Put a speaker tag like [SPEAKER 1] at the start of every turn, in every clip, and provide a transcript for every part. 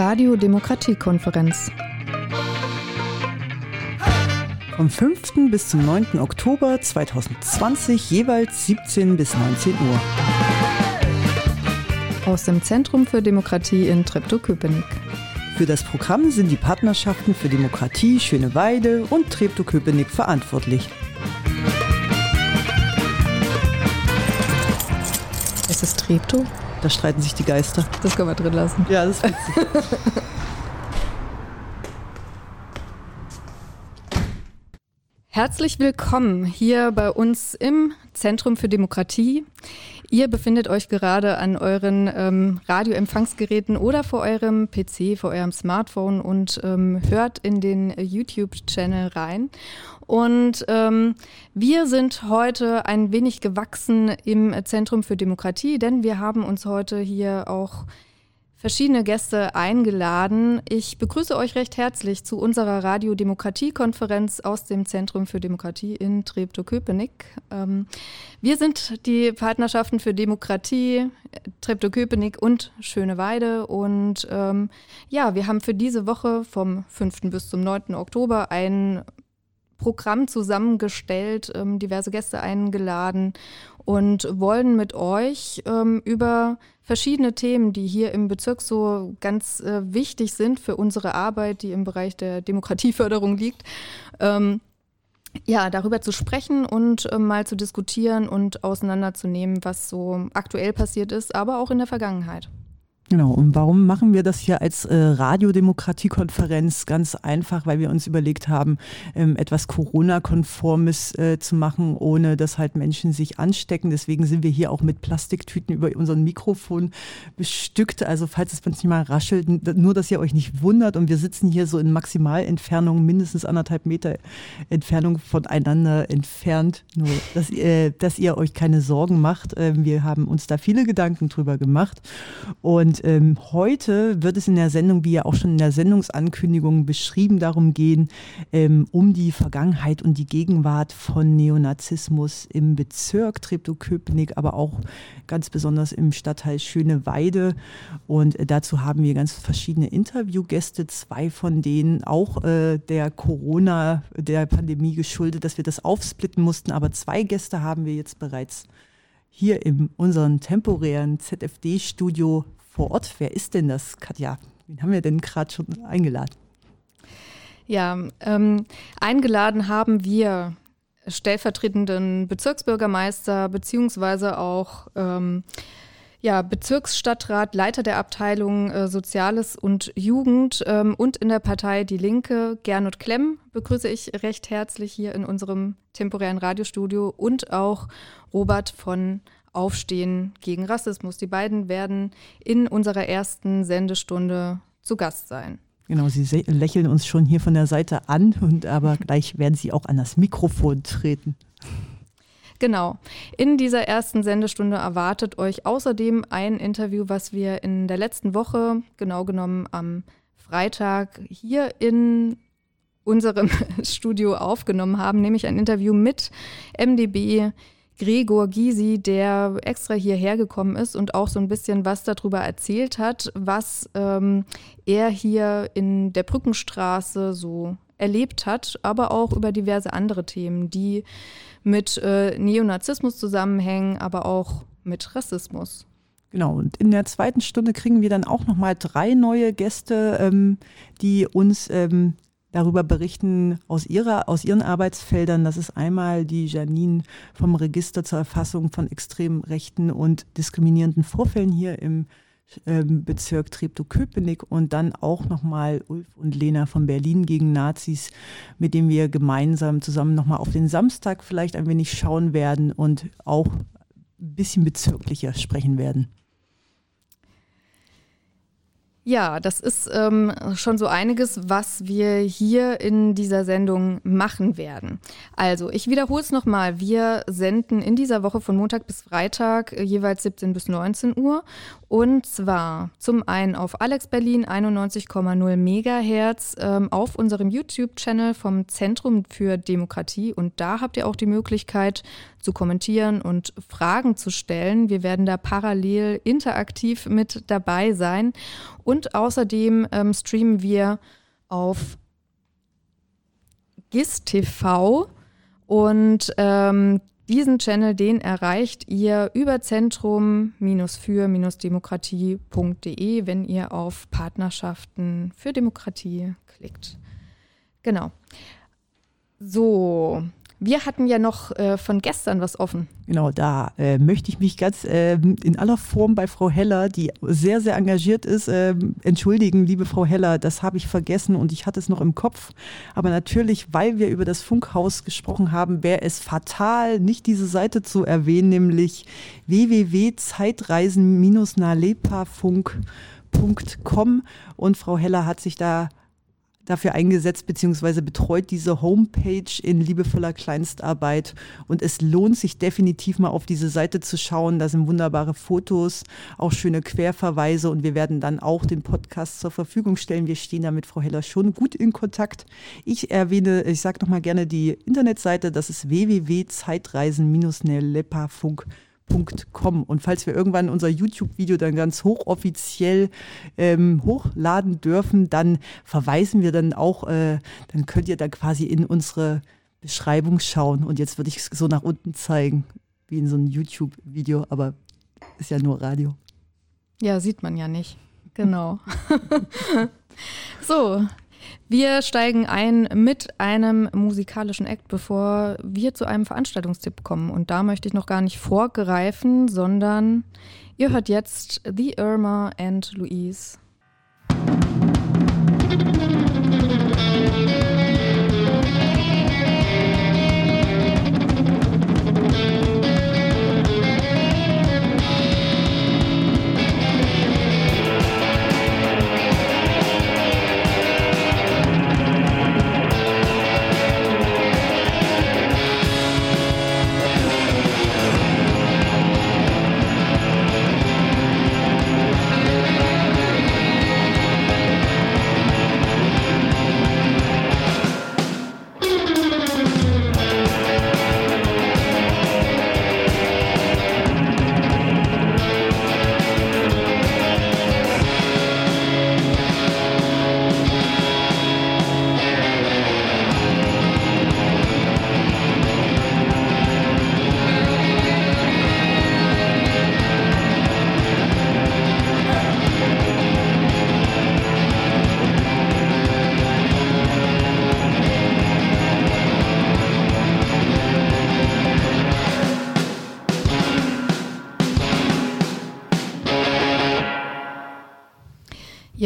[SPEAKER 1] Radio Demokratiekonferenz.
[SPEAKER 2] Vom 5. bis zum 9. Oktober 2020 jeweils 17 bis 19 Uhr.
[SPEAKER 1] Aus dem Zentrum für Demokratie in Treptow-Köpenick.
[SPEAKER 2] Für das Programm sind die Partnerschaften für Demokratie Schöneweide und Treptow-Köpenick verantwortlich.
[SPEAKER 1] Ist es Treptow?
[SPEAKER 2] Da streiten sich die Geister.
[SPEAKER 1] Das können wir drin lassen.
[SPEAKER 2] Ja, das ist witzig.
[SPEAKER 1] Herzlich willkommen hier bei uns im Zentrum für Demokratie. Ihr befindet euch gerade an euren ähm, Radioempfangsgeräten oder vor eurem PC, vor eurem Smartphone und ähm, hört in den YouTube-Channel rein. Und ähm, wir sind heute ein wenig gewachsen im Zentrum für Demokratie, denn wir haben uns heute hier auch verschiedene Gäste eingeladen. Ich begrüße euch recht herzlich zu unserer Radio-Demokratie-Konferenz aus dem Zentrum für Demokratie in Treptow-Köpenick. Ähm, wir sind die Partnerschaften für Demokratie, Treptow-Köpenick und Schöneweide. Und ähm, ja, wir haben für diese Woche vom 5. bis zum 9. Oktober ein Programm zusammengestellt, ähm, diverse Gäste eingeladen und wollen mit euch ähm, über verschiedene Themen, die hier im Bezirk so ganz äh, wichtig sind für unsere Arbeit, die im Bereich der Demokratieförderung liegt, ähm, ja, darüber zu sprechen und äh, mal zu diskutieren und auseinanderzunehmen, was so aktuell passiert ist, aber auch in der Vergangenheit.
[SPEAKER 2] Genau, und warum machen wir das hier als äh, Radiodemokratiekonferenz? Ganz einfach, weil wir uns überlegt haben, ähm, etwas Corona-konformes äh, zu machen, ohne dass halt Menschen sich anstecken. Deswegen sind wir hier auch mit Plastiktüten über unseren Mikrofon bestückt. Also falls es manchmal raschelt, nur dass ihr euch nicht wundert. Und wir sitzen hier so in Maximalentfernung, mindestens anderthalb Meter Entfernung voneinander entfernt. Nur, dass, ihr, dass ihr euch keine Sorgen macht. Ähm, wir haben uns da viele Gedanken drüber gemacht. Und ähm, heute wird es in der Sendung, wie ja auch schon in der Sendungsankündigung beschrieben, darum gehen, ähm, um die Vergangenheit und die Gegenwart von Neonazismus im Bezirk Treptow-Köpenick, aber auch ganz besonders im Stadtteil Schöneweide. Und äh, dazu haben wir ganz verschiedene Interviewgäste, zwei von denen auch äh, der Corona, der Pandemie geschuldet, dass wir das aufsplitten mussten. Aber zwei Gäste haben wir jetzt bereits hier in unserem temporären ZFD-Studio vor Ort. Wer ist denn das, Katja? Wen haben wir denn gerade schon eingeladen?
[SPEAKER 1] Ja, ähm, eingeladen haben wir stellvertretenden Bezirksbürgermeister beziehungsweise auch ähm, ja, Bezirksstadtrat, Leiter der Abteilung äh, Soziales und Jugend ähm, und in der Partei Die Linke, Gernot Klemm, begrüße ich recht herzlich hier in unserem temporären Radiostudio und auch Robert von Aufstehen gegen Rassismus. Die beiden werden in unserer ersten Sendestunde zu Gast sein.
[SPEAKER 2] Genau, Sie lächeln uns schon hier von der Seite an und aber gleich werden Sie auch an das Mikrofon treten.
[SPEAKER 1] Genau. In dieser ersten Sendestunde erwartet euch außerdem ein Interview, was wir in der letzten Woche, genau genommen am Freitag, hier in unserem Studio aufgenommen haben, nämlich ein Interview mit MDB Gregor Gysi, der extra hierher gekommen ist und auch so ein bisschen was darüber erzählt hat, was ähm, er hier in der Brückenstraße so erlebt hat, aber auch über diverse andere Themen, die mit äh, Neonazismus zusammenhängen, aber auch mit Rassismus.
[SPEAKER 2] Genau, und in der zweiten Stunde kriegen wir dann auch nochmal drei neue Gäste, ähm, die uns ähm, darüber berichten aus, ihrer, aus ihren Arbeitsfeldern. Das ist einmal die Janine vom Register zur Erfassung von extrem rechten und diskriminierenden Vorfällen hier im ähm, Bezirk Treptow-Köpenick und dann auch nochmal Ulf und Lena von Berlin gegen Nazis, mit denen wir gemeinsam zusammen nochmal auf den Samstag vielleicht ein wenig schauen werden und auch ein bisschen bezirklicher sprechen werden.
[SPEAKER 1] Ja, das ist ähm, schon so einiges, was wir hier in dieser Sendung machen werden. Also, ich wiederhole es nochmal. Wir senden in dieser Woche von Montag bis Freitag äh, jeweils 17 bis 19 Uhr. Und zwar zum einen auf Alex Berlin 91,0 Megahertz ähm, auf unserem YouTube-Channel vom Zentrum für Demokratie. Und da habt ihr auch die Möglichkeit zu kommentieren und Fragen zu stellen. Wir werden da parallel interaktiv mit dabei sein. Und außerdem ähm, streamen wir auf GIS TV und ähm, diesen Channel, den erreicht ihr über zentrum-für-demokratie.de, wenn ihr auf Partnerschaften für Demokratie klickt. Genau. So, wir hatten ja noch äh, von gestern was offen.
[SPEAKER 2] Genau, da äh, möchte ich mich ganz äh, in aller Form bei Frau Heller, die sehr, sehr engagiert ist, ähm, entschuldigen, liebe Frau Heller, das habe ich vergessen und ich hatte es noch im Kopf. Aber natürlich, weil wir über das Funkhaus gesprochen haben, wäre es fatal, nicht diese Seite zu erwähnen, nämlich www.zeitreisen-nalepafunk.com und Frau Heller hat sich da dafür eingesetzt bzw. betreut diese Homepage in liebevoller Kleinstarbeit. Und es lohnt sich definitiv mal auf diese Seite zu schauen. Da sind wunderbare Fotos, auch schöne Querverweise und wir werden dann auch den Podcast zur Verfügung stellen. Wir stehen da mit Frau Heller schon gut in Kontakt. Ich erwähne, ich sage nochmal gerne die Internetseite, das ist www.zeitreisen-nelepafunk.com www.ftf.com. Und falls wir irgendwann unser YouTube-Video dann ganz hochoffiziell ähm, hochladen dürfen, dann verweisen wir dann auch, äh, dann könnt ihr da quasi in unsere Beschreibung schauen. Und jetzt würde ich so nach unten zeigen, wie in so einem YouTube-Video, aber ist ja nur Radio.
[SPEAKER 1] Ja, sieht man ja nicht. Genau. so, wir steigen ein mit einem musikalischen Act, bevor wir zu einem Veranstaltungstipp kommen. Und da möchte ich noch gar nicht vorgreifen, sondern ihr hört jetzt The Irma and Louise.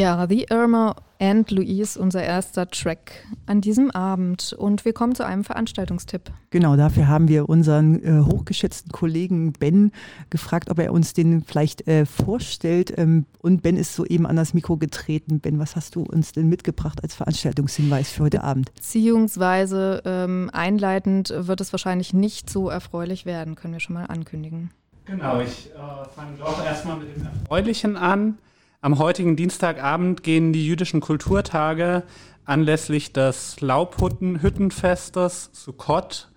[SPEAKER 1] Ja, The Irma and Louise, unser erster Track an diesem Abend. Und wir kommen zu einem Veranstaltungstipp.
[SPEAKER 2] Genau, dafür haben wir unseren äh, hochgeschätzten Kollegen Ben gefragt, ob er uns den vielleicht äh, vorstellt. Ähm, und Ben ist soeben an das Mikro getreten. Ben, was hast du uns denn mitgebracht als Veranstaltungshinweis für heute Abend?
[SPEAKER 1] Beziehungsweise ähm, einleitend wird es wahrscheinlich nicht so erfreulich werden, können wir schon mal ankündigen.
[SPEAKER 3] Genau, ich äh, fange doch erstmal mit dem Erfreulichen an. Am heutigen Dienstagabend gehen die jüdischen Kulturtage anlässlich des Laubhüttenfestes Sukkot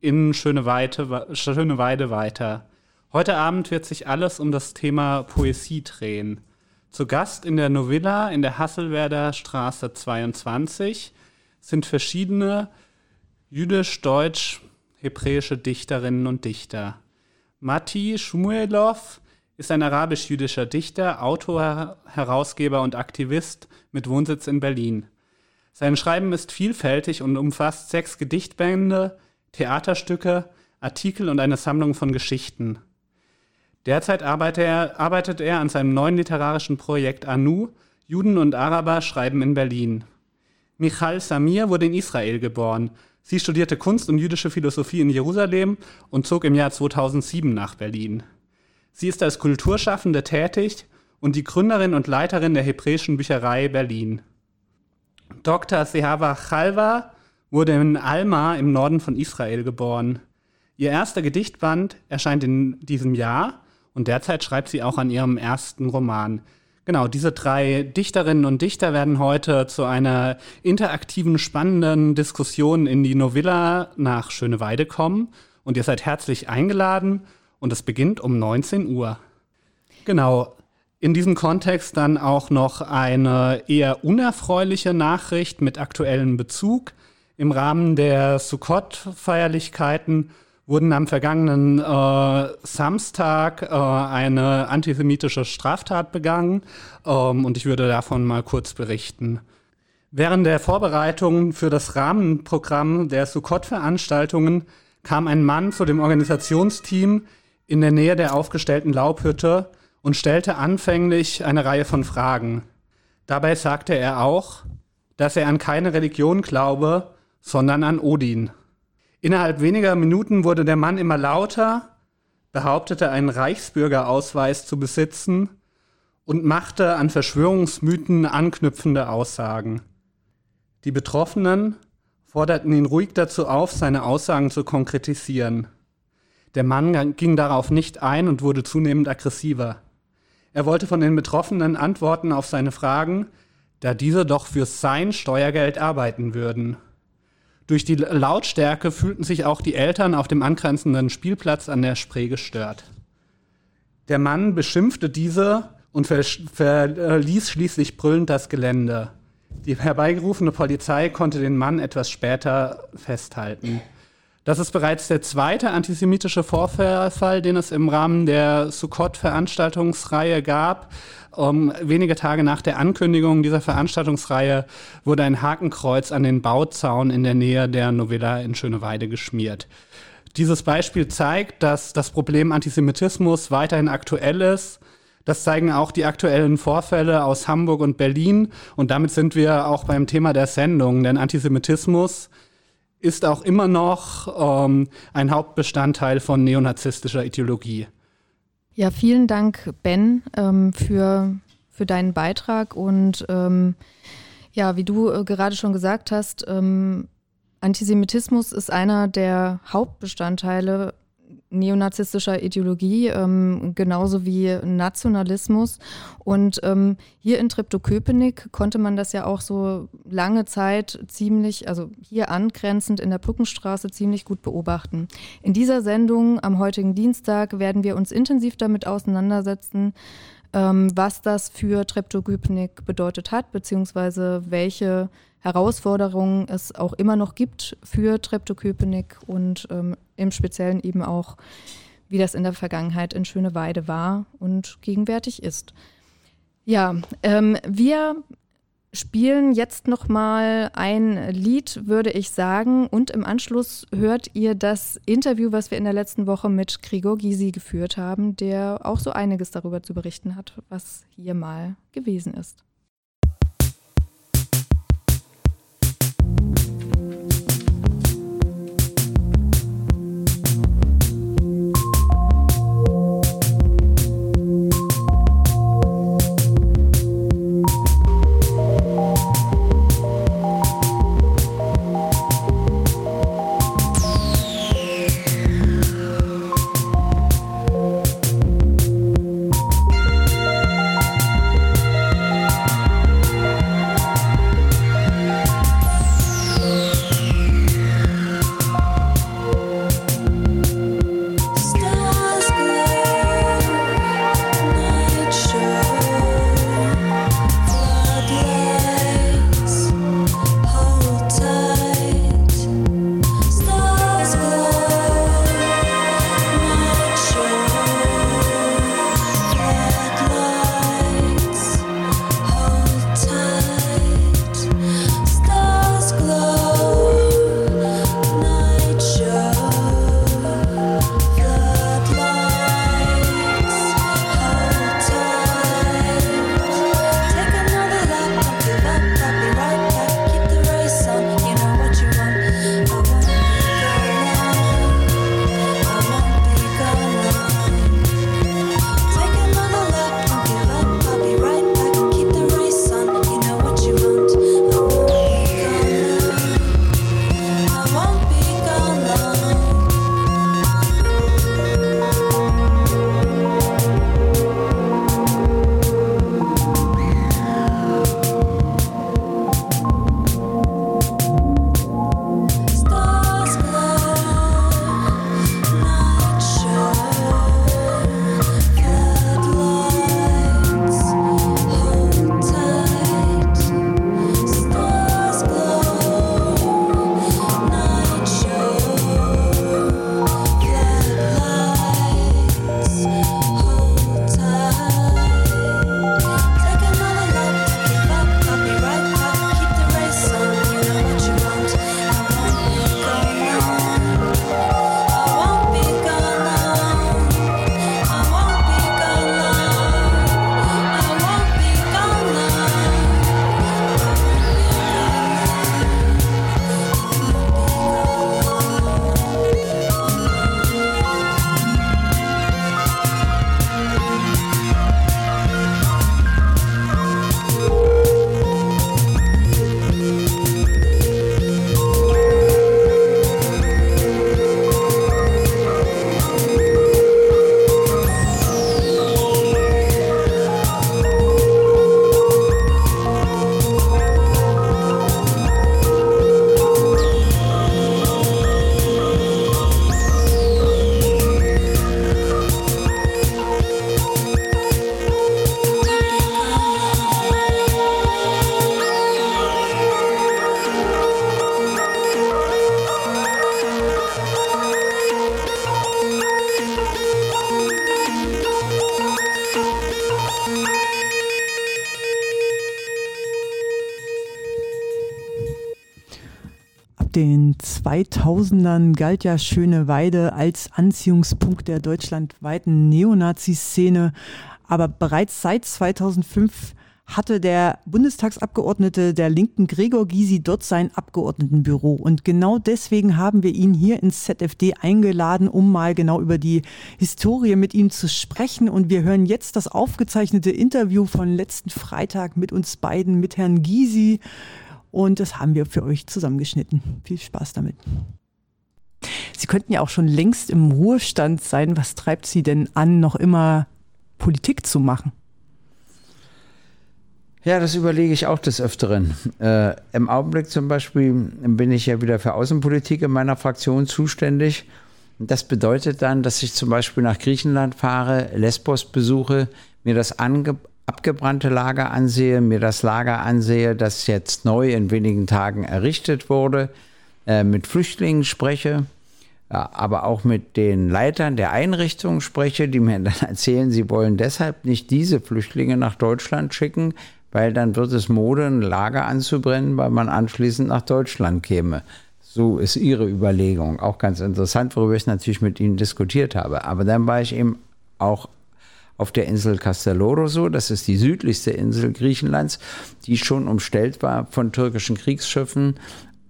[SPEAKER 3] in Schöneweide, Schöneweide weiter. Heute Abend wird sich alles um das Thema Poesie drehen. Zu Gast in der Novilla in der Hasselwerder Straße 22 sind verschiedene jüdisch-deutsch-hebräische Dichterinnen und Dichter. Matti Shmuelov ist ein arabisch-jüdischer Dichter, Autor, Herausgeber und Aktivist mit Wohnsitz in Berlin. Sein Schreiben ist vielfältig und umfasst sechs Gedichtbände, Theaterstücke, Artikel und eine Sammlung von Geschichten. Derzeit arbeitet er, arbeitet er an seinem neuen literarischen Projekt Anu, Juden und Araber schreiben in Berlin. Michal Samir wurde in Israel geboren. Sie studierte Kunst und jüdische Philosophie in Jerusalem und zog im Jahr 2007 nach Berlin. Sie ist als Kulturschaffende tätig und die Gründerin und Leiterin der Hebräischen Bücherei Berlin. Dr. Sehava Chalva wurde in Alma im Norden von Israel geboren. Ihr erster Gedichtband erscheint in diesem Jahr und derzeit schreibt sie auch an ihrem ersten Roman. Genau, diese drei Dichterinnen und Dichter werden heute zu einer interaktiven, spannenden Diskussion in die Novilla nach Schöneweide kommen und ihr seid herzlich eingeladen und es beginnt um 19 Uhr. Genau. In diesem Kontext dann auch noch eine eher unerfreuliche Nachricht mit aktuellem Bezug. Im Rahmen der Sukkot-Feierlichkeiten wurden am vergangenen äh, Samstag äh, eine antisemitische Straftat begangen ähm, und ich würde davon mal kurz berichten. Während der Vorbereitungen für das Rahmenprogramm der Sukkot-Veranstaltungen kam ein Mann zu dem Organisationsteam in der Nähe der aufgestellten Laubhütte und stellte anfänglich eine Reihe von Fragen. Dabei sagte er auch, dass er an keine Religion glaube, sondern an Odin. Innerhalb weniger Minuten wurde der Mann immer lauter, behauptete einen Reichsbürgerausweis zu besitzen und machte an Verschwörungsmythen anknüpfende Aussagen. Die Betroffenen forderten ihn ruhig dazu auf, seine Aussagen zu konkretisieren. Der Mann ging darauf nicht ein und wurde zunehmend aggressiver. Er wollte von den Betroffenen Antworten auf seine Fragen, da diese doch für sein Steuergeld arbeiten würden. Durch die Lautstärke fühlten sich auch die Eltern auf dem angrenzenden Spielplatz an der Spree gestört. Der Mann beschimpfte diese und verließ schließlich brüllend das Gelände. Die herbeigerufene Polizei konnte den Mann etwas später festhalten. Das ist bereits der zweite antisemitische Vorfall, den es im Rahmen der Sukkot-Veranstaltungsreihe gab. Um, wenige Tage nach der Ankündigung dieser Veranstaltungsreihe wurde ein Hakenkreuz an den Bauzaun in der Nähe der Novella in Schöneweide geschmiert. Dieses Beispiel zeigt, dass das Problem Antisemitismus weiterhin aktuell ist. Das zeigen auch die aktuellen Vorfälle aus Hamburg und Berlin. Und damit sind wir auch beim Thema der Sendung. Denn Antisemitismus ist auch immer noch ähm, ein Hauptbestandteil von neonazistischer Ideologie.
[SPEAKER 1] Ja, vielen Dank, Ben, ähm, für, für deinen Beitrag. Und ähm, ja, wie du äh, gerade schon gesagt hast, ähm, Antisemitismus ist einer der Hauptbestandteile neonazistischer Ideologie, ähm, genauso wie Nationalismus. Und ähm, hier in Treptow-Köpenick konnte man das ja auch so lange Zeit ziemlich, also hier angrenzend in der Brückenstraße ziemlich gut beobachten. In dieser Sendung am heutigen Dienstag werden wir uns intensiv damit auseinandersetzen, ähm, was das für Treptow-Köpenick bedeutet hat, beziehungsweise welche Herausforderungen es auch immer noch gibt für Treptow-Köpenick und ähm, im Speziellen eben auch, wie das in der Vergangenheit in Schöneweide war und gegenwärtig ist. Ja, ähm, wir spielen jetzt noch mal ein Lied, würde ich sagen, und im Anschluss hört ihr das Interview, was wir in der letzten Woche mit Gregor Gysi geführt haben, der auch so einiges darüber zu berichten hat, was hier mal gewesen ist.
[SPEAKER 2] 2000ern galt ja Schöne Weide als Anziehungspunkt der deutschlandweiten Neonazi-Szene. Aber bereits seit 2005 hatte der Bundestagsabgeordnete der Linken Gregor Gysi dort sein Abgeordnetenbüro. Und genau deswegen haben wir ihn hier ins ZFD eingeladen, um mal genau über die Historie mit ihm zu sprechen. Und wir hören jetzt das aufgezeichnete Interview von letzten Freitag mit uns beiden, mit Herrn Gysi. Und das haben wir für euch zusammengeschnitten. Viel Spaß damit. Sie könnten ja auch schon längst im Ruhestand sein. Was treibt Sie denn an, noch immer Politik zu machen?
[SPEAKER 4] Ja, das überlege ich auch des Öfteren. Äh, Im Augenblick zum Beispiel bin ich ja wieder für Außenpolitik in meiner Fraktion zuständig. Das bedeutet dann, dass ich zum Beispiel nach Griechenland fahre, Lesbos besuche, mir das ange abgebrannte Lager ansehe, mir das Lager ansehe, das jetzt neu in wenigen Tagen errichtet wurde, äh, mit Flüchtlingen spreche, ja, aber auch mit den Leitern der Einrichtungen spreche, die mir dann erzählen, sie wollen deshalb nicht diese Flüchtlinge nach Deutschland schicken, weil dann wird es Mode, ein Lager anzubrennen, weil man anschließend nach Deutschland käme. So ist ihre Überlegung. Auch ganz interessant, worüber ich natürlich mit ihnen diskutiert habe. Aber dann war ich eben auch auf der Insel Castelloroso, das ist die südlichste Insel Griechenlands, die schon umstellt war von türkischen Kriegsschiffen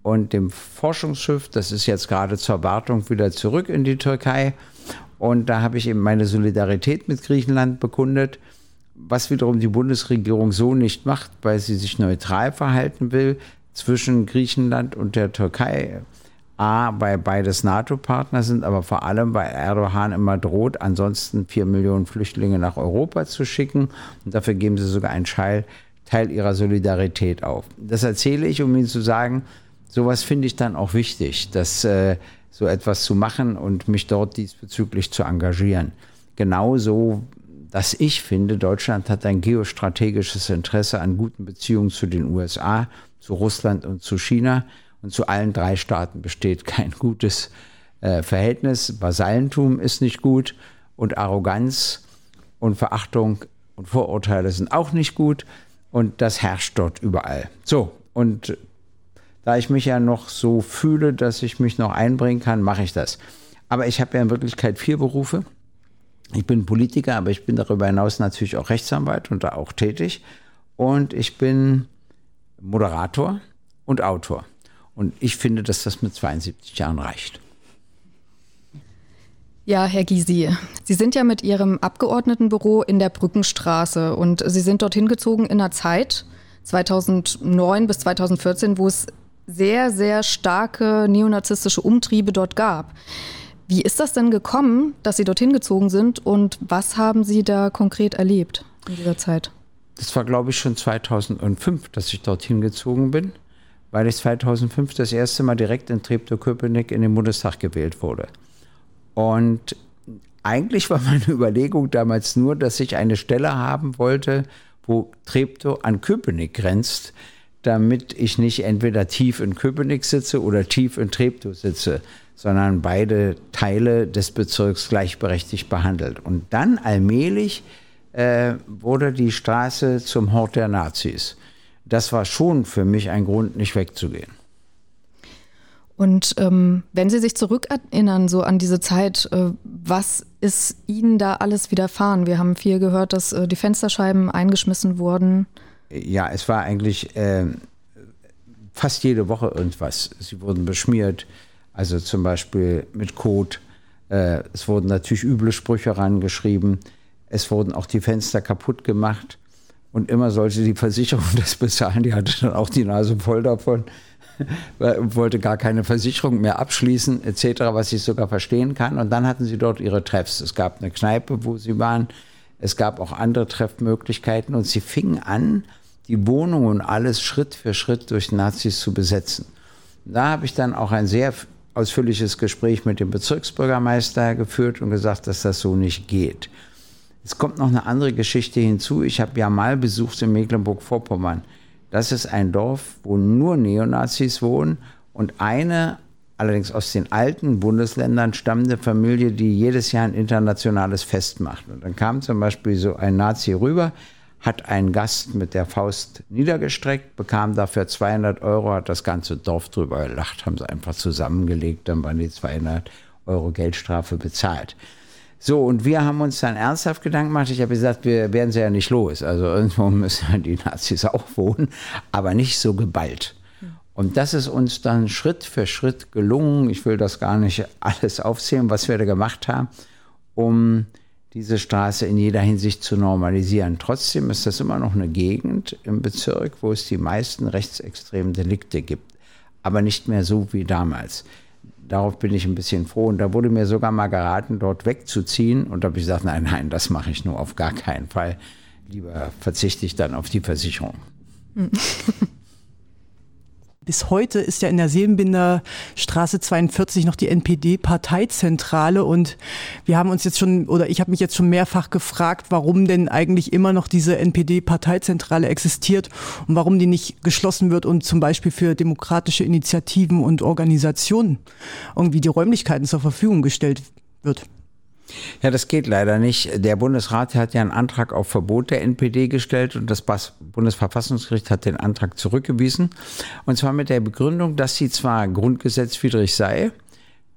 [SPEAKER 4] und dem Forschungsschiff. Das ist jetzt gerade zur Wartung wieder zurück in die Türkei. Und da habe ich eben meine Solidarität mit Griechenland bekundet was wiederum die Bundesregierung so nicht macht, weil sie sich neutral verhalten will zwischen Griechenland und der Türkei. A, weil beides NATO-Partner sind, aber vor allem, weil Erdogan immer droht, ansonsten vier Millionen Flüchtlinge nach Europa zu schicken. Und dafür geben sie sogar einen Teil, Teil ihrer Solidarität auf. Das erzähle ich, um Ihnen zu sagen, sowas finde ich dann auch wichtig, dass äh, so etwas zu machen und mich dort diesbezüglich zu engagieren. Genauso dass ich finde, Deutschland hat ein geostrategisches Interesse an guten Beziehungen zu den USA, zu Russland und zu China. Und zu allen drei Staaten besteht kein gutes äh, Verhältnis. Vasallentum ist nicht gut und Arroganz und Verachtung und Vorurteile sind auch nicht gut. Und das herrscht dort überall. So, und da ich mich ja noch so fühle, dass ich mich noch einbringen kann, mache ich das. Aber ich habe ja in Wirklichkeit vier Berufe. Ich bin Politiker, aber ich bin darüber hinaus natürlich auch Rechtsanwalt und da auch tätig. Und ich bin Moderator und Autor. Und ich finde, dass das mit 72 Jahren reicht.
[SPEAKER 1] Ja, Herr Gysi, Sie sind ja mit Ihrem Abgeordnetenbüro in der Brückenstraße und Sie sind dorthin gezogen in einer Zeit, 2009 bis 2014, wo es sehr, sehr starke neonazistische Umtriebe dort gab. Wie ist das denn gekommen, dass Sie dorthin gezogen sind und was haben Sie da konkret erlebt in dieser Zeit?
[SPEAKER 4] Das war, glaube ich, schon 2005, dass ich dorthin gezogen bin, weil ich 2005 das erste Mal direkt in Treptow-Köpenick in den Bundestag gewählt wurde. Und eigentlich war meine Überlegung damals nur, dass ich eine Stelle haben wollte, wo Treptow an Köpenick grenzt, damit ich nicht entweder tief in Köpenick sitze oder tief in Treptow sitze, sondern beide Teile des Bezirks gleichberechtigt behandelt. Und dann allmählich äh, wurde die Straße zum Hort der Nazis. Das war schon für mich ein Grund, nicht wegzugehen.
[SPEAKER 1] Und ähm, wenn Sie sich zurückerinnern, so an diese Zeit, äh, was ist Ihnen da alles widerfahren? Wir haben viel gehört, dass äh, die Fensterscheiben eingeschmissen wurden.
[SPEAKER 4] Ja, es war eigentlich äh, fast jede Woche irgendwas. Sie wurden beschmiert, also zum Beispiel mit Code. Äh, es wurden natürlich üble Sprüche rangeschrieben. Es wurden auch die Fenster kaputt gemacht. Und immer sollte die Versicherung das bezahlen. Die hatte dann auch die Nase voll davon. wollte gar keine Versicherung mehr abschließen, etc., was ich sogar verstehen kann. Und dann hatten sie dort ihre Treffs. Es gab eine Kneipe, wo sie waren. Es gab auch andere Treffmöglichkeiten. Und sie fingen an, die Wohnung und alles Schritt für Schritt durch Nazis zu besetzen. Da habe ich dann auch ein sehr ausführliches Gespräch mit dem Bezirksbürgermeister geführt und gesagt, dass das so nicht geht. Es kommt noch eine andere Geschichte hinzu. Ich habe ja mal besucht in Mecklenburg-Vorpommern. Das ist ein Dorf, wo nur Neonazis wohnen und eine, allerdings aus den alten Bundesländern stammende Familie, die jedes Jahr ein internationales Fest macht. Und dann kam zum Beispiel so ein Nazi rüber, hat ein Gast mit der Faust niedergestreckt, bekam dafür 200 Euro, hat das ganze Dorf drüber gelacht, haben sie einfach zusammengelegt, dann waren die 200 Euro Geldstrafe bezahlt. So, und wir haben uns dann ernsthaft Gedanken gemacht. Ich habe gesagt, wir werden sie ja nicht los. Also irgendwo müssen die Nazis auch wohnen, aber nicht so geballt. Und das ist uns dann Schritt für Schritt gelungen. Ich will das gar nicht alles aufzählen, was wir da gemacht haben, um diese Straße in jeder Hinsicht zu normalisieren. Trotzdem ist das immer noch eine Gegend im Bezirk, wo es die meisten rechtsextremen Delikte gibt, aber nicht mehr so wie damals darauf bin ich ein bisschen froh. Und da wurde mir sogar mal geraten, dort wegzuziehen. Und da habe ich gesagt, nein, nein, das mache ich nur auf gar keinen Fall. Lieber verzichte ich dann auf die Versicherung.
[SPEAKER 2] Bis heute ist ja in der Seelenbinder Straße 42 noch die NPD-Parteizentrale und wir haben uns jetzt schon, oder ich habe mich jetzt schon mehrfach gefragt, warum denn eigentlich immer noch diese NPD-Parteizentrale existiert und warum die nicht geschlossen wird und zum Beispiel für demokratische Initiativen und Organisationen irgendwie die Räumlichkeiten zur Verfügung gestellt wird.
[SPEAKER 4] Ja, das geht leider nicht. Der Bundesrat hat ja einen Antrag auf Verbot der NPD gestellt und das Bundesverfassungsgericht hat den Antrag zurückgewiesen. Und zwar mit der Begründung, dass sie zwar grundgesetzwidrig sei,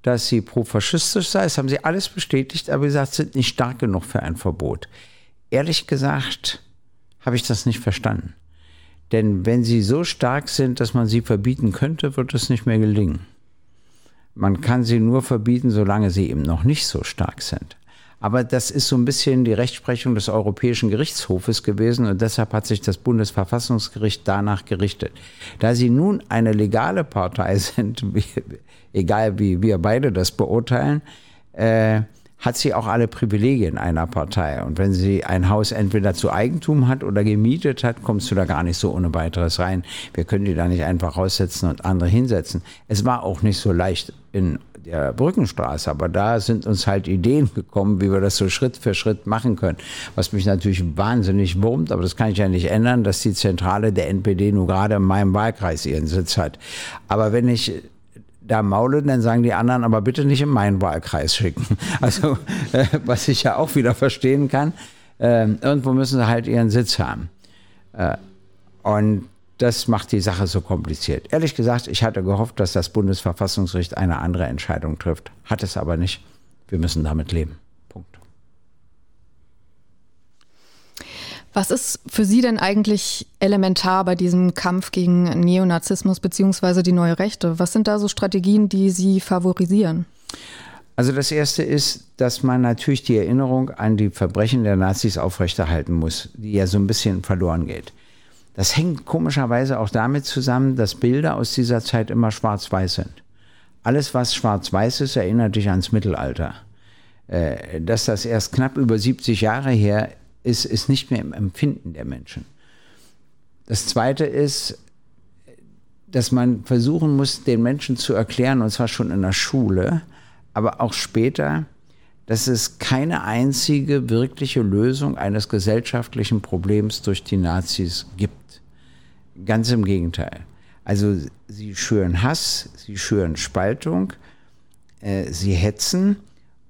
[SPEAKER 4] dass sie profaschistisch sei, das haben sie alles bestätigt, aber gesagt, sind nicht stark genug für ein Verbot. Ehrlich gesagt habe ich das nicht verstanden. Denn wenn sie so stark sind, dass man sie verbieten könnte, wird es nicht mehr gelingen. Man kann sie nur verbieten, solange sie eben noch nicht so stark sind. Aber das ist so ein bisschen die Rechtsprechung des Europäischen Gerichtshofes gewesen und deshalb hat sich das Bundesverfassungsgericht danach gerichtet. Da sie nun eine legale Partei sind, egal wie wir beide das beurteilen, äh, hat sie auch alle Privilegien einer Partei. Und wenn sie ein Haus entweder zu Eigentum hat oder gemietet hat, kommst du da gar nicht so ohne weiteres rein. Wir können die da nicht einfach raussetzen und andere hinsetzen. Es war auch nicht so leicht in der Brückenstraße, aber da sind uns halt Ideen gekommen, wie wir das so Schritt für Schritt machen können. Was mich natürlich wahnsinnig wurmt, aber das kann ich ja nicht ändern, dass die Zentrale der NPD nur gerade in meinem Wahlkreis ihren Sitz hat. Aber wenn ich da maulen, dann sagen die anderen, aber bitte nicht in meinen Wahlkreis schicken. Also, äh, was ich ja auch wieder verstehen kann, äh, irgendwo müssen sie halt ihren Sitz haben. Äh, und das macht die Sache so kompliziert. Ehrlich gesagt, ich hatte gehofft, dass das Bundesverfassungsgericht eine andere Entscheidung trifft. Hat es aber nicht. Wir müssen damit leben.
[SPEAKER 1] Was ist für Sie denn eigentlich elementar bei diesem Kampf gegen Neonazismus bzw. die neue Rechte? Was sind da so Strategien, die Sie favorisieren?
[SPEAKER 4] Also das Erste ist, dass man natürlich die Erinnerung an die Verbrechen der Nazis aufrechterhalten muss, die ja so ein bisschen verloren geht. Das hängt komischerweise auch damit zusammen, dass Bilder aus dieser Zeit immer schwarz-weiß sind. Alles, was schwarz-weiß ist, erinnert dich ans Mittelalter. Äh, dass das erst knapp über 70 Jahre her ist, ist nicht mehr im Empfinden der Menschen. Das Zweite ist, dass man versuchen muss, den Menschen zu erklären, und zwar schon in der Schule, aber auch später, dass es keine einzige wirkliche Lösung eines gesellschaftlichen Problems durch die Nazis gibt. Ganz im Gegenteil. Also sie schüren Hass, sie schüren Spaltung, äh, sie hetzen,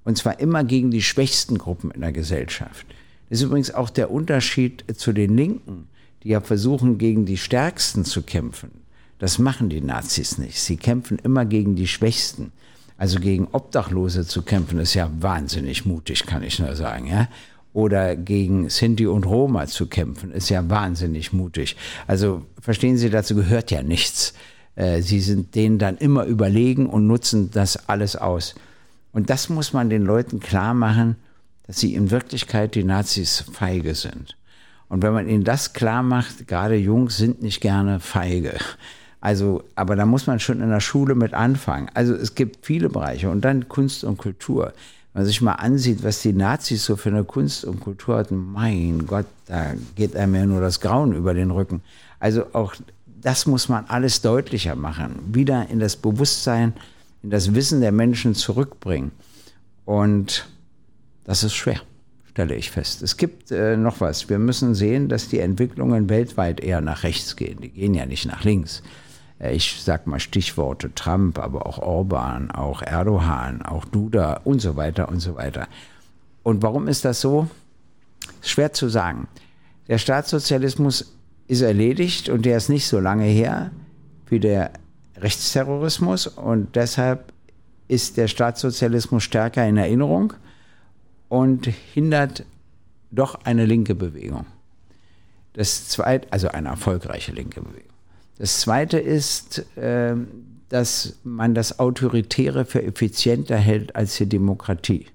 [SPEAKER 4] und zwar immer gegen die schwächsten Gruppen in der Gesellschaft. Ist übrigens auch der Unterschied zu den Linken, die ja versuchen, gegen die Stärksten zu kämpfen. Das machen die Nazis nicht. Sie kämpfen immer gegen die Schwächsten. Also gegen Obdachlose zu kämpfen, ist ja wahnsinnig mutig, kann ich nur sagen. Ja? Oder gegen Sinti und Roma zu kämpfen, ist ja wahnsinnig mutig. Also verstehen Sie, dazu gehört ja nichts. Äh, sie sind denen dann immer überlegen und nutzen das alles aus. Und das muss man den Leuten klar machen, dass sie in Wirklichkeit die Nazis feige sind. Und wenn man ihnen das klar macht, gerade Jungs sind nicht gerne feige. Also, aber da muss man schon in der Schule mit anfangen. Also es gibt viele Bereiche und dann Kunst und Kultur. Wenn man sich mal ansieht, was die Nazis so für eine Kunst und Kultur hatten, mein Gott, da geht einem ja nur das Grauen über den Rücken. Also auch das muss man alles deutlicher machen, wieder in das Bewusstsein, in das Wissen der Menschen zurückbringen. Und das ist schwer, stelle ich fest. Es gibt äh, noch was. Wir müssen sehen, dass die Entwicklungen weltweit eher nach rechts gehen. Die gehen ja nicht nach links. Äh, ich sage mal Stichworte Trump, aber auch Orban, auch Erdogan, auch Duda und so weiter und so weiter. Und warum ist das so? Schwer zu sagen. Der Staatssozialismus ist erledigt und der ist nicht so lange her wie der Rechtsterrorismus und deshalb ist der Staatssozialismus stärker in Erinnerung und hindert doch eine linke Bewegung. Das zweite, also eine erfolgreiche linke Bewegung. Das zweite ist, äh, dass man das Autoritäre für effizienter hält als die Demokratie.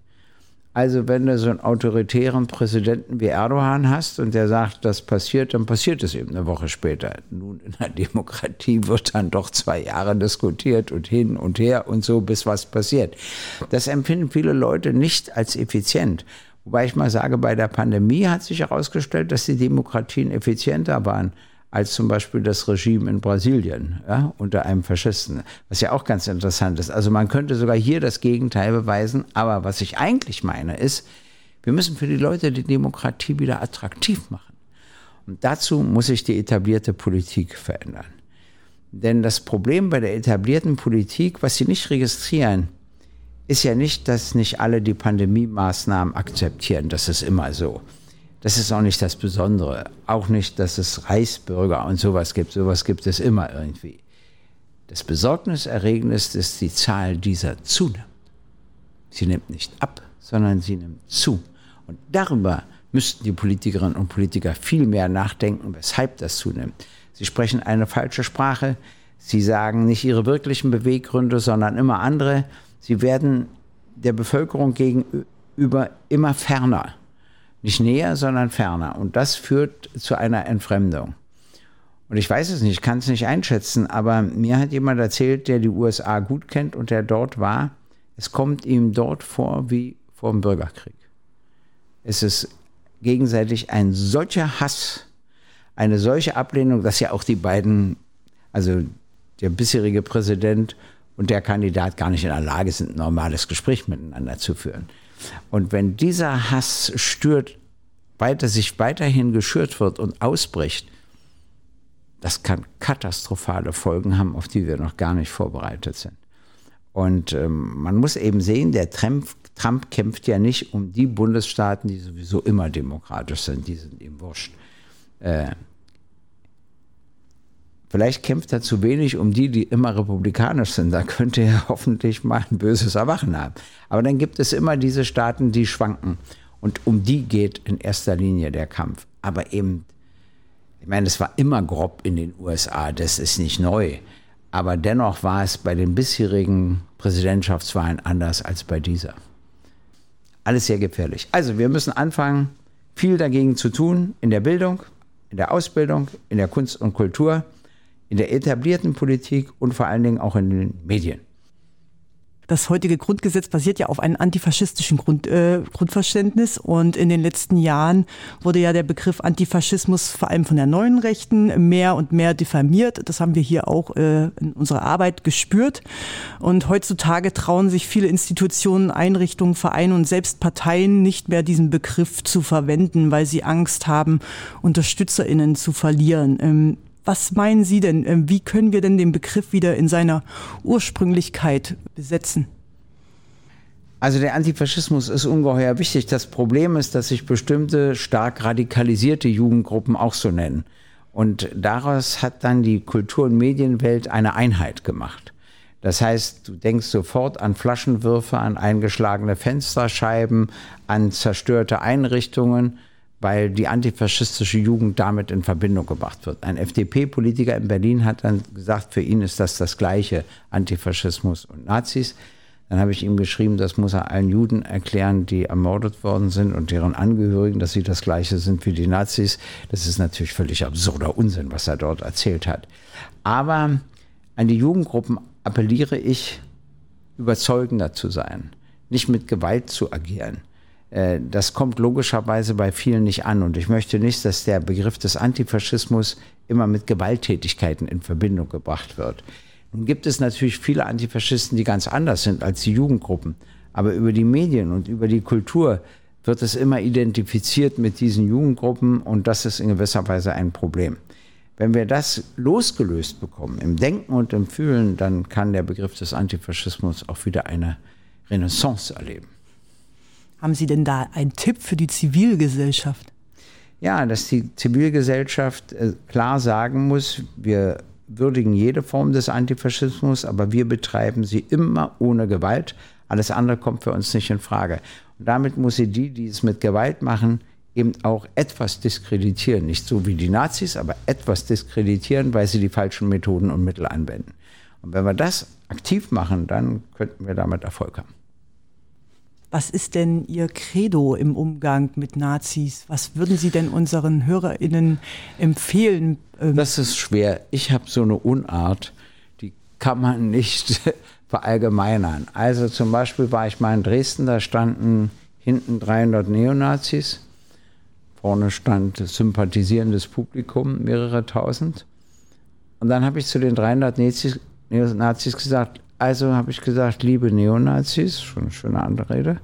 [SPEAKER 4] Also wenn du so einen autoritären Präsidenten wie Erdogan hast und der sagt, das passiert, dann passiert es eben eine Woche später. Nun, in der Demokratie wird dann doch zwei Jahre diskutiert und hin und her und so, bis was passiert. Das empfinden viele Leute nicht als effizient. Wobei ich mal sage, bei der Pandemie hat sich herausgestellt, dass die Demokratien effizienter waren als zum Beispiel das Regime in Brasilien ja, unter einem Faschisten, was ja auch ganz interessant ist. Also man könnte sogar hier das Gegenteil beweisen, aber was ich eigentlich meine ist, wir müssen für die Leute die Demokratie wieder attraktiv machen. Und dazu muss sich die etablierte Politik verändern. Denn das Problem bei der etablierten Politik, was sie nicht registrieren, ist ja nicht, dass nicht alle die Pandemie-Maßnahmen akzeptieren. Das ist immer so. Das ist auch nicht das Besondere. Auch nicht, dass es Reichsbürger und sowas gibt. Sowas gibt es immer irgendwie. Das Besorgniserregende ist, dass die Zahl dieser zunimmt. Sie nimmt nicht ab, sondern sie nimmt zu. Und darüber müssten die Politikerinnen und Politiker viel mehr nachdenken, weshalb das zunimmt. Sie sprechen eine falsche Sprache. Sie sagen nicht ihre wirklichen Beweggründe, sondern immer andere. Sie werden der Bevölkerung gegenüber immer ferner. Nicht näher, sondern ferner. Und das führt zu einer Entfremdung. Und ich weiß es nicht, ich kann es nicht einschätzen, aber mir hat jemand erzählt, der die USA gut kennt und der dort war, es kommt ihm dort vor wie vor dem Bürgerkrieg. Es ist gegenseitig ein solcher Hass, eine solche Ablehnung, dass ja auch die beiden, also der bisherige Präsident und der Kandidat gar nicht in der Lage sind, ein normales Gespräch miteinander zu führen. Und wenn dieser Hass stört, weiter sich weiterhin geschürt wird und ausbricht, das kann katastrophale Folgen haben, auf die wir noch gar nicht vorbereitet sind. Und ähm, man muss eben sehen, der Trump, Trump, kämpft ja nicht um die Bundesstaaten, die sowieso immer demokratisch sind, die sind ihm wurscht. Äh, Vielleicht kämpft er zu wenig um die, die immer republikanisch sind. Da könnte er hoffentlich mal ein böses Erwachen haben. Aber dann gibt es immer diese Staaten, die schwanken. Und um die geht in erster Linie der Kampf. Aber eben, ich meine, es war immer grob in den USA, das ist nicht neu. Aber dennoch war es bei den bisherigen Präsidentschaftswahlen anders als bei dieser. Alles sehr gefährlich. Also wir müssen anfangen, viel dagegen zu tun in der Bildung, in der Ausbildung, in der Kunst und Kultur in der etablierten Politik und vor allen Dingen auch in den Medien.
[SPEAKER 2] Das heutige Grundgesetz basiert ja auf einem antifaschistischen Grund, äh, Grundverständnis und in den letzten Jahren wurde ja der Begriff Antifaschismus vor allem von der neuen Rechten mehr und mehr diffamiert. Das haben wir hier auch äh, in unserer Arbeit gespürt. Und heutzutage trauen sich viele Institutionen, Einrichtungen, Vereine und selbst Parteien nicht mehr diesen Begriff zu verwenden, weil sie Angst haben, UnterstützerInnen zu verlieren. Ähm, was meinen Sie denn? Ähm, wie können wir denn den Begriff wieder in seiner Ursprünglichkeit besetzen?
[SPEAKER 4] Also der Antifaschismus ist ungeheuer wichtig. Das Problem ist, dass sich bestimmte stark radikalisierte Jugendgruppen auch so nennen. Und daraus hat dann die Kultur- und Medienwelt eine Einheit gemacht. Das heißt, du denkst sofort an Flaschenwürfe, an eingeschlagene Fensterscheiben, an zerstörte Einrichtungen weil die antifaschistische Jugend damit in Verbindung gebracht wird. Ein FDP-Politiker in Berlin hat dann gesagt, für ihn ist das das gleiche Antifaschismus und Nazis. Dann habe ich ihm geschrieben, das muss er allen Juden erklären, die ermordet worden sind und deren Angehörigen, dass sie das gleiche sind wie die Nazis. Das ist natürlich völlig absurder Unsinn, was er dort erzählt hat. Aber an die Jugendgruppen appelliere ich, überzeugender zu sein, nicht mit Gewalt zu agieren das kommt logischerweise bei vielen nicht an. Und ich möchte nicht, dass der Begriff des Antifaschismus immer mit Gewalttätigkeiten in Verbindung gebracht wird. Nun gibt es natürlich viele Antifaschisten, die ganz anders sind als die Jugendgruppen. Aber über die Medien und über die Kultur wird es immer identifiziert mit diesen Jugendgruppen und das ist in gewisser Weise ein Problem. Wenn wir das losgelöst bekommen, im Denken und im Fühlen, dann kann der Begriff des Antifaschismus auch wieder eine Renaissance erleben.
[SPEAKER 2] Haben Sie denn da einen Tipp für die Zivilgesellschaft?
[SPEAKER 4] ja, dass die Zivilgesellschaft äh, klar sagen muss, wir würdigen jede Form des Antifaschismus, aber wir betreiben sie immer ohne Gewalt. Alles andere kommt für uns nicht in Frage. Und damit muss sie die, die es mit Gewalt machen, eben auch etwas diskreditieren. Nicht so wie die Nazis, aber etwas diskreditieren, weil sie die falschen Methoden und Mittel anwenden. Und wenn wir das aktiv machen, dann könnten wir damit Erfolg haben.
[SPEAKER 2] Was ist denn Ihr Credo im Umgang mit Nazis? Was würden Sie denn unseren HörerInnen empfehlen?
[SPEAKER 4] Ähm, das ist schwer. Ich habe so eine Unart, die kann man nicht verallgemeinern. Also zum Beispiel war ich mal in Dresden, da standen hinten 300 Neonazis. Vorne stand sympathisierendes Publikum, mehrere tausend. Und dann habe ich zu den 300 Nazis, gesagt, also habe ich gesagt, liebe Neonazis, schon eine schöne Anrede,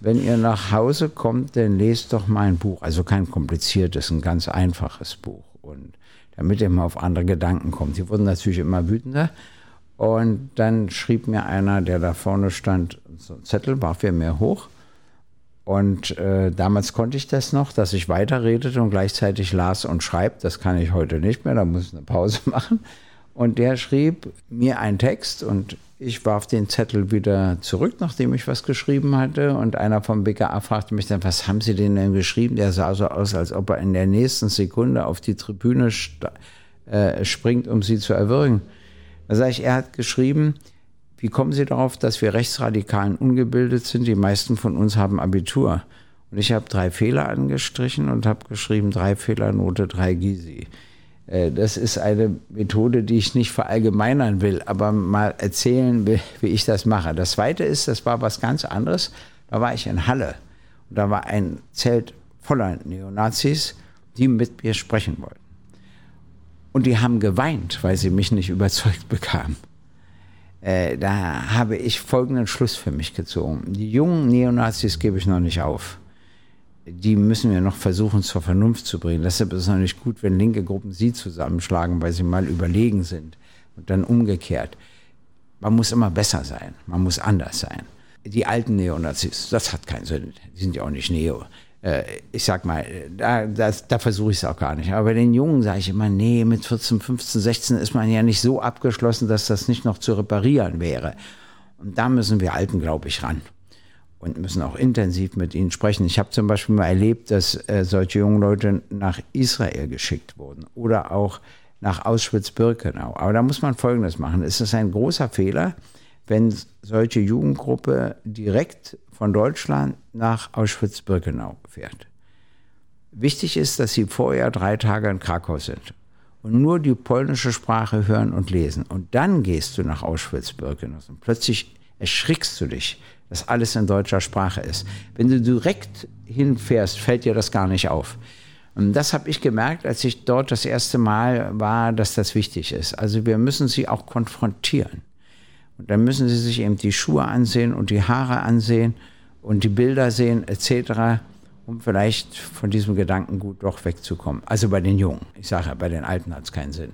[SPEAKER 4] wenn ihr nach Hause kommt, dann lest doch mein Buch. Also kein kompliziertes, ein ganz einfaches Buch. Und damit ihr mal auf andere Gedanken kommt. Die wurden natürlich immer wütender. Und dann schrieb mir einer, der da vorne stand, so ein Zettel, warf er mir hoch. Und äh, damals konnte ich das noch, dass ich weiterredete und gleichzeitig las und schreibt. Das kann ich heute nicht mehr, da muss ich eine Pause machen. Und der schrieb mir einen Text und ich warf den Zettel wieder zurück, nachdem ich was geschrieben hatte. Und einer vom BKA fragte mich dann, was haben Sie denn denn geschrieben? Der sah so aus, als ob er in der nächsten Sekunde auf die Tribüne äh, springt, um sie zu erwürgen. Da sage ich, er hat geschrieben, wie kommen Sie darauf, dass wir Rechtsradikalen ungebildet sind? Die meisten von uns haben Abitur. Und ich habe drei Fehler angestrichen und habe geschrieben, drei Fehler, Note, drei Gysi. Äh, das ist eine Methode, die ich nicht verallgemeinern will, aber mal erzählen will, wie ich das mache. Das zweite ist, das war was ganz anderes. Da war ich in Halle und da war ein Zelt voller Neonazis, die mit mir sprechen wollten. Und die haben geweint, weil sie mich nicht überzeugt bekamen. Äh, da habe ich folgenden Schluss für mich gezogen. Die jungen Neonazis gebe ich noch nicht auf die müssen wir noch versuchen zur Vernunft zu bringen. Deshalb ist es nicht gut, wenn linke Gruppen sie zusammenschlagen, weil sie mal überlegen sind. Und dann umgekehrt. Man muss immer besser sein. Man muss anders sein. Die alten Neonazis, das hat keinen Sinn. Die sind ja auch nicht Neo. Äh, ich sag mal, da, das, da versuche ich es auch gar nicht. Aber bei den Jungen sage ich immer, nee, mit 14, 15, 16 ist man ja nicht so abgeschlossen, dass das nicht noch zu reparieren wäre. Und da müssen wir Alten, glaube ich, ran und müssen auch intensiv mit ihnen sprechen. Ich habe zum Beispiel mal erlebt, dass äh, solche jungen Leute nach Israel geschickt wurden oder auch nach Auschwitz-Birkenau. Aber da muss man Folgendes machen. Es ist ein großer Fehler, wenn solche Jugendgruppe direkt von Deutschland nach Auschwitz-Birkenau fährt. Wichtig ist, dass sie vorher drei Tage in Krakau sind und nur die polnische Sprache hören und lesen. Und dann gehst du nach Auschwitz-Birkenau und plötzlich erschrickst du dich, dass alles in deutscher Sprache ist. Wenn du direkt hinfährst, fällt dir das gar nicht auf. Und das habe ich gemerkt, als ich dort das erste Mal war, dass das wichtig ist. Also wir müssen sie auch konfrontieren. Und dann müssen sie sich eben die Schuhe ansehen und die Haare ansehen und die Bilder sehen etc., um vielleicht von diesem Gedankengut doch wegzukommen. Also bei den Jungen. Ich sage, bei den Alten hat es keinen Sinn.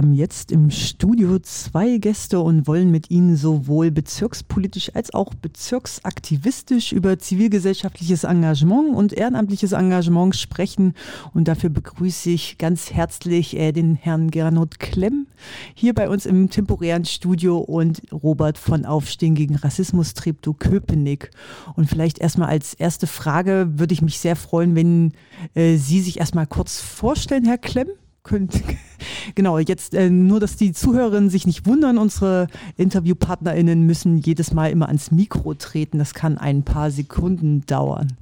[SPEAKER 2] Haben jetzt im Studio zwei Gäste und wollen mit Ihnen sowohl bezirkspolitisch als auch bezirksaktivistisch über zivilgesellschaftliches Engagement und ehrenamtliches Engagement sprechen. Und dafür begrüße ich ganz herzlich äh, den Herrn Gernot Klemm hier bei uns im temporären Studio und Robert von Aufstehen gegen Rassismus Treptow Köpenick. Und vielleicht erstmal als erste Frage würde ich mich sehr freuen, wenn äh, Sie sich erstmal kurz vorstellen, Herr Klemm könnt, genau, jetzt äh, nur, dass die Zuhörerinnen sich nicht wundern, unsere InterviewpartnerInnen müssen jedes Mal immer ans Mikro treten. Das kann ein paar Sekunden dauern.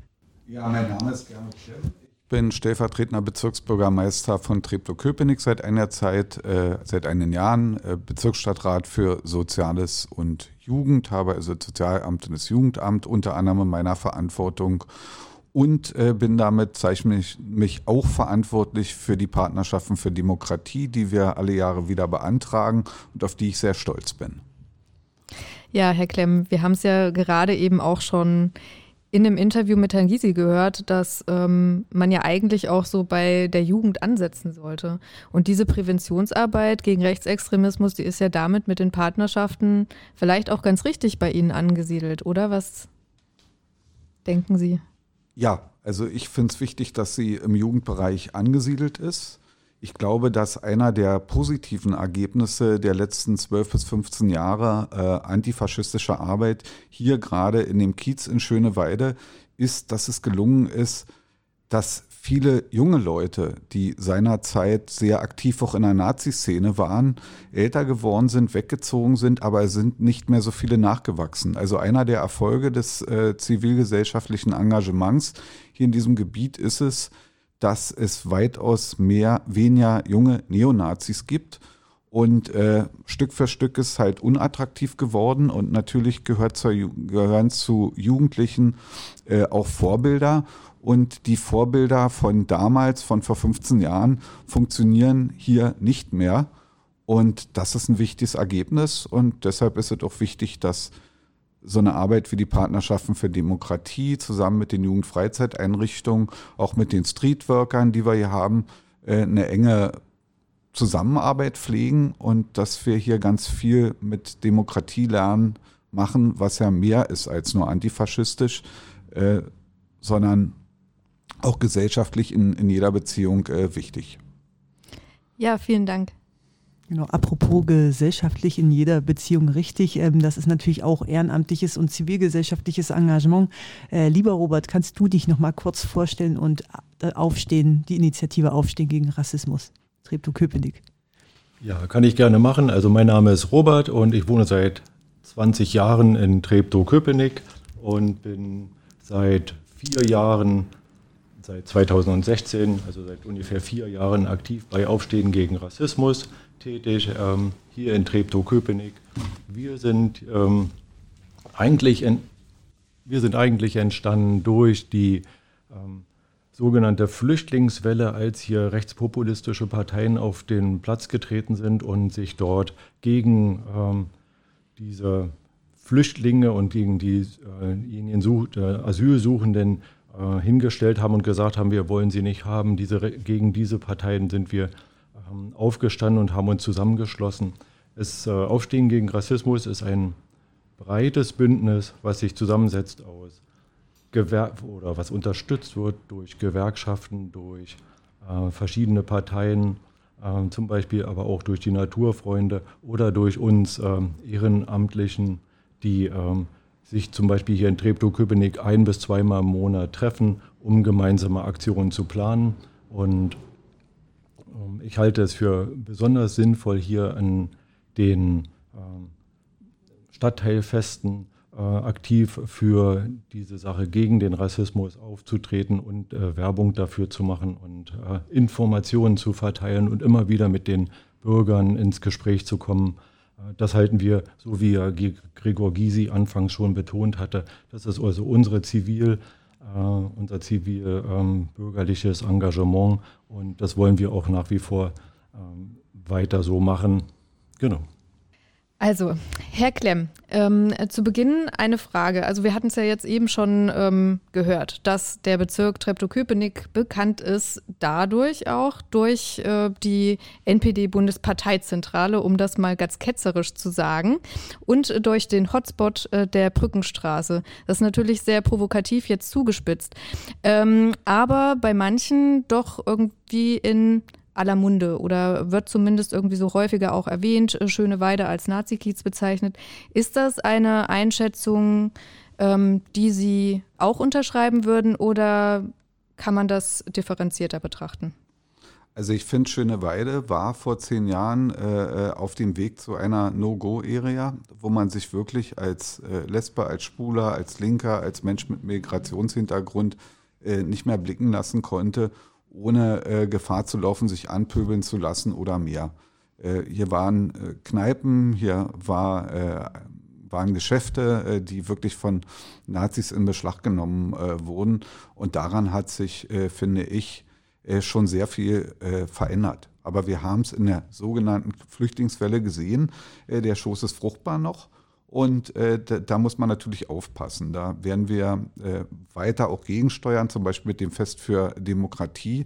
[SPEAKER 5] Ja, mein Name ist Gernot Klemm. Ich bin stellvertretender Bezirksbürgermeister von Treptow-Köpenick seit einer Zeit, äh, seit einigen Jahren, äh, Bezirksstadtrat für Soziales und Jugend, habe also Sozialamt und das Jugendamt unter anderem in meiner Verantwortung und äh, bin damit, zeichne mich, mich auch verantwortlich für die Partnerschaften für Demokratie, die wir alle Jahre wieder beantragen und auf die ich sehr stolz bin.
[SPEAKER 1] Ja, Herr Klemm, wir haben es ja gerade eben auch schon in einem Interview mit Herrn Gysi gehört, dass ähm, man ja eigentlich auch so bei der Jugend ansetzen sollte. Und diese Präventionsarbeit gegen Rechtsextremismus, die ist ja damit mit den Partnerschaften vielleicht auch ganz richtig bei Ihnen angesiedelt, oder? Was denken Sie?
[SPEAKER 5] Ja, also ich finde es wichtig, dass sie im Jugendbereich angesiedelt ist. Ich glaube, dass einer der positiven Ergebnisse der letzten 12 bis 15 Jahre äh, antifaschistischer Arbeit hier gerade in dem Kiez in Schöneweide ist, dass es gelungen ist, dass viele junge Leute, die seinerzeit sehr aktiv auch in der Nazi-Szene waren, älter geworden sind, weggezogen sind, aber es sind nicht mehr so viele nachgewachsen. Also einer der Erfolge des äh, zivilgesellschaftlichen Engagements hier in diesem Gebiet ist es, dass es weitaus mehr, weniger junge Neonazis gibt. Und äh, Stück für Stück ist halt unattraktiv geworden und natürlich gehört zur, gehören zu Jugendlichen äh, auch Vorbilder. Und die Vorbilder von damals, von vor 15 Jahren, funktionieren hier nicht mehr. Und das ist ein wichtiges Ergebnis. Und deshalb ist es auch wichtig, dass so eine Arbeit wie die Partnerschaften für Demokratie zusammen mit den Jugendfreizeiteinrichtungen, auch mit den Streetworkern, die wir hier haben, äh, eine enge Zusammenarbeit pflegen und dass wir hier ganz viel mit Demokratie lernen machen, was ja mehr ist als nur antifaschistisch, äh, sondern auch gesellschaftlich in, in jeder Beziehung äh, wichtig.
[SPEAKER 1] Ja, vielen Dank.
[SPEAKER 2] Genau, apropos gesellschaftlich in jeder Beziehung richtig, ähm, das ist natürlich auch ehrenamtliches und zivilgesellschaftliches Engagement. Äh, lieber Robert, kannst du dich noch mal kurz vorstellen und äh, aufstehen, die Initiative Aufstehen gegen Rassismus, Treptow-Köpenick?
[SPEAKER 6] Ja, kann ich gerne machen. Also mein Name ist Robert und ich wohne seit 20 Jahren in Treptow-Köpenick und bin seit vier Jahren seit 2016, also seit ungefähr vier Jahren aktiv bei Aufstehen gegen Rassismus tätig, ähm, hier in Treptow-Köpenick. Wir sind ähm, eigentlich wir sind eigentlich entstanden durch die ähm, sogenannte Flüchtlingswelle, als hier rechtspopulistische Parteien auf den Platz getreten sind und sich dort gegen ähm, diese Flüchtlinge und gegen die äh, Asylsuchenden äh, hingestellt haben und gesagt haben, wir wollen sie nicht haben. Diese, gegen diese Parteien sind wir ähm, aufgestanden und haben uns zusammengeschlossen. Das äh, Aufstehen gegen Rassismus ist ein breites Bündnis, was sich zusammensetzt aus Gewer oder was unterstützt wird durch Gewerkschaften, durch äh, verschiedene Parteien, äh, zum Beispiel aber auch durch die Naturfreunde oder durch uns ähm, Ehrenamtlichen, die ähm, sich zum Beispiel hier in Treptow-Köpenick ein- bis zweimal im Monat treffen, um gemeinsame Aktionen zu planen. Und ähm, ich halte es für besonders sinnvoll, hier an den ähm, Stadtteilfesten äh, aktiv für diese Sache gegen den Rassismus aufzutreten und äh, Werbung dafür zu machen und äh, Informationen zu verteilen und immer wieder mit den Bürgern ins Gespräch zu kommen das halten wir, so wie Gregor Gysi anfangs schon betont hatte, das ist also unsere Zivil, äh, unser zivil-bürgerliches ähm, Engagement und das wollen wir auch nach wie vor ähm, weiter so machen. Genau.
[SPEAKER 1] Also, Herr Klemm, ähm, zu Beginn eine Frage. Also wir hatten es ja jetzt eben schon ähm, gehört, dass der Bezirk Treptow-Köpenick bekannt ist dadurch auch durch äh, die NPD-Bundesparteizentrale, um das mal ganz ketzerisch zu sagen, und durch den Hotspot äh, der Brückenstraße. Das ist natürlich sehr provokativ jetzt zugespitzt, ähm, aber bei manchen doch irgendwie in aller Munde oder wird zumindest irgendwie so häufiger auch erwähnt, äh, Schöne Weide als Nazi-Kiez bezeichnet. Ist das eine Einschätzung, ähm, die Sie auch unterschreiben würden oder kann man das differenzierter betrachten?
[SPEAKER 5] Also ich finde, Schöne Weide war vor zehn Jahren äh, äh, auf dem Weg zu einer No-Go-Area, wo man sich wirklich als äh, Lesbe, als Schwuler, als Linker, als Mensch mit Migrationshintergrund äh, nicht mehr blicken lassen konnte ohne äh, Gefahr zu laufen, sich anpöbeln zu lassen oder mehr. Äh, hier waren äh, Kneipen, hier war, äh, waren Geschäfte, äh, die wirklich von Nazis in Beschlag genommen äh, wurden. Und daran hat sich, finde ich, schon sehr viel verändert. Aber wir haben es in der sogenannten Flüchtlingswelle gesehen. der Schoß ist fruchtbar noch. Und äh, da, da, muss man natürlich aufpassen. Da werden wir äh, weiter auch gegensteuern, zum Beispiel mit dem Fest für Demokratie,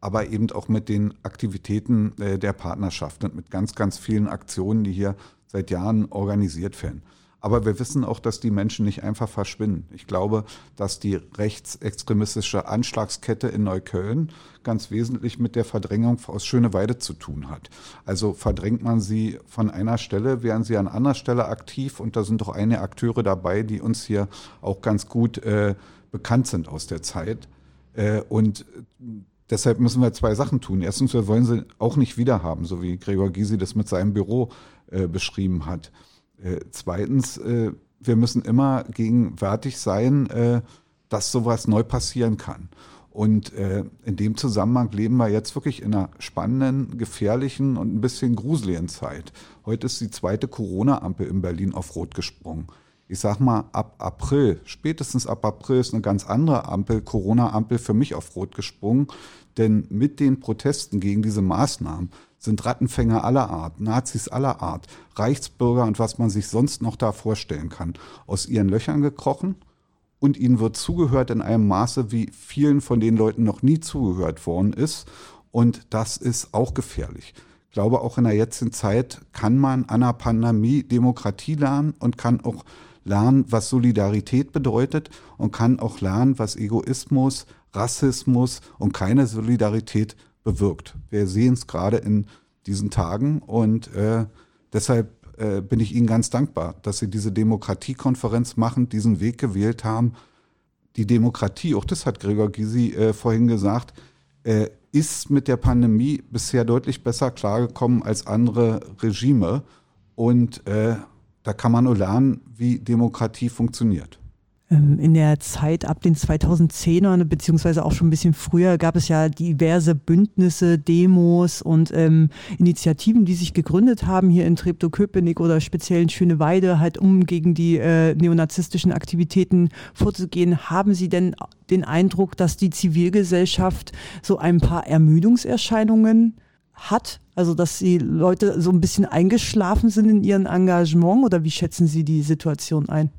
[SPEAKER 5] aber eben auch mit den Aktivitäten äh, der Partnerschaft und mit ganz, ganz vielen Aktionen, die hier seit Jahren organisiert werden. Aber wir wissen auch, dass die Menschen nicht einfach verschwinden. Ich glaube, dass die rechtsextremistische Anschlagskette in Neukölln ganz wesentlich mit der Verdrängung aus Schöneweide zu tun hat. Also verdrängt man sie von einer Stelle, wären sie an anderer Stelle aktiv und da sind doch einige Akteure dabei, die uns hier auch ganz gut äh, bekannt sind aus der Zeit. Äh, und deshalb müssen wir zwei Sachen tun. Erstens, wir wollen sie auch nicht wiederhaben, so wie Gregor Gysi das mit seinem Büro äh, beschrieben hat. Äh, zweitens, äh, wir müssen immer gegenwärtig sein, äh, dass sowas neu passieren kann. Und äh, in dem Zusammenhang leben wir jetzt wirklich in einer spannenden, gefährlichen und ein bisschen gruseligen Zeit. Heute ist die zweite Corona-Ampel in Berlin auf Rot gesprungen. Ich sag mal, ab April, spätestens ab April ist eine ganz andere Ampel, Corona-Ampel für mich auf Rot gesprungen. Denn mit den Protesten gegen diese Maßnahmen sind Rattenfänger aller Art, Nazis aller Art, Reichsbürger und was man sich sonst noch da vorstellen kann, aus ihren Löchern gekrochen und ihnen wird zugehört in einem Maße, wie vielen von den Leuten noch nie zugehört worden ist. Und das ist auch gefährlich. Ich glaube, auch in der jetzigen Zeit kann man an der Pandemie Demokratie lernen und kann auch lernen, was Solidarität bedeutet und kann auch lernen, was Egoismus, Rassismus und keine Solidarität bewirkt. Wir sehen es gerade in diesen Tagen und äh, deshalb äh, bin ich Ihnen ganz dankbar, dass Sie diese Demokratiekonferenz machen, diesen Weg gewählt haben. Die Demokratie, auch das hat Gregor Gysi äh, vorhin gesagt, äh, ist mit der Pandemie bisher deutlich besser klargekommen als andere Regime. Und äh, da kann man nur lernen, wie Demokratie funktioniert.
[SPEAKER 2] Ähm, in der Zeit ab den 2010ern, beziehungsweise auch schon ein bisschen früher, gab es ja diverse Bündnisse, Demos und ähm, Initiativen, die sich gegründet haben hier in Treptow-Köpenick oder speziell in Schöneweide, halt um gegen die äh, neonazistischen Aktivitäten vorzugehen. Haben Sie denn den Eindruck, dass die Zivilgesellschaft so ein paar Ermüdungserscheinungen hat? Also, dass die Leute so ein bisschen eingeschlafen sind in ihrem Engagement oder wie schätzen Sie die Situation ein?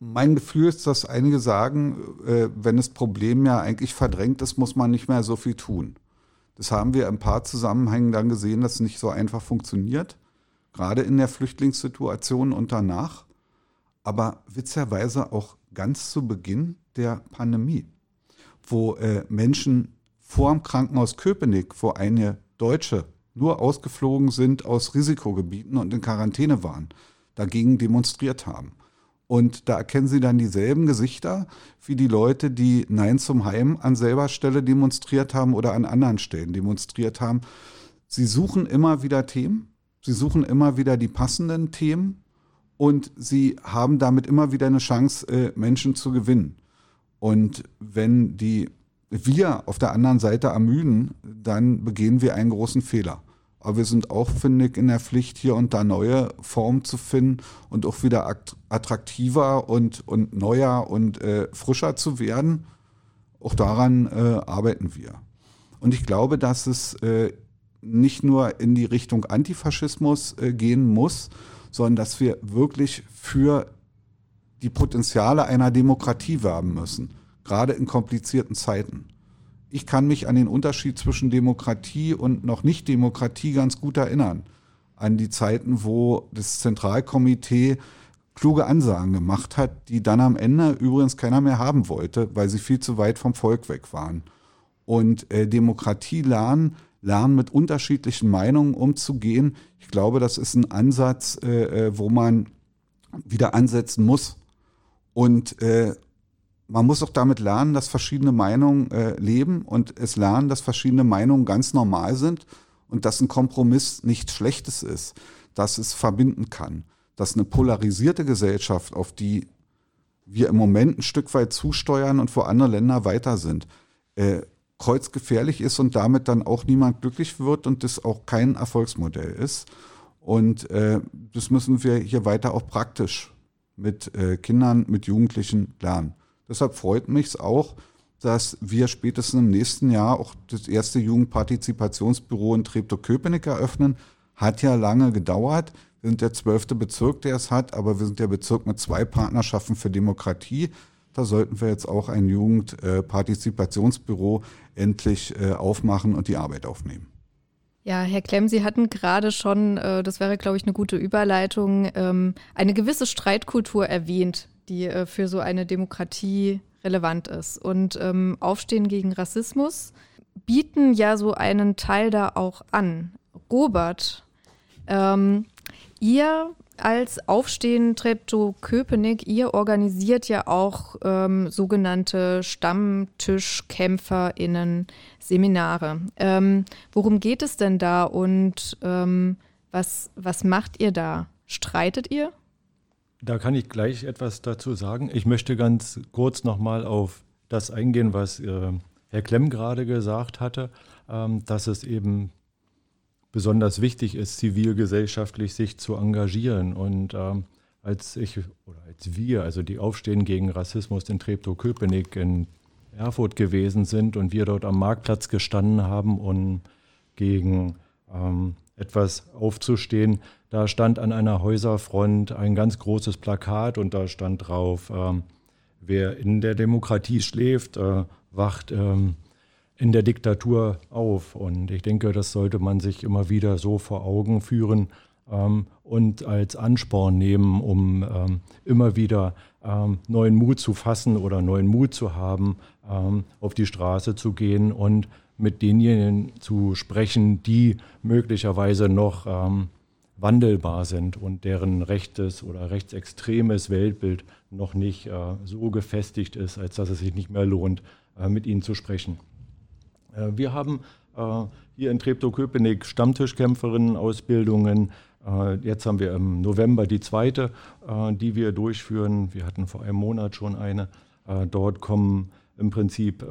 [SPEAKER 5] Mein Gefühl ist, dass einige sagen, äh, wenn das Problem ja eigentlich verdrängt ist, muss man nicht mehr so viel tun. Das haben wir in ein paar Zusammenhängen dann gesehen, dass es nicht so einfach funktioniert, gerade in der Flüchtlingssituation und danach, aber witzigerweise auch ganz zu Beginn der Pandemie, wo äh, Menschen vor dem Krankenhaus Köpenick, wo eine Deutsche nur ausgeflogen sind aus Risikogebieten und in Quarantäne waren, dagegen demonstriert haben. Und da erkennen Sie dann dieselben Gesichter wie die Leute, die Nein zum Heim an selber Stelle demonstriert haben oder an anderen Stellen demonstriert haben. Sie suchen immer wieder Themen, sie suchen immer wieder die passenden Themen und sie haben damit immer wieder eine Chance, äh, Menschen zu gewinnen. Und wenn die wir auf der anderen Seite ermüden, dann begehen wir einen großen Fehler. Aber wir sind auch, finde ich, in der Pflicht, hier und da neue Formen zu finden und auch wieder attraktiver und, und neuer und äh, frischer zu werden. Auch daran äh, arbeiten wir. Und ich glaube, dass es äh, nicht nur in die Richtung Antifaschismus äh, gehen muss, sondern dass wir wirklich für die Potenziale einer Demokratie werben müssen, gerade in komplizierten Zeiten. Ich kann mich an den Unterschied zwischen Demokratie und noch nicht Demokratie ganz gut erinnern. An die Zeiten, wo das Zentralkomitee kluge Ansagen gemacht hat, die dann am Ende übrigens keiner mehr haben wollte, weil sie viel zu weit vom Volk weg waren. Und äh, Demokratie lernen, lernen mit unterschiedlichen Meinungen umzugehen. Ich glaube, das ist ein Ansatz, äh, äh wo man wieder ansetzen muss. Und äh, man muss auch damit lernen, dass verschiedene Meinungen äh, leben und es lernen, dass verschiedene Meinungen ganz normal sind und dass ein Kompromiss nichts Schlechtes ist, dass es verbinden kann, dass eine polarisierte Gesellschaft, auf die wir im Moment ein Stück weit zusteuern und wo andere Länder weiter sind, äh, kreuzgefährlich ist und damit dann auch niemand glücklich wird und das auch kein Erfolgsmodell ist. Und äh, das müssen wir hier weiter auch praktisch mit äh, Kindern, mit Jugendlichen lernen. Deshalb freut mich es auch, dass wir spätestens im nächsten Jahr auch das erste Jugendpartizipationsbüro in Treptow-Köpenick eröffnen. Hat ja lange gedauert. Wir sind der zwölfte Bezirk, der es hat, aber wir sind der Bezirk mit zwei Partnerschaften für Demokratie. Da sollten wir jetzt auch ein Jugendpartizipationsbüro endlich äh, aufmachen und die Arbeit aufnehmen.
[SPEAKER 1] Ja, Herr Klemm, Sie hatten gerade schon, äh, das wäre, glaube ich, eine gute Überleitung, ähm, eine gewisse Streitkultur erwähnt, die äh, für so eine Demokratie relevant ist. Und ähm, Aufstehen gegen Rassismus bieten ja so einen Teil da auch an. Robert, ähm, ihr als Aufstehen Treptow-Köpenick, ihr organisiert ja auch ähm, sogenannte StammtischkämpferInnen Seminare. Ähm, worum geht es denn da und ähm, was, was macht ihr da? Streitet ihr?
[SPEAKER 6] Da kann ich gleich etwas dazu sagen. Ich möchte ganz kurz nochmal auf das eingehen, was äh, Herr Klemm gerade gesagt hatte, ähm, dass es eben besonders wichtig ist, zivilgesellschaftlich sich zu engagieren. Und ähm, als ich oder als wir, also die Aufstehen gegen Rassismus in Treptow-Köpenick in Erfurt gewesen sind und wir dort am Marktplatz gestanden haben, um gegen ähm, etwas aufzustehen, da stand an einer Häuserfront ein ganz großes Plakat und da stand drauf, ähm, wer in der Demokratie schläft, äh, wacht ähm, in der Diktatur auf. Und ich denke, das sollte man sich immer wieder so vor Augen führen ähm, und als Ansporn nehmen, um ähm, immer wieder ähm, neuen Mut zu fassen oder neuen Mut zu haben, ähm, auf die Straße zu gehen und mit denjenigen zu sprechen, die möglicherweise noch ähm, wandelbar sind und deren rechtes oder rechtsextremes Weltbild noch nicht äh, so gefestigt ist, als dass es sich nicht mehr lohnt, äh, mit ihnen zu sprechen. Äh, wir haben äh, hier in Treptow-Köpenick Stammtischkämpferinnen-Ausbildungen. Äh, jetzt haben wir im November die zweite, die wir durchführen. Wir hatten vor einem Monat schon eine. Dort kommen im Prinzip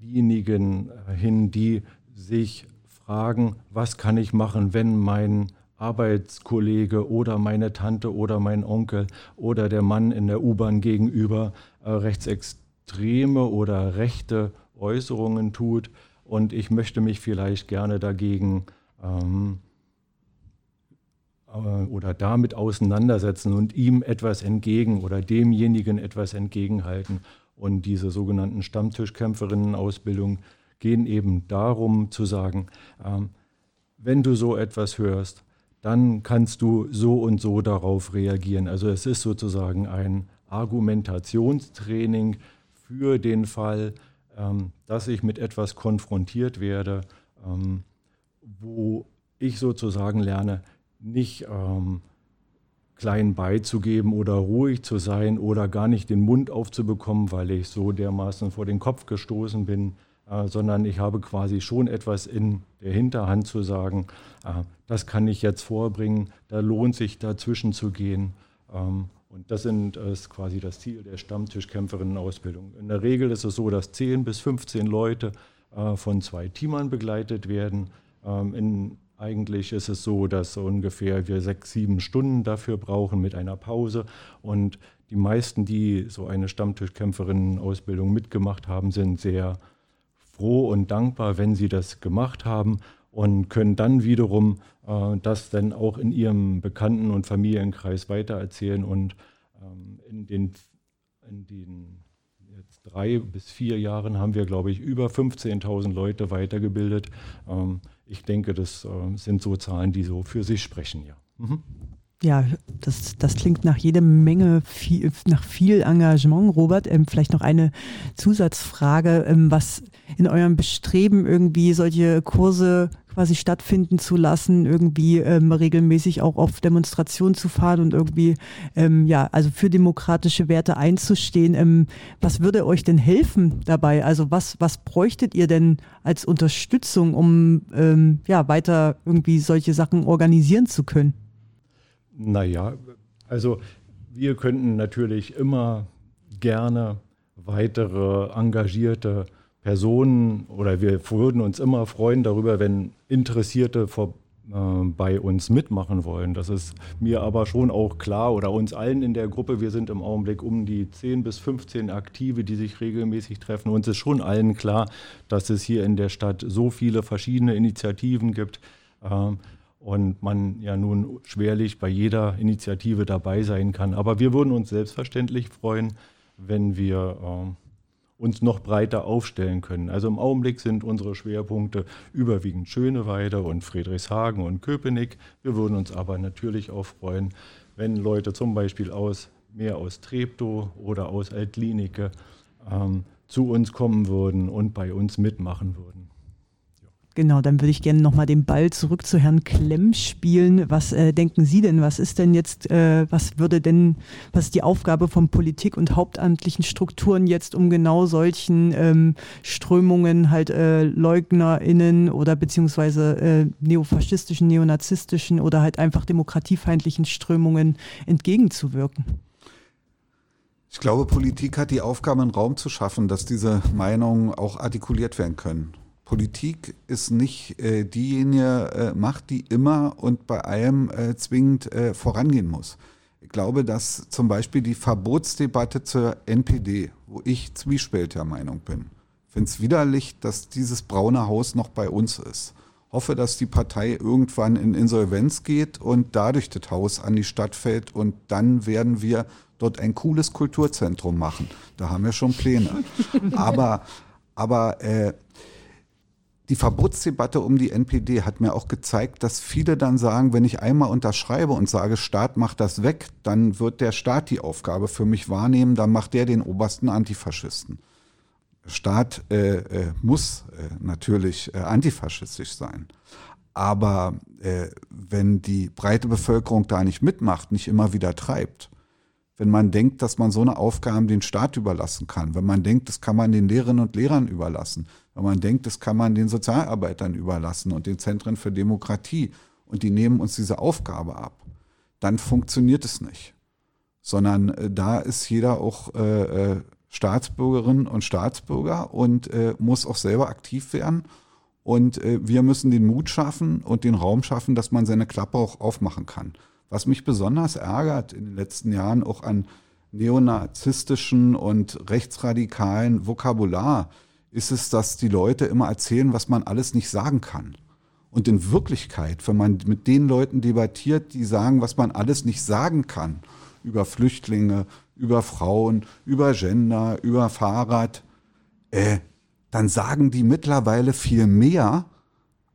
[SPEAKER 6] diejenigen hin, die sich fragen, was kann ich machen, wenn mein Arbeitskollege oder meine Tante oder mein Onkel oder der Mann in der U-Bahn gegenüber rechtsextreme oder rechte Äußerungen tut und ich möchte mich vielleicht gerne dagegen ähm, äh, oder damit auseinandersetzen und ihm etwas entgegen oder demjenigen etwas entgegenhalten. Und diese sogenannten Stammtischkämpferinnen-Ausbildungen gehen eben darum zu sagen, ähm, wenn du so etwas hörst, dann kannst du so und so darauf reagieren. Also es ist sozusagen ein Argumentationstraining für den Fall, ähm, dass ich mit etwas konfrontiert werde, ähm, wo ich sozusagen lerne, nicht ähm, klein beizugeben oder ruhig zu sein oder gar nicht den Mund aufzubekommen, weil ich so dermaßen vor den Kopf gestoßen bin, sondern ich habe quasi schon etwas in der Hinterhand zu sagen, äh, das kann ich jetzt vorbringen, da lohnt sich dazwischen zu gehen. Ähm, und das sind, ist quasi das Ziel der Stammtischkämpferinnen-Ausbildung. In der Regel ist es so, dass 10 bis 15 Leute äh, von zwei Teamern begleitet werden. Ähm, in, eigentlich ist es so, dass ungefähr wir sechs, sieben Stunden dafür brauchen mit einer Pause. Und die meisten, die so eine Stammtischkämpferinnen-Ausbildung mitgemacht haben, sind sehr froh und dankbar, wenn sie das gemacht haben. und können dann wiederum äh, das dann auch in ihrem Bekannten- und Familienkreis weitererzählen und ähm, in den, in den jetzt drei bis vier Jahren haben wir, glaube ich, über 15.000 Leute weitergebildet. Ähm, ich denke, das äh, sind so Zahlen, die so für sich sprechen, ja. Mhm.
[SPEAKER 2] Ja, das, das klingt nach jede Menge, viel, nach viel Engagement. Robert, ähm, vielleicht noch eine Zusatzfrage, ähm, was in eurem Bestreben irgendwie solche Kurse quasi stattfinden zu lassen, irgendwie ähm, regelmäßig auch auf Demonstrationen zu fahren und irgendwie, ähm, ja, also für demokratische Werte einzustehen. Ähm, was würde euch denn helfen dabei? Also was, was bräuchtet ihr denn als Unterstützung, um ähm, ja, weiter irgendwie solche Sachen organisieren zu können?
[SPEAKER 6] Naja, also wir könnten natürlich immer gerne weitere engagierte Personen oder wir würden uns immer freuen darüber, wenn Interessierte vor, äh, bei uns mitmachen wollen. Das ist mir aber schon auch klar oder uns allen in der Gruppe. Wir sind im Augenblick um die 10 bis 15 Aktive, die sich regelmäßig treffen. Uns ist schon allen klar, dass es hier in der Stadt so viele verschiedene Initiativen gibt. Äh, und man ja nun schwerlich bei jeder Initiative dabei sein kann. Aber wir würden uns selbstverständlich freuen, wenn wir äh, uns noch breiter aufstellen können. Also im Augenblick sind unsere Schwerpunkte überwiegend Schöneweide und Friedrichshagen und Köpenick. Wir würden uns aber natürlich auch freuen, wenn Leute zum Beispiel aus mehr aus Treptow oder aus Altlinike ähm, zu uns kommen würden und bei uns mitmachen würden.
[SPEAKER 2] Genau, dann würde ich gerne nochmal den Ball zurück zu Herrn Klemm spielen. Was äh, denken Sie denn? Was ist denn jetzt, äh, was würde denn, was ist die Aufgabe von Politik und hauptamtlichen Strukturen jetzt, um genau solchen ähm, Strömungen halt äh, LeugnerInnen oder beziehungsweise äh, neofaschistischen, neonazistischen oder halt einfach demokratiefeindlichen Strömungen entgegenzuwirken?
[SPEAKER 5] Ich glaube, Politik hat die Aufgabe, einen Raum zu schaffen, dass diese Meinungen auch artikuliert werden können. Politik ist nicht äh, diejenige äh, Macht, die immer und bei allem äh, zwingend äh, vorangehen muss. Ich glaube, dass zum Beispiel die Verbotsdebatte zur NPD, wo ich zwiespältiger Meinung bin, finde es widerlich, dass dieses braune Haus noch bei uns ist. Hoffe, dass die Partei irgendwann in Insolvenz geht und dadurch das Haus an die Stadt fällt und dann werden wir dort ein cooles Kulturzentrum machen. Da haben wir schon Pläne. Aber, aber äh, die Verbotsdebatte um die NPD hat mir auch gezeigt, dass viele dann sagen, wenn ich einmal unterschreibe und sage, Staat macht das weg, dann wird der Staat die Aufgabe für mich wahrnehmen, dann macht der den obersten Antifaschisten. Staat äh, äh, muss äh, natürlich äh, antifaschistisch sein. Aber äh, wenn die breite Bevölkerung da nicht mitmacht, nicht immer wieder treibt, wenn man denkt, dass man so eine Aufgabe den Staat überlassen kann, wenn man denkt, das kann man den Lehrerinnen und Lehrern überlassen, wenn man denkt, das kann man den Sozialarbeitern überlassen und den Zentren für Demokratie und die nehmen uns diese Aufgabe ab, dann funktioniert es nicht. Sondern äh, da ist jeder auch äh, äh, Staatsbürgerin und Staatsbürger und äh, muss auch selber aktiv werden. Und äh, wir müssen den Mut schaffen und den Raum schaffen, dass man seine Klappe auch aufmachen kann. Was mich besonders ärgert in den letzten Jahren auch an neonazistischen und rechtsradikalen Vokabular, ist es, dass die Leute immer erzählen, was man alles nicht sagen kann. Und in Wirklichkeit, wenn man mit den Leuten debattiert, die sagen, was man alles nicht sagen kann, über Flüchtlinge, über Frauen, über Gender, über Fahrrad, äh, dann sagen die mittlerweile viel mehr,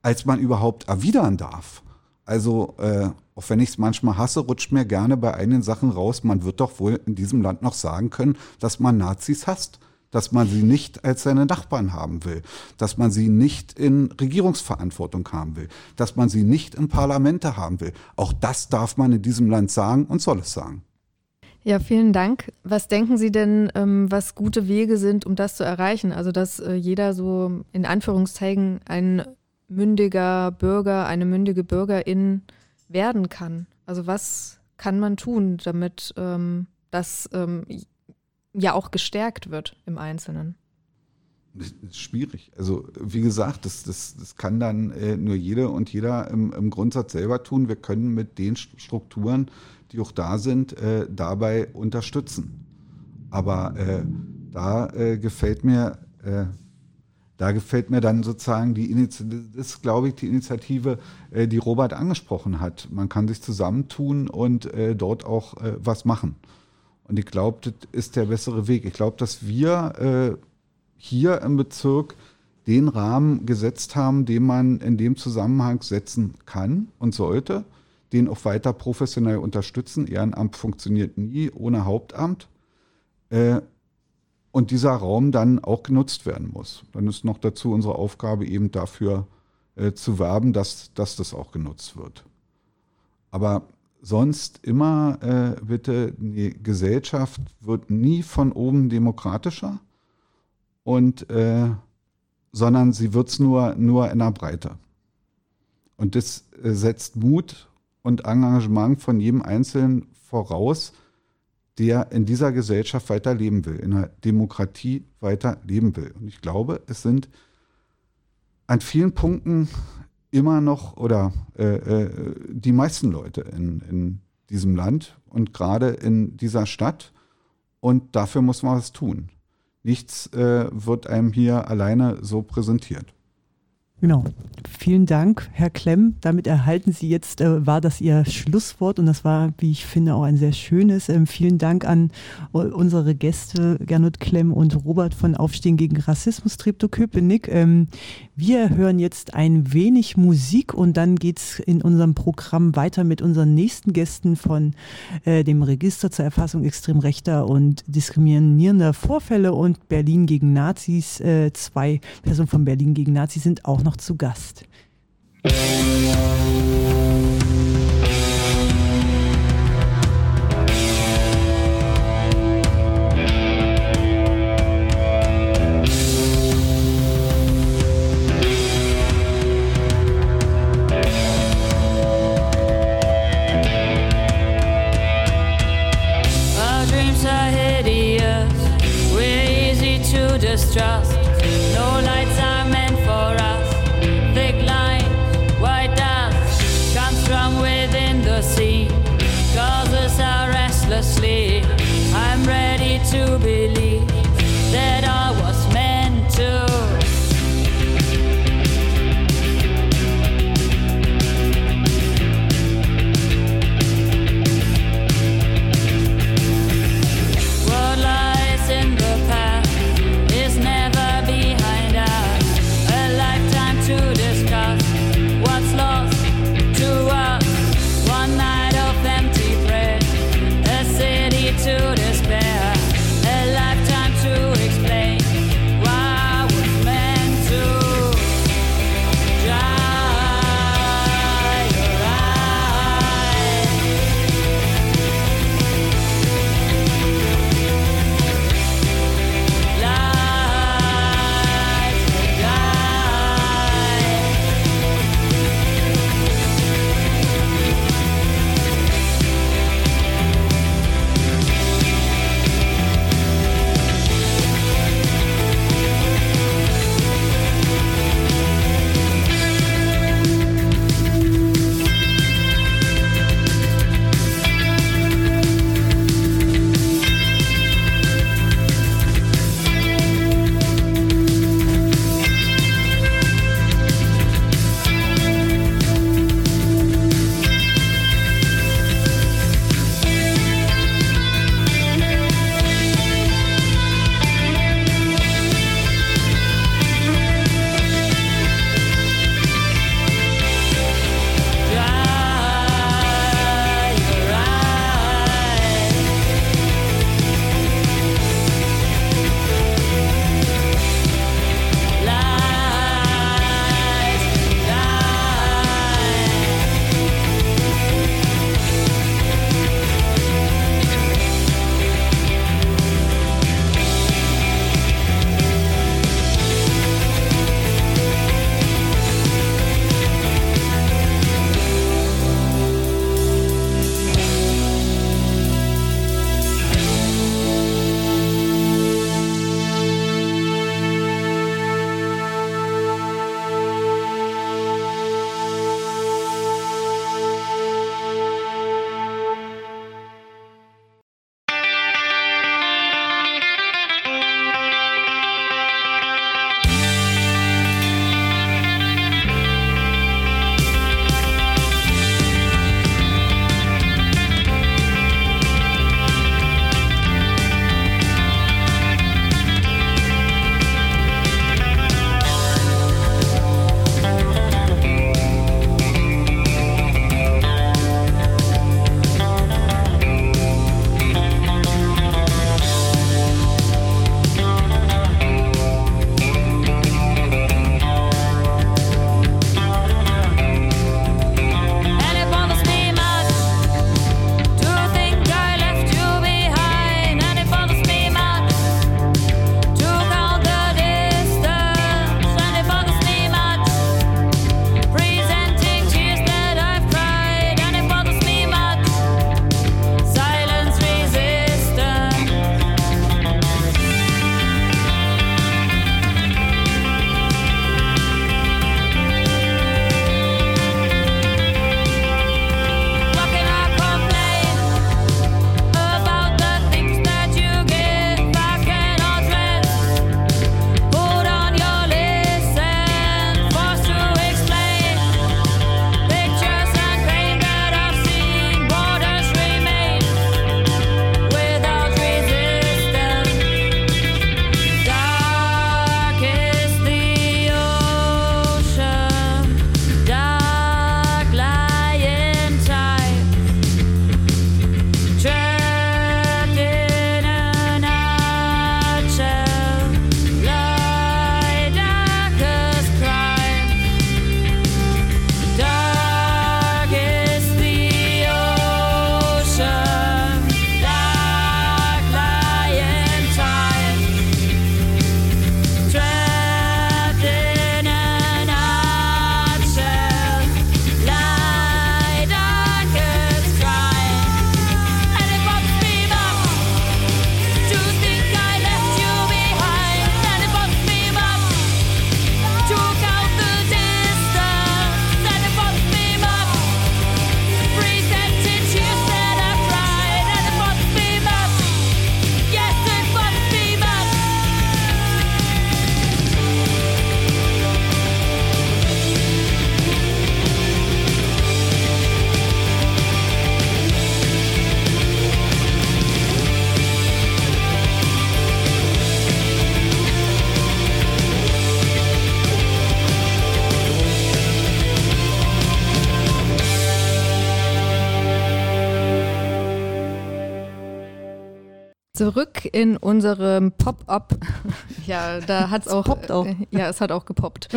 [SPEAKER 5] als man überhaupt erwidern darf. Also, äh, auch wenn ich es manchmal hasse, rutscht mir gerne bei einigen Sachen raus, man wird doch wohl in diesem Land noch sagen können, dass man Nazis hasst dass man sie nicht als seine Nachbarn haben will, dass man sie nicht in Regierungsverantwortung haben will, dass man sie nicht in Parlamente haben will. Auch das darf man in diesem Land sagen und soll es sagen.
[SPEAKER 1] Ja, vielen Dank. Was denken Sie denn, ähm, was gute Wege sind, um das zu erreichen? Also, dass äh, jeder so in Anführungszeichen ein mündiger Bürger, eine mündige Bürgerin werden kann. Also, was kann man tun, damit ähm, das ähm, ja auch gestärkt wird im Einzelnen.
[SPEAKER 5] Schwierig. Also wie gesagt, das, das, das kann dann äh, nur jede und jeder im, im, Grundsatz selber tun. Wir können mit den Strukturen, die auch da sind, äh, dabei unterstützen. Aber äh, da äh, gefällt mir äh, da gefällt mir dann sozusagen die Initiative, das ist, glaube ich, die Initiative, äh, die Robert angesprochen hat. Man kann sich zusammentun und dort auch was machen. Und ich glaube, das ist der bessere Weg. Ich glaube, dass wir äh, hier im Bezirk den Rahmen gesetzt haben, den man in dem Zusammenhang setzen kann und sollte, den auch weiter professionell unterstützen. Ehrenamt funktioniert nie ohne Hauptamt. Äh, und dieser Raum dann auch genutzt werden muss. Dann ist noch dazu unsere Aufgabe eben dafür äh, zu werben, dass, dass das auch genutzt wird. Aber sonst immer äh, bitte, die Gesellschaft wird nie von oben demokratischer und äh, sondern sie wird es nur, nur in der Breite. Und das äh, setzt Mut und Engagement von jedem Einzelnen voraus, der in dieser Gesellschaft weiter leben will, in einer Demokratie weiter leben will. Und ich glaube, es sind an vielen Punkten immer noch oder äh, äh, die meisten Leute in, in diesem Land und gerade in dieser Stadt. Und dafür muss man was tun. Nichts äh, wird einem hier alleine so präsentiert.
[SPEAKER 2] Genau. Vielen Dank, Herr Klemm. Damit erhalten Sie jetzt, äh, war das Ihr Schlusswort und das war, wie ich finde, auch ein sehr schönes. Ähm, vielen Dank an uh, unsere Gäste, Gernot Klemm und Robert von Aufstehen gegen Rassismus, Treptow-Köpenick. Ähm, wir hören jetzt ein wenig Musik und dann geht's in unserem Programm weiter mit unseren nächsten Gästen von äh, dem Register zur Erfassung extrem rechter und diskriminierender Vorfälle und Berlin gegen Nazis. Äh, zwei Personen von Berlin gegen Nazis sind auch noch zu Gast.
[SPEAKER 1] Zurück in unserem Pop-up. Ja, da hat's auch,
[SPEAKER 2] poppt auch.
[SPEAKER 1] Äh, ja, es hat auch gepoppt.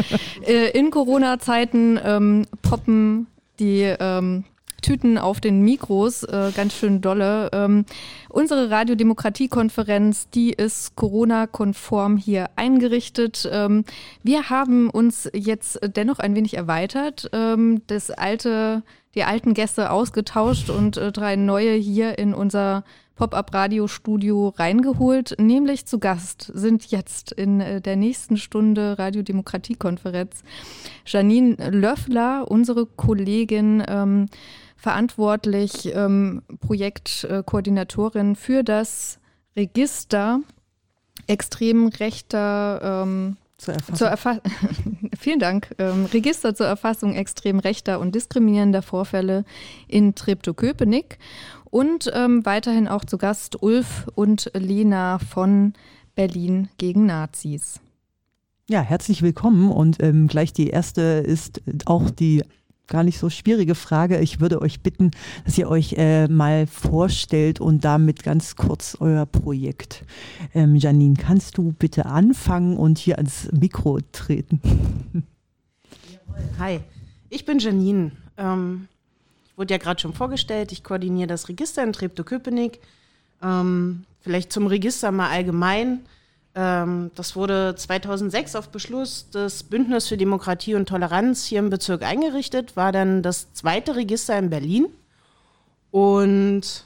[SPEAKER 1] äh, in Corona-Zeiten ähm, poppen die ähm, Tüten auf den Mikros, äh, ganz schön dolle. Ähm, unsere Radiodemokratie-Konferenz, die ist Corona-konform hier eingerichtet. Ähm, wir haben uns jetzt dennoch ein wenig erweitert, ähm, das alte, die alten Gäste ausgetauscht und äh, drei neue hier in unser Pop-up-Radio-Studio reingeholt. Nämlich zu Gast sind jetzt in äh, der nächsten Stunde Radiodemokratie-Konferenz Janine Löffler, unsere Kollegin, ähm, verantwortlich, ähm, Projektkoordinatorin für das Register extrem rechter ähm,
[SPEAKER 2] Zur Erfassung.
[SPEAKER 1] Vielen Dank. Ähm, Register zur Erfassung extrem rechter und diskriminierender Vorfälle in Treptow-Köpenick. Und ähm, weiterhin auch zu Gast Ulf und Lena von Berlin gegen Nazis.
[SPEAKER 2] Ja, herzlich willkommen und ähm, gleich die erste ist auch die gar nicht so schwierige Frage. Ich würde euch bitten, dass ihr euch äh, mal vorstellt und damit ganz kurz euer Projekt. Ähm, Janine, kannst du bitte anfangen und hier ans Mikro treten?
[SPEAKER 7] Hi, ich bin Janine. Ähm, wurde ja gerade schon vorgestellt. Ich koordiniere das Register in Treptow-Köpenick. Ähm, vielleicht zum Register mal allgemein. Ähm, das wurde 2006 auf Beschluss des Bündnis für Demokratie und Toleranz hier im Bezirk eingerichtet, war dann das zweite Register in Berlin und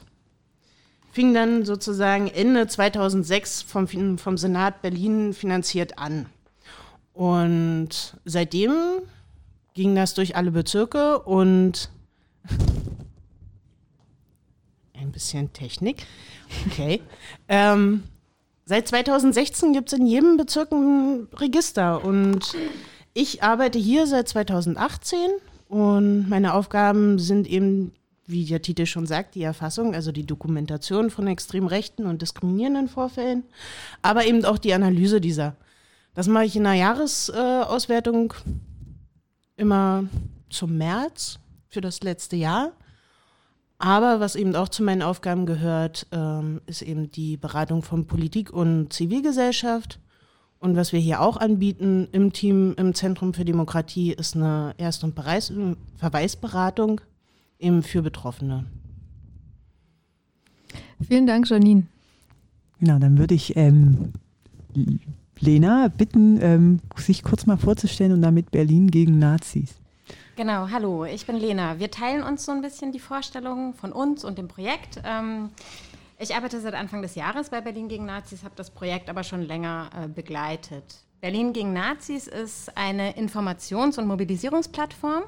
[SPEAKER 7] fing dann sozusagen Ende 2006 vom, vom Senat Berlin finanziert an. Und seitdem ging das durch alle Bezirke und ein bisschen Technik. Okay. ähm, seit 2016 gibt es in jedem Bezirk ein Register und ich arbeite hier seit 2018 und meine Aufgaben sind eben, wie der Titel schon sagt, die Erfassung, also die Dokumentation von extrem rechten und diskriminierenden Vorfällen, aber eben auch die Analyse dieser. Das mache ich in einer Jahresauswertung immer zum März für das letzte Jahr. Aber was eben auch zu meinen Aufgaben gehört, ähm, ist eben die Beratung von Politik und Zivilgesellschaft. Und was wir hier auch anbieten im Team im Zentrum für Demokratie ist eine Erst- und Bereis Verweisberatung eben für Betroffene.
[SPEAKER 1] Vielen Dank, Janine.
[SPEAKER 2] Genau, dann würde ich ähm, Lena bitten, ähm, sich kurz mal vorzustellen und damit Berlin gegen Nazis.
[SPEAKER 8] Genau, hallo, ich bin Lena. Wir teilen uns so ein bisschen die Vorstellungen von uns und dem Projekt. Ähm, ich arbeite seit Anfang des Jahres bei Berlin gegen Nazis, habe das Projekt aber schon länger äh, begleitet. Berlin gegen Nazis ist eine Informations- und Mobilisierungsplattform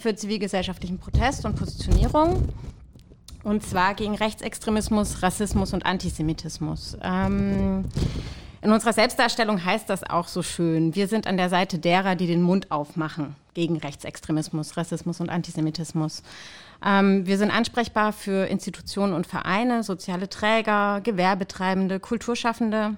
[SPEAKER 8] für zivilgesellschaftlichen Protest und Positionierung. Und zwar gegen Rechtsextremismus, Rassismus und Antisemitismus. Ähm, in unserer Selbstdarstellung heißt das auch so schön. Wir sind an der Seite derer, die den Mund aufmachen gegen Rechtsextremismus, Rassismus und Antisemitismus. Ähm, wir sind ansprechbar für Institutionen und Vereine, soziale Träger, Gewerbetreibende, Kulturschaffende,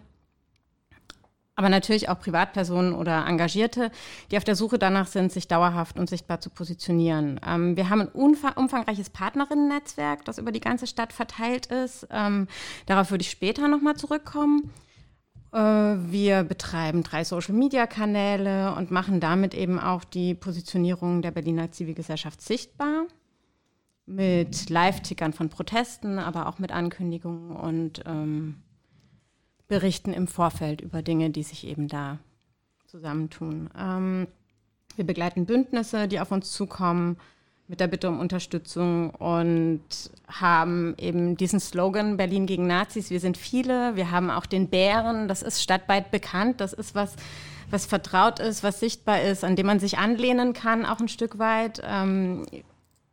[SPEAKER 8] aber natürlich auch Privatpersonen oder Engagierte, die auf der Suche danach sind, sich dauerhaft und sichtbar zu positionieren. Ähm, wir haben ein umfa- umfangreiches Partnerinnen-Netzwerk, das über die ganze Stadt verteilt ist. Ähm, darauf würde ich später nochmal zurückkommen. Äh, Wir betreiben drei Social-Media-Kanäle und machen damit eben auch die Positionierung der Berliner Zivilgesellschaft sichtbar. Mit Live-Tickern von Protesten, aber auch mit Ankündigungen und ähm, Berichten im Vorfeld über Dinge, die sich eben da zusammentun. Ähm, wir begleiten Bündnisse, die auf uns zukommen, mit der Bitte um Unterstützung und haben eben diesen Slogan Berlin gegen Nazis. Wir sind viele. Wir haben auch den Bären. Das ist stadtweit bekannt. Das ist was, was vertraut ist, was sichtbar ist, an dem man sich anlehnen kann, auch ein Stück weit. Ähm,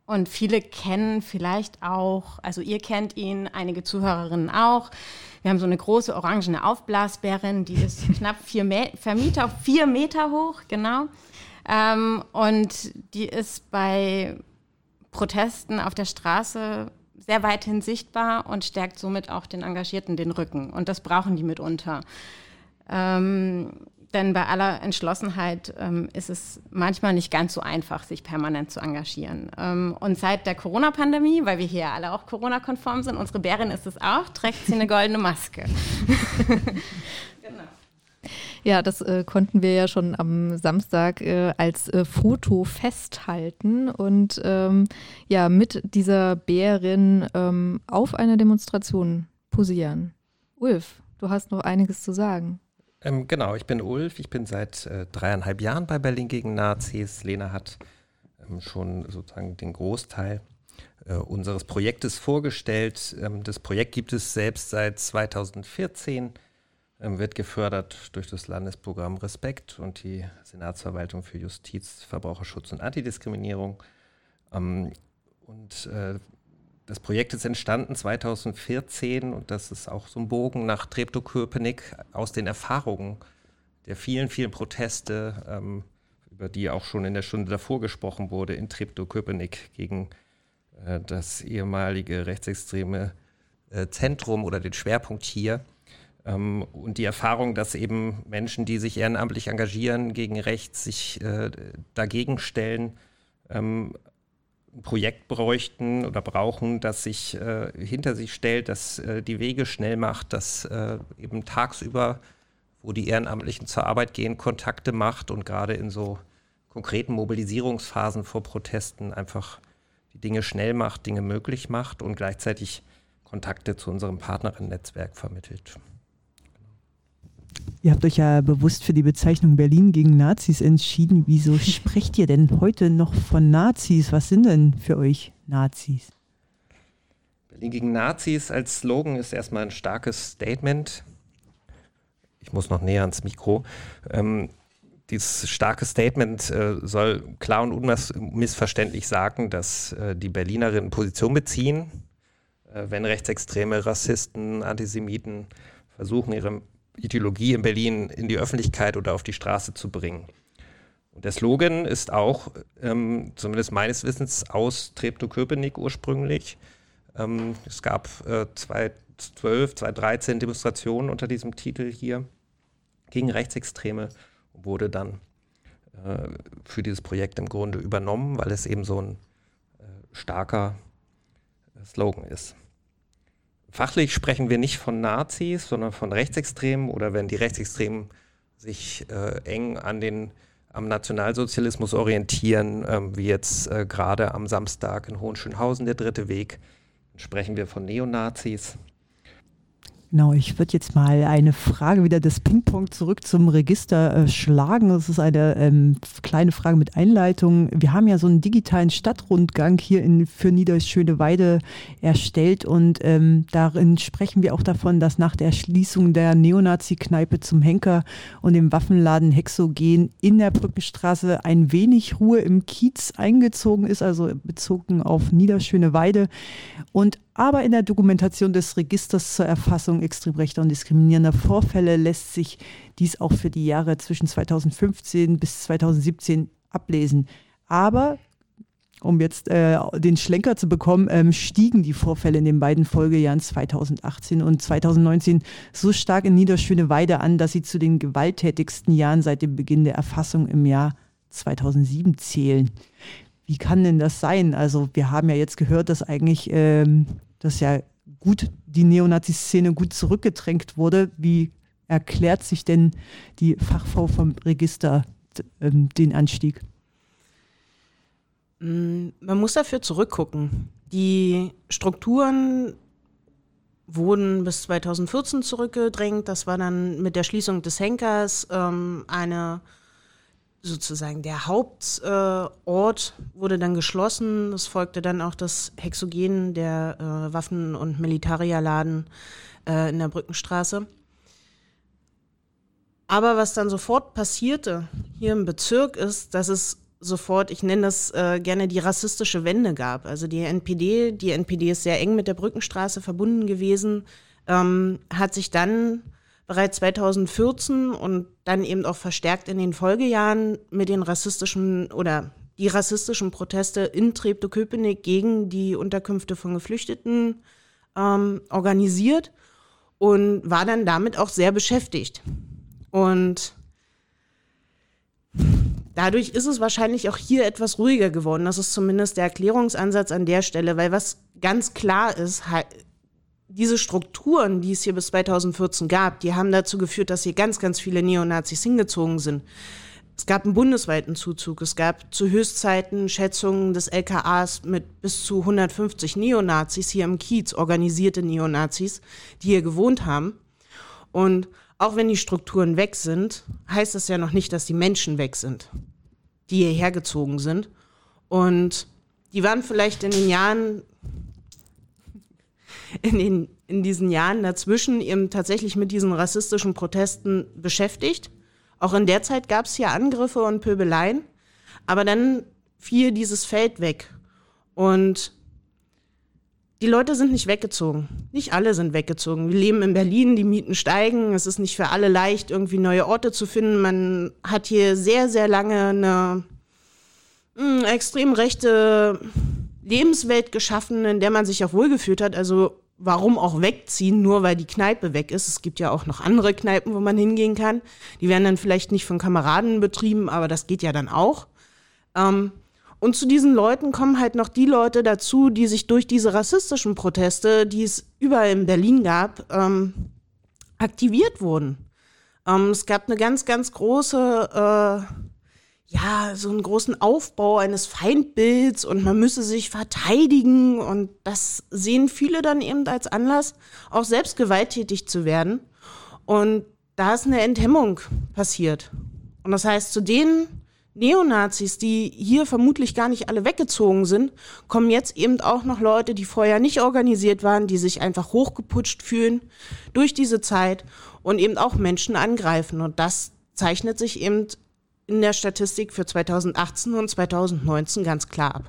[SPEAKER 8] und viele kennen vielleicht auch, also ihr kennt ihn, einige Zuhörerinnen auch. Wir haben so eine große orangene Aufblasbärin, die ist knapp vier, Me vier Meter, vier Meter hoch, genau. Ähm, und die ist bei Protesten auf der Straße sehr weithin sichtbar und stärkt somit auch den Engagierten den Rücken. Und das brauchen die mitunter. Ähm, denn bei aller Entschlossenheit ähm, ist es manchmal nicht ganz so einfach, sich permanent zu engagieren. Ähm, und seit der Corona-Pandemie, weil wir hier alle auch Corona-konform sind, unsere Bärin ist es auch, trägt sie eine goldene Maske.
[SPEAKER 1] genau. Ja, das äh, konnten wir ja schon am Samstag äh, als äh, Foto festhalten und ähm, ja mit dieser Bärin ähm, auf einer Demonstration posieren. Ulf, du hast noch einiges zu sagen.
[SPEAKER 9] Ähm, genau, ich bin Ulf, ich bin seit äh, dreieinhalb Jahren bei Berlin gegen Nazis. Lena hat ähm, schon sozusagen den Großteil äh, unseres Projektes vorgestellt. Ähm, das Projekt gibt es selbst seit 2014 ähm, wird gefördert durch das Landesprogramm Respekt und die Senatsverwaltung für Justiz, Verbraucherschutz und Antidiskriminierung. Ähm, und äh, das Projekt ist entstanden 2014 und das ist auch so ein Bogen nach Treptow-Köpenick aus den Erfahrungen der vielen, vielen Proteste, ähm, über die auch schon in der Stunde davor gesprochen wurde, in Treptow-Köpenick gegen äh, das ehemalige rechtsextreme äh, Zentrum oder den Schwerpunkt hier. Ähm, und die Erfahrung, dass eben Menschen, die sich ehrenamtlich engagieren gegen rechts, sich äh, dagegen stellen, ähm, ein Projekt bräuchten oder brauchen, das sich äh, hinter sich stellt, das äh, die Wege schnell macht, das äh, eben tagsüber, wo die Ehrenamtlichen zur Arbeit gehen, Kontakte macht und gerade in so konkreten Mobilisierungsphasen vor Protesten einfach die Dinge schnell macht, Dinge möglich macht und gleichzeitig Kontakte zu unserem Partnerinnen-Netzwerk vermittelt.
[SPEAKER 2] Ihr habt euch ja bewusst für die Bezeichnung Berlin gegen Nazis entschieden. Wieso sprecht ihr denn heute noch von Nazis? Was sind denn für euch Nazis?
[SPEAKER 9] Berlin gegen Nazis als Slogan ist erstmal ein starkes Statement. Ich muss noch näher ans Mikro. Ähm, dieses starke Statement äh, soll klar und unmissverständlich sagen, dass äh, die Berlinerinnen Position beziehen, äh, wenn Rechtsextreme, Rassisten, Antisemiten versuchen, ihre Ideologie in Berlin in die Öffentlichkeit oder auf die Straße zu bringen. Und der Slogan ist auch, ähm, zumindest meines Wissens, aus Treptow-Köpenick ursprünglich. Ähm, es gab äh, 2012, 2013 Demonstrationen unter diesem Titel hier gegen Rechtsextreme und wurde dann äh, für dieses Projekt im Grunde übernommen, weil es eben so ein äh, starker äh, Slogan ist. Fachlich sprechen wir nicht von Nazis, sondern von Rechtsextremen oder wenn die Rechtsextremen sich äh, eng an den, am Nationalsozialismus orientieren, äh, wie jetzt äh, gerade am Samstag in Hohenschönhausen der dritte Weg, sprechen wir von Neonazis.
[SPEAKER 2] Genau, ich würde jetzt mal eine Frage wieder des Ping-Pong zurück zum Register äh, schlagen. Das ist eine ähm, kleine Frage mit Einleitung. Wir haben ja so einen digitalen Stadtrundgang hier in, für Niederschöneweide erstellt und ähm, darin sprechen wir auch davon, dass nach der Schließung der Neonazi-Kneipe zum Henker und dem Waffenladen Hexogen in der Brückenstraße ein wenig Ruhe im Kiez eingezogen ist, also bezogen auf Niederschöneweide. Und aber in der Dokumentation des Registers zur Erfassung extrem rechter und diskriminierender Vorfälle lässt sich dies auch für die Jahre zwischen 2015 bis 2017 ablesen. Aber um jetzt äh, den Schlenker zu bekommen, ähm, stiegen die Vorfälle in den beiden Folgejahren 2018 und 2019 so stark in Niederschöneweide an, dass sie zu den gewalttätigsten Jahren seit dem Beginn der Erfassung im Jahr 2007 zählen. Wie kann denn das sein? Also wir haben ja jetzt gehört, dass eigentlich ähm, dass ja gut die Neonazi-Szene gut zurückgedrängt wurde. Wie erklärt sich denn die Fachfrau vom Register ähm, den Anstieg?
[SPEAKER 7] Mm, man muss dafür zurückgucken. Die Strukturen wurden bis 2014 zurückgedrängt. Das war dann mit der Schließung des Henkers ähm, eine sozusagen der Hauptort äh, wurde dann geschlossen. Es folgte dann auch das Hexogen, der äh, Waffen- und Militarierladen äh, in der Brückenstraße. Aber was dann sofort passierte hier im Bezirk ist, dass es sofort, ich nenne das äh, gerne die rassistische Wende gab. Also die NPD, die NPD ist sehr eng mit der Brückenstraße verbunden gewesen, ähm, hat sich dann bereits 2014 und dann eben auch verstärkt in den Folgejahren mit den rassistischen oder die rassistischen Proteste in Treptow-Köpenick gegen die Unterkünfte von Geflüchteten ähm, organisiert und war dann damit auch sehr beschäftigt. Und dadurch ist es wahrscheinlich auch hier etwas ruhiger geworden. Das ist zumindest der Erklärungsansatz an der Stelle, weil was ganz klar ist, diese Strukturen, die es hier bis 2014 gab, die haben dazu geführt, dass hier ganz, ganz viele Neonazis hingezogen sind. Es gab einen bundesweiten Zuzug. Es gab zu Höchstzeiten Schätzungen des LKAs mit bis zu 150 Neonazis hier im Kiez, organisierte Neonazis, die hier gewohnt haben. Und auch wenn die Strukturen weg sind, heißt das ja noch nicht, dass die Menschen weg sind, die hierher gezogen sind. Und die waren vielleicht in den Jahren, in, den, in diesen Jahren dazwischen eben tatsächlich mit diesen rassistischen Protesten beschäftigt auch in der Zeit gab es hier Angriffe und Pöbeleien, aber dann fiel dieses Feld weg. Und die Leute sind nicht weggezogen. Nicht alle sind weggezogen. Wir leben in Berlin, die Mieten steigen. Es ist nicht für alle leicht, irgendwie neue Orte zu finden. Man hat hier sehr, sehr lange eine mh, hm, extrem rechte Lebenswelt geschaffen, in der man sich auch wohlgefühlt hat. Also warum auch wegziehen, nur weil die Kneipe weg ist. Es gibt ja auch noch andere Kneipen, wo man hingehen kann. Die werden dann vielleicht nicht von Kameraden betrieben, aber das geht ja dann auch. Ähm, und zu diesen Leuten kommen halt noch die Leute dazu, die sich durch diese rassistischen Proteste, die es überall in Berlin gab, ähm, aktiviert wurden. Ähm, es gab eine ganz, ganz große äh, ja, so einen großen Aufbau eines Feindbilds und man müsse sich verteidigen und das sehen viele dann eben als Anlass, auch selbst gewalttätig zu werden. Und da ist eine Enthemmung passiert. Und das heißt, zu den Neonazis, die hier vermutlich gar nicht alle weggezogen sind, kommen jetzt eben auch noch Leute, die vorher nicht organisiert waren, die sich einfach hochgeputscht fühlen durch diese Zeit und eben auch Menschen angreifen. Und das zeichnet sich eben in der Statistik für 2018 und 2019 ganz klar ab.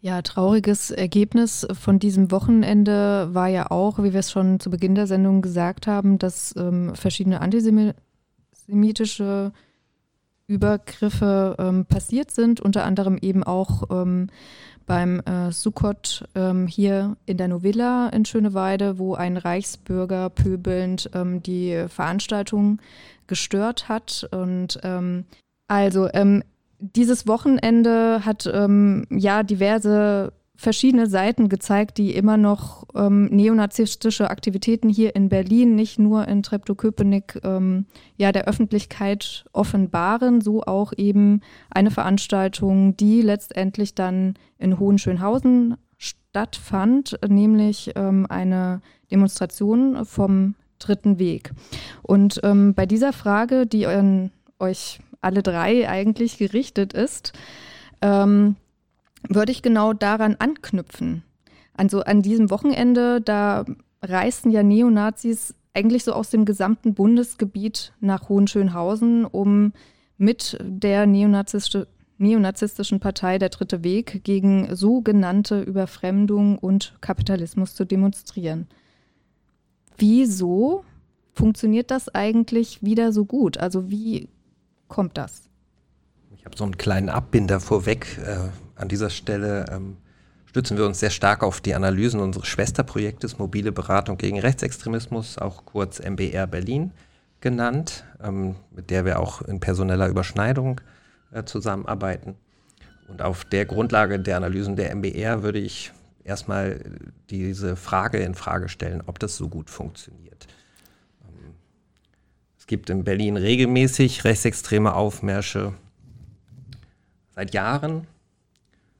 [SPEAKER 1] Ja, trauriges Ergebnis von diesem Wochenende war ja auch, wie wir es schon zu Beginn der Sendung gesagt haben, dass ähm, verschiedene antisemitische Übergriffe ähm, passiert sind, unter anderem eben auch ähm, beim äh, Sukkot ähm, hier in der Novilla in Schöneweide, wo ein Reichsbürger pöbelnd ähm, die Veranstaltung gestört hat. Und ähm, also ähm, dieses Wochenende hat ähm, ja diverse verschiedene Seiten gezeigt, die immer noch ähm, neonazistische Aktivitäten hier in Berlin, nicht nur in Treptow-Köpenick, ähm, ja der Öffentlichkeit offenbaren, so auch eben eine Veranstaltung, die letztendlich dann in Hohenschönhausen stattfand, nämlich ähm, eine Demonstration vom dritten Weg. Und ähm, bei dieser Frage, die an euch alle drei eigentlich gerichtet ist, ähm, würde ich genau daran anknüpfen. Also an diesem Wochenende, da reisten ja Neonazis eigentlich so aus dem gesamten Bundesgebiet nach Hohenschönhausen, um mit der neonazistische, neonazistischen Partei Der Dritte Weg gegen sogenannte Überfremdung und Kapitalismus zu demonstrieren. Wieso funktioniert das eigentlich wieder so gut? Also wie kommt das?
[SPEAKER 9] Ich habe so einen kleinen Abbinder vorweg. Äh, an dieser Stelle ähm, stützen wir uns sehr stark auf die Analysen unseres Schwesterprojektes Mobile Beratung gegen Rechtsextremismus, auch kurz MBR Berlin genannt, ähm, mit der wir auch in personeller Überschneidung äh, zusammenarbeiten. Und auf der Grundlage der Analysen der MBR würde ich erstmal diese Frage in Frage stellen, ob das so gut funktioniert. Ähm, es gibt in Berlin regelmäßig rechtsextreme Aufmärsche seit Jahren,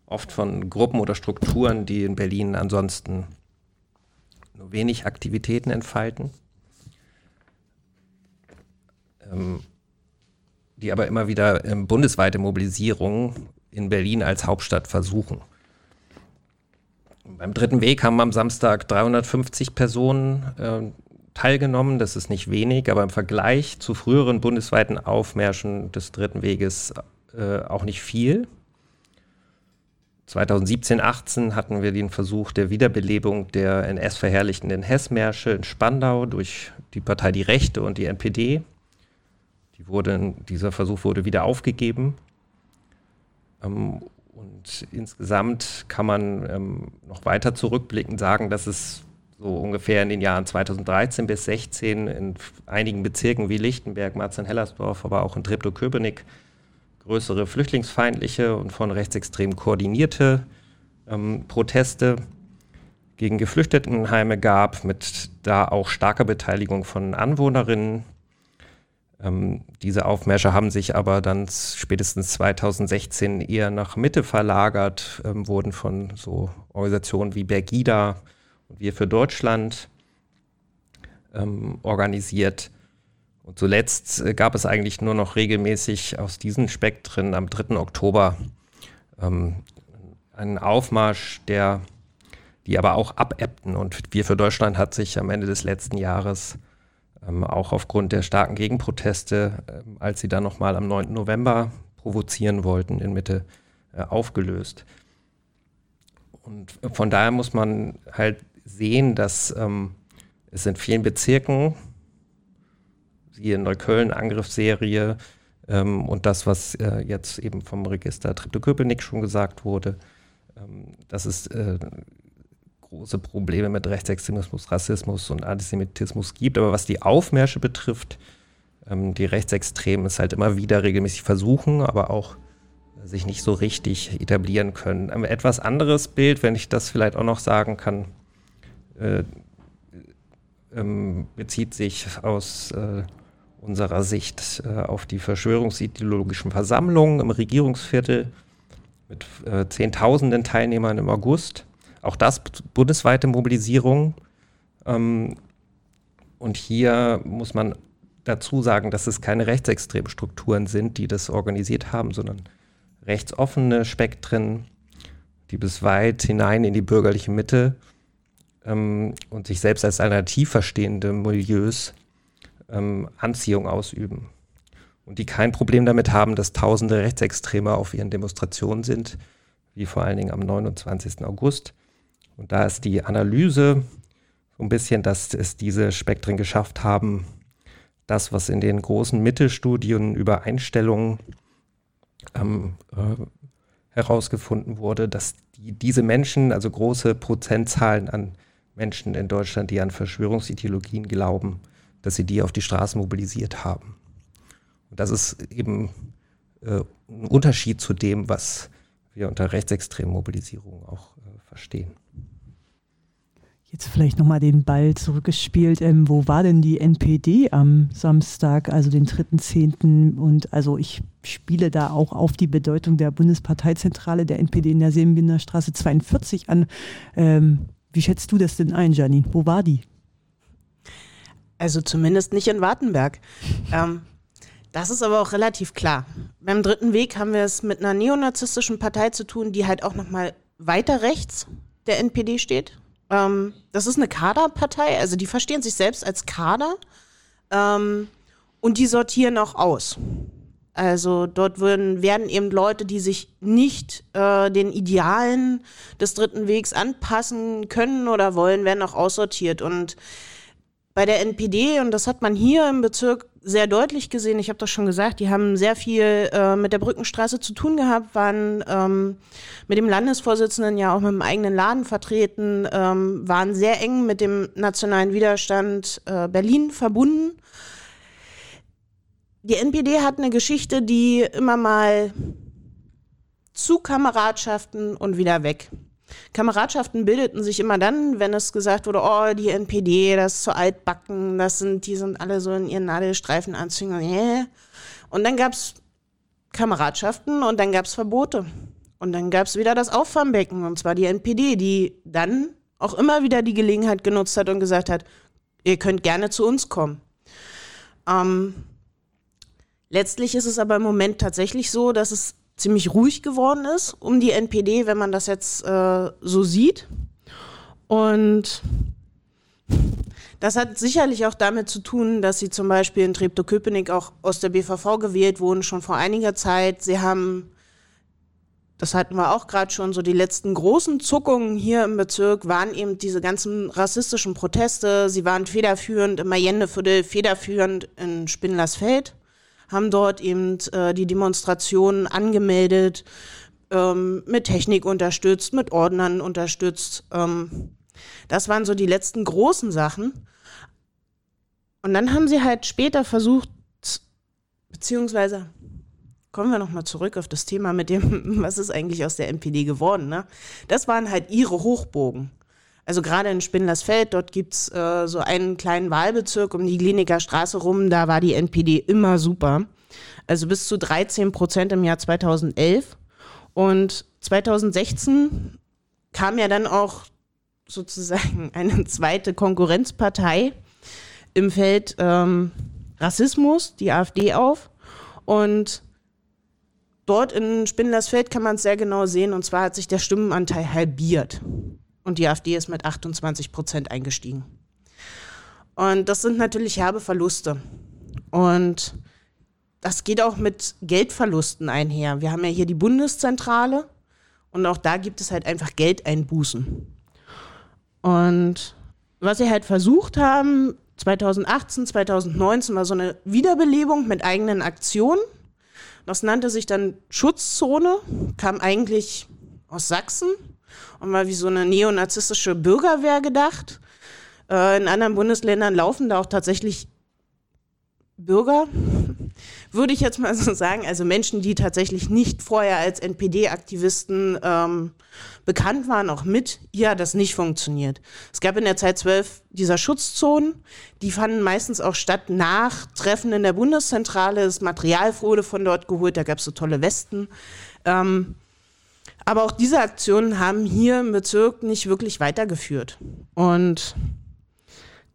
[SPEAKER 9] oft von Gruppen oder Strukturen, die in Berlin ansonsten nur wenig Aktivitäten entfalten, ähm, die aber immer wieder bundesweite Mobilisierung in Berlin als Hauptstadt versuchen. Beim dritten Weg haben am Samstag 350 Personen äh, teilgenommen. Das ist nicht wenig, aber im Vergleich zu früheren bundesweiten Aufmärschen des dritten Weges äh, auch nicht viel. 2017, 18 hatten wir den Versuch der Wiederbelebung der NS-verherrlichenden Hessmärsche in Spandau durch die Partei Die Rechte und die NPD. Die wurde, dieser Versuch wurde wieder aufgegeben. Ähm, und insgesamt kann man ähm, noch weiter zurückblickend sagen, dass es so ungefähr in den Jahren 2013 bis 2016 in einigen Bezirken wie Lichtenberg, Marzen-Hellersdorf, aber auch in Treptow-Köpenick größere flüchtlingsfeindliche und von Rechtsextremen koordinierte ähm, Proteste gegen Geflüchtetenheime gab, mit da auch starker Beteiligung von Anwohnerinnen. Ähm, diese Aufmärsche haben sich aber dann spätestens 2016 eher nach Mitte verlagert, ähm, wurden von so Organisationen wie Bergida und Wir für Deutschland ähm, organisiert. Und zuletzt äh, gab es eigentlich nur noch regelmäßig aus diesen Spektren am 3. Oktober ähm, einen Aufmarsch, der, die aber auch abebbten. Und Wir für Deutschland hat sich am Ende des letzten Jahres ähm, auch aufgrund der starken Gegenproteste, ähm, als sie dann nochmal am 9. November provozieren wollten, in Mitte äh, aufgelöst. Und von daher muss man halt sehen, dass ähm, es in vielen Bezirken siehe Neukölln, Angriffsserie ähm, und das, was äh, jetzt eben vom Register Treptow-Köpenick schon gesagt wurde, ähm, dass es äh, große Probleme mit Rechtsextremismus, Rassismus und Antisemitismus gibt. Aber was die Aufmärsche betrifft, ähm, die Rechtsextremen es halt immer wieder regelmäßig versuchen, aber auch äh, sich nicht so richtig etablieren können. Ein etwas anderes Bild, wenn ich das vielleicht auch noch sagen kann, äh, ähm, bezieht sich aus äh, unserer Sicht äh, auf die verschwörungsideologischen Versammlungen im Regierungsviertel mit äh, Zehntausenden Teilnehmern im August. Auch das bundesweite Mobilisierung. Ähm, und hier muss man dazu sagen, dass es keine rechtsextremen Strukturen sind, die das organisiert haben, sondern rechtsoffene Spektren, die bis weit hinein in die bürgerliche Mitte ähm, und sich selbst als alternativ verstehende Milieus ähm, Anziehung ausüben. Und die kein Problem damit haben, dass tausende Rechtsextreme auf ihren Demonstrationen sind, wie vor allen Dingen am 29. August. Und da ist die Analyse so ein bisschen, dass es diese Spektren geschafft haben, das, was in den großen Mittelstudien über Einstellungen ähm, äh, herausgefunden wurde, dass die, diese Menschen, also große Prozentzahlen an Menschen in Deutschland, die an Verschwörungsideologien glauben, dass sie die auf die Straße mobilisiert haben. Und das ist eben äh, ein Unterschied zu dem, was wir unter rechtsextremen Mobilisierung auch äh, verstehen.
[SPEAKER 2] Jetzt vielleicht nochmal den Ball zurückgespielt. Ähm, wo war denn die NPD am Samstag, also den 3.10.? Und also ich spiele da auch auf die Bedeutung der Bundesparteizentrale der NPD in der Seelenbinder Straße 42 an. Ähm, wie schätzt du das denn ein, Janine? Wo war die?
[SPEAKER 7] Also zumindest nicht in Wartenberg. Ähm, das ist aber auch relativ klar. Beim dritten Weg haben wir es mit einer neonazistischen Partei zu tun, die halt auch nochmal weiter rechts der NPD steht. Ähm, das ist eine Kaderpartei, also die verstehen sich selbst als Kader ähm, und die sortieren auch aus. Also dort würden, werden eben Leute, die sich nicht äh, den Idealen des dritten Wegs anpassen können oder wollen, werden auch aussortiert. Und bei der NPD, und das hat man hier im Bezirk sehr deutlich gesehen, ich habe das schon gesagt, die haben sehr viel äh, mit der Brückenstraße zu tun gehabt, waren ähm, mit dem Landesvorsitzenden ja auch mit dem eigenen Laden vertreten, ähm, waren sehr eng mit dem nationalen Widerstand äh, Berlin verbunden. Die NPD hat eine Geschichte, die immer mal zu Kameradschaften und wieder weg. Kameradschaften bildeten sich immer dann, wenn es gesagt wurde, oh, die NPD, das ist zu altbacken, das sind, die sind alle so in ihren Nadelstreifenanzügen. Yeah. Und dann gab es Kameradschaften und dann gab es Verbote. Und dann gab es wieder das Auffangbecken, und zwar die NPD, die dann auch immer wieder die Gelegenheit genutzt hat und gesagt hat, ihr könnt gerne zu uns kommen. Ähm, letztlich ist es aber im Moment tatsächlich so, dass es ziemlich ruhig geworden ist um die NPD, wenn man das jetzt äh, so sieht. Und das hat sicherlich auch damit zu tun, dass sie zum Beispiel in Treptow-Köpenick auch aus der BVV gewählt wurden, schon vor einiger Zeit. Sie haben, das hatten wir auch gerade schon, so die letzten großen Zuckungen hier im Bezirk waren eben diese ganzen rassistischen Proteste. Sie waren federführend im Mayenneviertel, federführend in Spindlersfeld haben dort eben äh, die Demonstrationen angemeldet, ähm, mit Technik unterstützt, mit Ordnern unterstützt. Ähm, das waren so die letzten großen Sachen. Und dann haben sie halt später versucht, beziehungsweise kommen wir nochmal zurück auf das Thema mit dem, was ist eigentlich aus der NPD geworden. Ne? Das waren halt ihre Hochbogen. Also gerade in Spindlersfeld, dort gibt's äh, so einen kleinen Wahlbezirk um die Kliniker Straße rum, da war die NPD immer super. Also bis zu 13 Prozent im Jahr 2011. Und 2016 kam ja dann auch sozusagen eine zweite Konkurrenzpartei im Feld ähm, Rassismus, die AfD, auf. Und dort in Spindlersfeld kann man es sehr genau sehen. Und zwar hat sich der Stimmenanteil halbiert. Und die AfD ist mit 28 Prozent eingestiegen. Und das sind natürlich herbe Verluste. Und das geht auch mit Geldverlusten einher. Wir haben ja hier die Bundeszentrale und auch da gibt es halt einfach Geldeinbußen. Und was sie halt versucht haben, 2018, 2019 war so eine Wiederbelebung mit eigenen Aktionen. Das nannte sich dann Schutzzone, kam eigentlich aus Sachsen und war wie so eine neonazistische Bürgerwehr gedacht. Äh, in anderen Bundesländern laufen da auch tatsächlich Bürger, würde ich jetzt mal so sagen, also Menschen, die tatsächlich nicht vorher als NPD-Aktivisten ähm, bekannt waren, auch mit, ja, das nicht funktioniert. Es gab in der Zeit zwölf dieser Schutzzonen, die fanden meistens auch statt nach Treffen in der Bundeszentrale. Das Material wurde von dort geholt, da gab es so tolle Westen. Ähm, aber auch diese Aktionen haben hier im Bezirk nicht wirklich weitergeführt. Und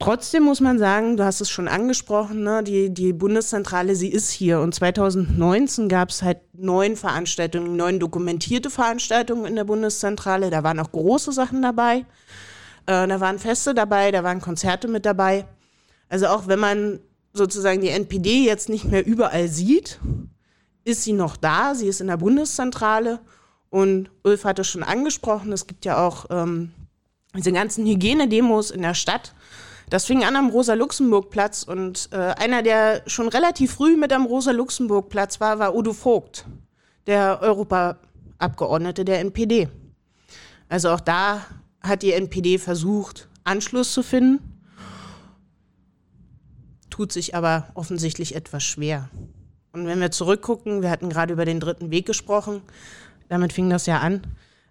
[SPEAKER 7] Trotzdem muss man sagen, du hast es schon angesprochen, ne, die, die Bundeszentrale, sie ist hier. Und 2019 gab es halt neun Veranstaltungen, neun dokumentierte Veranstaltungen in der Bundeszentrale. Da waren auch große Sachen dabei. Äh, da waren Feste dabei, da waren Konzerte mit dabei. Also auch wenn man sozusagen die NPD jetzt nicht mehr überall sieht, ist sie noch da. Sie ist in der Bundeszentrale. Und Ulf hatte schon angesprochen, es gibt ja auch ähm, diese ganzen Hygienedemos in der Stadt. Das fing an am Rosa-Luxemburg-Platz und äh, einer, der schon relativ früh mit am Rosa-Luxemburg-Platz war, war Udo Vogt, der Europaabgeordnete der NPD. Also auch da hat die NPD versucht, Anschluss zu finden, tut sich aber offensichtlich etwas schwer. Und wenn wir zurückgucken, wir hatten gerade über den dritten Weg gesprochen, damit fing das ja an.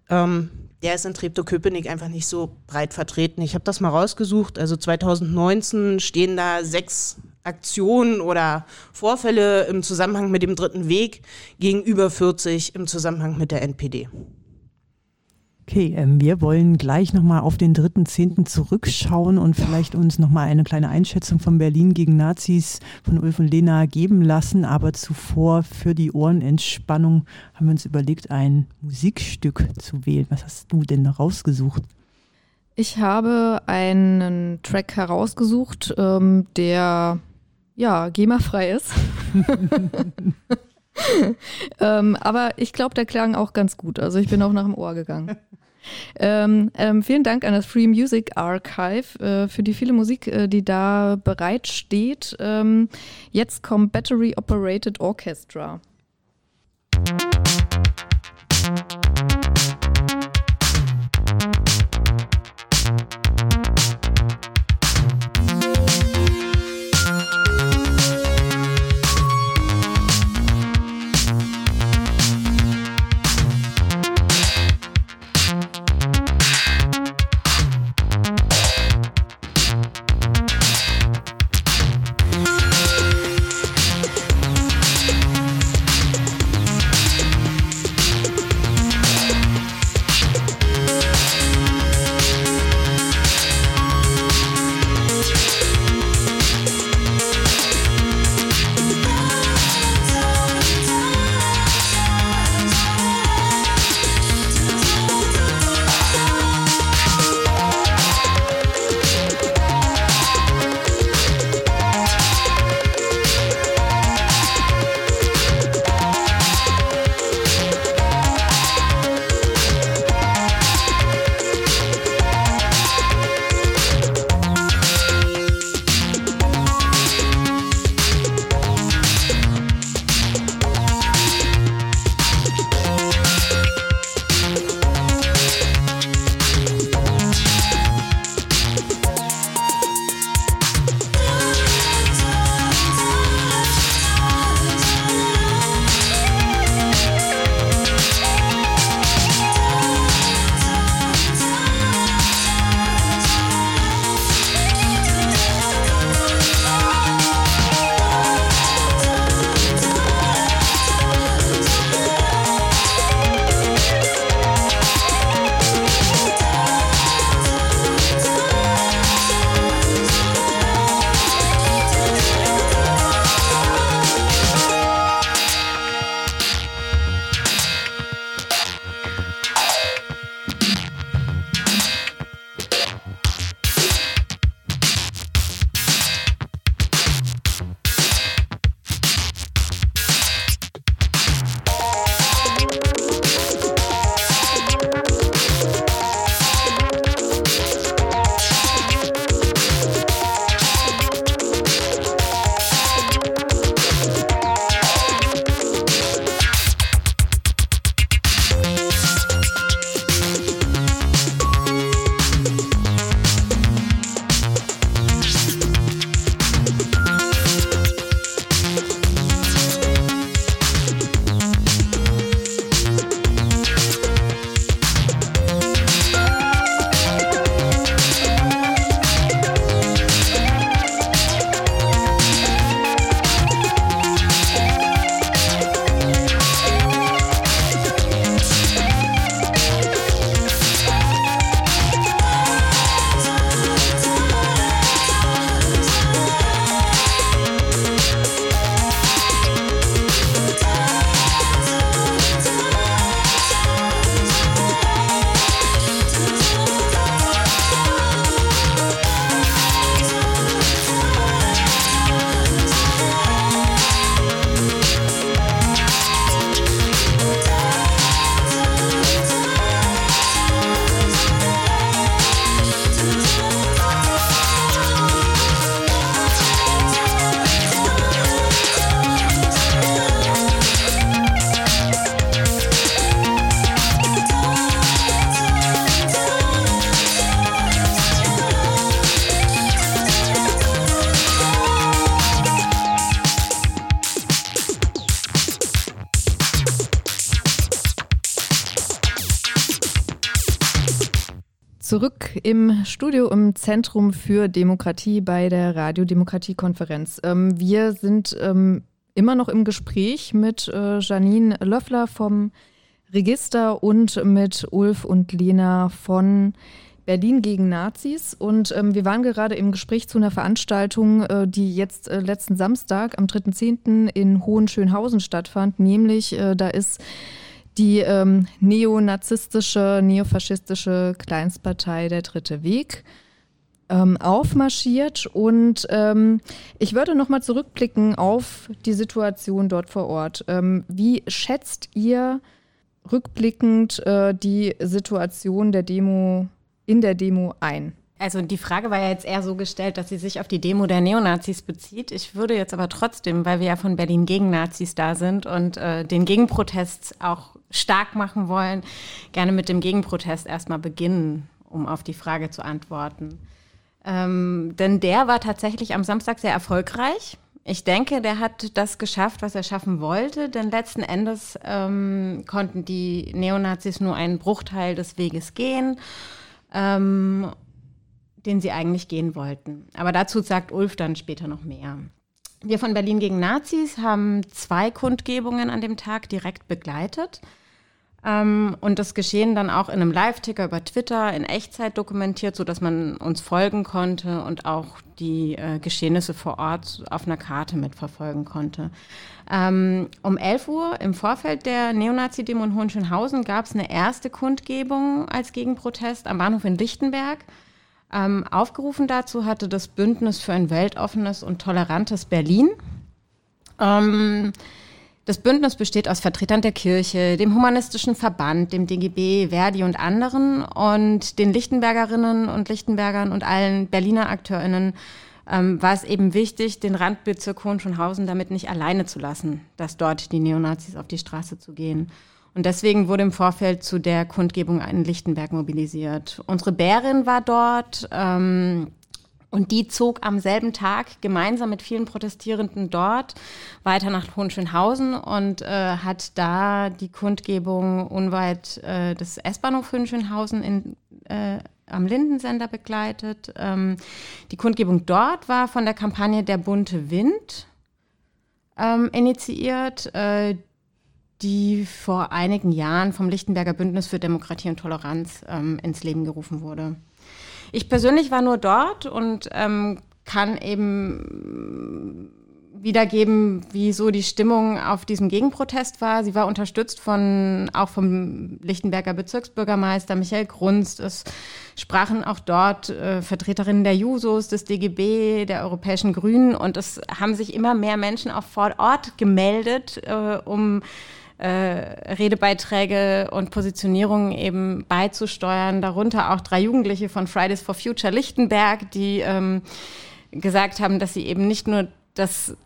[SPEAKER 7] Ähm, der ist in Treptow-Köpenick einfach nicht so breit vertreten. Ich habe das mal rausgesucht. Also 2019 stehen da sechs Aktionen oder Vorfälle im Zusammenhang mit dem dritten Weg gegenüber 40 im Zusammenhang mit der NPD.
[SPEAKER 2] Okay, ähm, wir wollen gleich nochmal auf den 3.10. zurückschauen und vielleicht uns nochmal eine kleine Einschätzung von Berlin gegen Nazis von Ulf und Lena geben lassen. Aber zuvor für die Ohrenentspannung haben wir uns überlegt, ein Musikstück zu wählen. Was hast du denn rausgesucht?
[SPEAKER 1] Ich habe einen Track herausgesucht, ähm, der ja GEMA-frei ist. ähm, aber ich glaube, der klang auch ganz gut. Also ich bin auch nach dem Ohr gegangen. Ähm, ähm, vielen Dank an das Free Music Archive äh, für die viele Musik, äh, die da bereitsteht. Ähm, jetzt kommt Battery Operated Orchestra. Zurück Studio im Zentrum für Demokratie bei der Radiodemokratie-Konferenz. Ähm, wir sind ähm, immer noch im Gespräch mit äh, Janine Löffler vom Register und mit Ulf und Lena von Berlin gegen Nazis. Und ähm, wir waren gerade im Gespräch zu einer Veranstaltung, äh, die jetzt äh, letzten Samstag am 3.10. in Hohenschönhausen stattfand. Nämlich, äh, da ist die ähm, neonazistische, neofaschistische Kleinstpartei Der Dritte Weg ähm, aufmarschiert. Und ähm, ich würde nochmal zurückblicken auf die Situation dort vor Ort. Ähm, wie schätzt ihr rückblickend äh, die Situation der Demo in der Demo ein?
[SPEAKER 8] Also die Frage war ja jetzt eher so gestellt, dass sie sich auf die Demo der Neonazis bezieht. Ich würde jetzt aber trotzdem, weil wir ja von Berlin gegen Nazis da sind und äh, den Gegenprotest auch stark machen wollen, gerne mit dem Gegenprotest erstmal beginnen, um auf die Frage zu antworten. Ähm, denn der war tatsächlich am Samstag sehr erfolgreich. Ich denke, der hat das geschafft, was er schaffen wollte, denn letzten Endes ähm, konnten die Neonazis nur einen Bruchteil des Weges gehen ähm, den sie eigentlich gehen wollten. Aber dazu sagt Ulf dann später noch mehr. Wir von Berlin gegen Nazis haben zwei Kundgebungen an dem Tag direkt begleitet. Ähm, und das Geschehen dann auch in einem Live-Ticker über Twitter in Echtzeit dokumentiert, sodass man uns folgen konnte und auch die äh, Geschehnisse vor Ort auf einer Karte mitverfolgen konnte. Ähm, um 11 Uhr im Vorfeld der Neonazi-Demo in Hohenschönhausen gab es eine erste Kundgebung als Gegenprotest am Bahnhof in Lichtenberg. Ähm, aufgerufen dazu hatte das Bündnis für ein weltoffenes und tolerantes Berlin. Ähm, das Bündnis besteht aus Vertretern der Kirche, dem Humanistischen Verband, dem DGB, Verdi und anderen und den Lichtenbergerinnen und Lichtenbergern und allen Berliner AkteurInnen ähm, war es eben wichtig, den Randbezirk Hohenschönhausen damit nicht alleine zu lassen, dass dort die Neonazis auf die Straße zu gehen. Und deswegen wurde im Vorfeld zu der Kundgebung in Lichtenberg mobilisiert. Unsere Bärin war dort. Ähm, und die zog am selben Tag gemeinsam mit vielen Protestierenden dort weiter nach Hohenschönhausen und äh, hat da die Kundgebung unweit äh, des S-Bahnhof Hohenschönhausen in, äh, am Lindensender begleitet. Ähm, die Kundgebung dort war von der Kampagne Der bunte Wind ähm, initiiert, äh, die vor einigen Jahren vom Lichtenberger Bündnis für Demokratie und Toleranz ähm, ins Leben gerufen wurde. Ich persönlich war nur dort und ähm, kann eben wiedergeben, wie so die Stimmung auf diesem Gegenprotest war. Sie war unterstützt von auch vom Lichtenberger Bezirksbürgermeister Michael Grunst. Es sprachen auch dort äh, Vertreterinnen der Jusos, des DGB, der Europäischen Grünen und es haben sich immer mehr Menschen auch vor Ort gemeldet, äh, um äh, Redebeiträge und Positionierungen eben beizusteuern. Darunter auch drei Jugendliche von Fridays for Future Lichtenberg, die ähm, gesagt haben, dass sie eben nicht nur das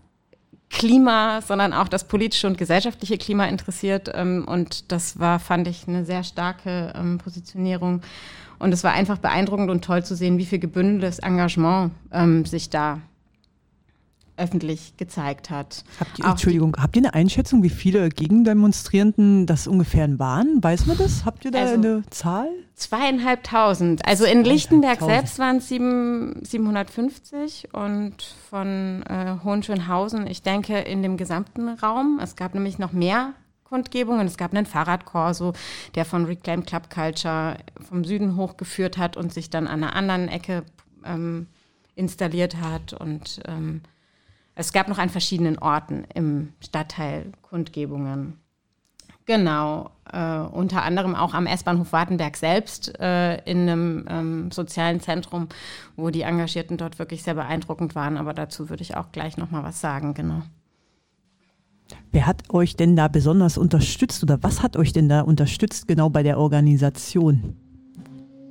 [SPEAKER 8] Klima, sondern auch das politische und gesellschaftliche Klima interessiert. Ähm, und das war, fand ich, eine sehr starke ähm, Positionierung. Und es war einfach beeindruckend und toll zu sehen, wie viel gebündeltes Engagement ähm, sich da öffentlich gezeigt hat.
[SPEAKER 2] Habt ihr, Entschuldigung, habt ihr eine Einschätzung, wie viele Gegendemonstrierenden das ungefähr waren? Weiß man das? Habt ihr da also eine Zahl?
[SPEAKER 8] Zweieinhalbtausend. Also in Lichtenberg selbst waren es 750 und von äh, Hohenschönhausen, ich denke, in dem gesamten Raum. Es gab nämlich noch mehr Kundgebungen. Es gab einen Fahrradkorso, der von Reclaim Club Culture vom Süden hochgeführt hat und sich dann an einer anderen Ecke ähm, installiert hat und ähm, es gab noch an verschiedenen Orten im Stadtteil Kundgebungen. Genau, äh, unter anderem auch am S-Bahnhof Wartenberg selbst äh, in einem ähm, sozialen Zentrum, wo die Engagierten dort wirklich sehr beeindruckend waren. Aber dazu würde ich auch gleich noch mal was sagen, genau.
[SPEAKER 2] Wer hat euch denn da besonders unterstützt oder was hat euch denn da unterstützt genau bei der Organisation?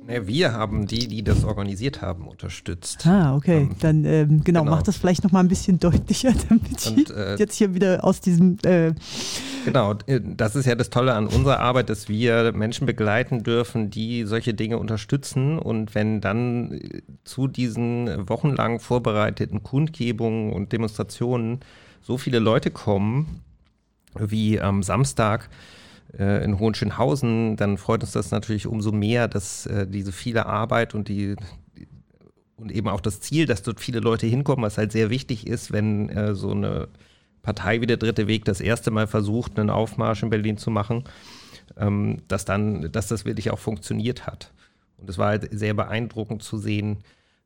[SPEAKER 9] Ne, wir haben die, die das organisiert haben, unterstützt.
[SPEAKER 2] Ah, okay. Ähm, Dann ähm, genau, genau, mach das vielleicht noch mal ein bisschen deutlicher, damit Und, äh, jetzt hier wieder aus diesem. Äh
[SPEAKER 9] genau, äh, das ist ja das Tolle an unserer Arbeit, dass wir Menschen begleiten dürfen, die solche Dinge unterstützen. Und wenn dann äh, zu diesen wochenlang vorbereiteten Kundgebungen und Demonstrationen so viele Leute kommen, wie am Samstag, äh, in Hohenschönhausen, dann freut uns das natürlich umso mehr, dass äh, diese viele Arbeit und die und eben auch das Ziel, dass dort viele Leute hinkommen, was halt sehr wichtig ist, wenn äh, so eine Partei wie der Dritte Weg das erste Mal versucht, einen Aufmarsch in Berlin zu machen, ähm, dass dann, dass das wirklich auch funktioniert hat. Und es war halt sehr beeindruckend zu sehen.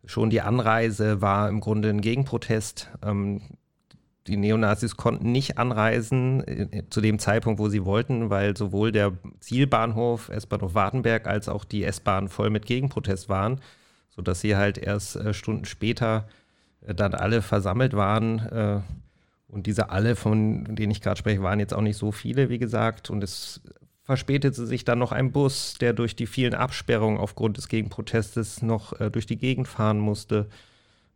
[SPEAKER 9] Schon die Anreise war im Grunde ein Gegenprotest. Ähm, die Neonazis konnten nicht anreisen äh, zu dem Zeitpunkt, wo sie wollten, weil sowohl der Zielbahnhof S-Bahnhof Wartenberg als auch die S-Bahn voll mit Gegenprotest waren, sodass sie halt erst äh, Stunden später äh, dann alle versammelt waren. Äh, und diese alle, von denen ich gerade spreche, waren jetzt auch nicht so viele, wie gesagt. Und es verspätete sich dann noch ein Bus, der durch die vielen Absperrungen aufgrund des Gegenprotestes noch äh, durch die Gegend fahren musste.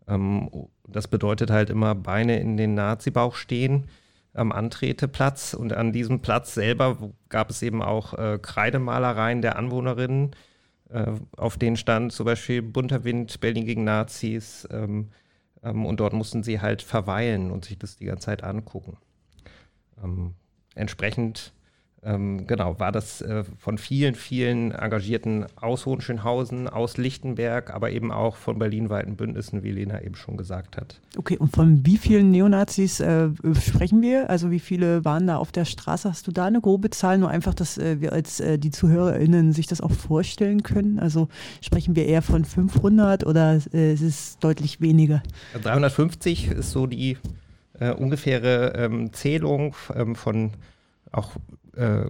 [SPEAKER 9] Ähm, das bedeutet halt immer Beine in den Nazi-Bauch stehen am Antreteplatz. Und an diesem Platz selber gab es eben auch äh, Kreidemalereien der Anwohnerinnen, äh, auf denen stand zum Beispiel Bunter Wind, Berlin gegen Nazis. Ähm, ähm, und dort mussten sie halt verweilen und sich das die ganze Zeit angucken. Ähm, entsprechend ähm, genau, war das äh, von vielen, vielen Engagierten aus Hohenschönhausen, aus Lichtenberg, aber eben auch von berlinweiten Bündnissen, wie Lena eben schon gesagt hat.
[SPEAKER 2] Okay, und von wie vielen Neonazis äh, sprechen wir? Also wie viele waren da auf der Straße? Hast du da eine grobe Zahl? Nur einfach, dass äh, wir als äh, die ZuhörerInnen sich das auch vorstellen können. Also sprechen wir eher von 500 oder äh, ist es deutlich weniger?
[SPEAKER 9] 350 ist so die äh, ungefähre ähm, Zählung ähm, von auch äh,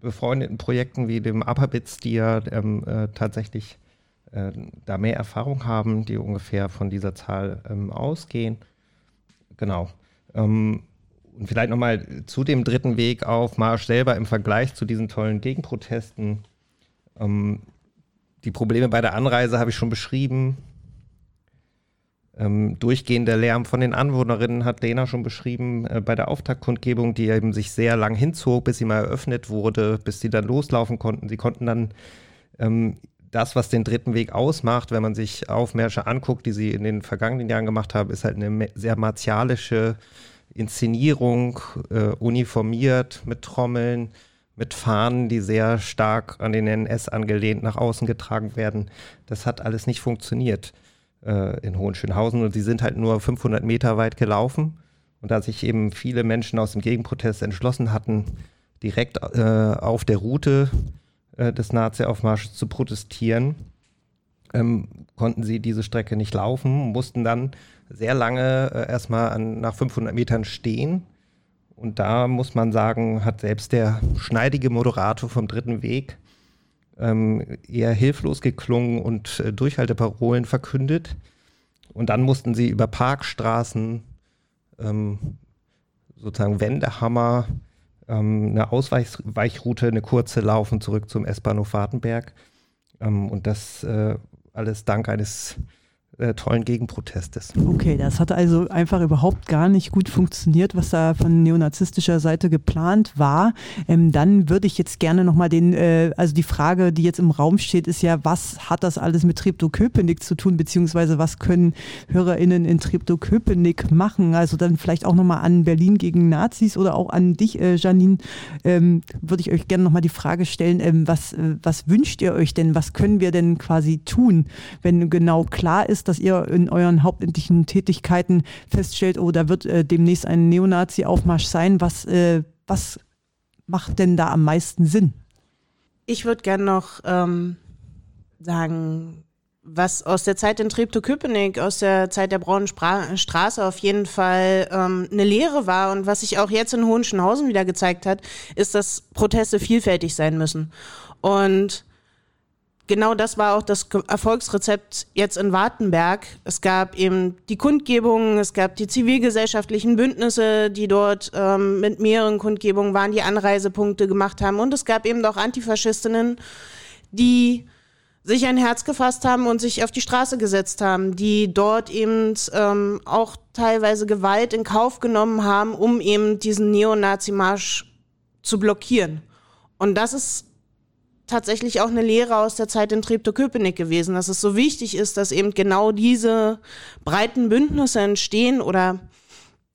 [SPEAKER 9] befreundeten Projekten wie dem Upperbits, die ja ähm, äh, tatsächlich äh, da mehr Erfahrung haben, die ungefähr von dieser Zahl ähm, ausgehen. Genau. Ähm, und vielleicht nochmal zu dem dritten Weg auf Marsch selber im Vergleich zu diesen tollen Gegenprotesten. Ähm, die Probleme bei der Anreise habe ich schon beschrieben. Ähm, durchgehender Lärm von den Anwohnerinnen hat Lena schon beschrieben äh, bei der Auftaktkundgebung, die eben sich sehr lang hinzog, bis sie mal eröffnet wurde, bis sie dann loslaufen konnten. Sie konnten dann ähm, das, was den dritten Weg ausmacht, wenn man sich Aufmärsche anguckt, die sie in den vergangenen Jahren gemacht haben, ist halt eine sehr martialische Inszenierung, äh, uniformiert mit Trommeln, mit Fahnen, die sehr stark an den NS angelehnt nach außen getragen werden. Das hat alles nicht funktioniert äh, in Hohenschönhausen und sie sind halt nur 500 Meter weit gelaufen. Und da sich eben viele Menschen aus dem Gegenprotest entschlossen hatten, direkt äh, auf der Route äh, des Nazi-Aufmarsches zu protestieren, ähm, konnten sie diese Strecke nicht laufen, mussten dann sehr lange äh, erstmal an, nach 500 Metern stehen. Und da muss man sagen, hat selbst der schneidige Moderator vom dritten Weg ähm, eher hilflos geklungen und äh, Durchhalteparolen verkündet. Und dann mussten sie über Parkstraßen, ähm, sozusagen Wendehammer, ähm, eine Ausweichroute, eine kurze laufen zurück zum S-Bahnhof Wartenberg. Ähm, und das äh, alles dank eines äh, tollen Gegenprotestes.
[SPEAKER 2] Okay, das hat also einfach überhaupt gar nicht gut funktioniert, was da von neonazistischer Seite geplant war. Ähm, dann würde ich jetzt gerne nochmal den, äh, also die Frage, die jetzt im Raum steht, ist ja, was hat das alles mit Treptow-Köpenick zu tun, beziehungsweise was können HörerInnen in Treptow-Köpenick machen? Also dann vielleicht auch nochmal an Berlin gegen Nazis oder auch an dich, äh, Janine, ähm, würde ich euch gerne nochmal die Frage stellen, ähm, was, äh, was wünscht ihr euch denn? Was können wir denn quasi tun, wenn genau klar ist, dass ihr in euren hauptamtlichen Tätigkeiten feststellt, oh, da wird äh, demnächst ein Neonazi-Aufmarsch sein. Was, äh, was macht denn da am meisten Sinn?
[SPEAKER 7] Ich würde gerne noch ähm, sagen, was aus der Zeit in Treptow-Köpenick, aus der Zeit der Braunen Spra Straße auf jeden Fall ähm, eine Lehre war und was sich auch jetzt in Hohenschönhausen wieder gezeigt hat, ist, dass Proteste vielfältig sein müssen. Und genau das war auch das Erfolgsrezept jetzt in Wartenberg. Es gab eben die Kundgebungen, es gab die zivilgesellschaftlichen Bündnisse, die dort ähm, mit mehreren Kundgebungen waren, die Anreisepunkte gemacht haben. Und es gab eben auch Antifaschistinnen, die sich ein Herz gefasst haben und sich auf die Straße gesetzt haben, die dort eben ähm, auch teilweise Gewalt in Kauf genommen haben, um eben diesen Neonazi-Marsch zu blockieren. Und das ist tatsächlich auch eine Lehre aus der Zeit in Treptow-Köpenick gewesen, dass es so wichtig ist, dass eben genau diese breiten Bündnisse entstehen oder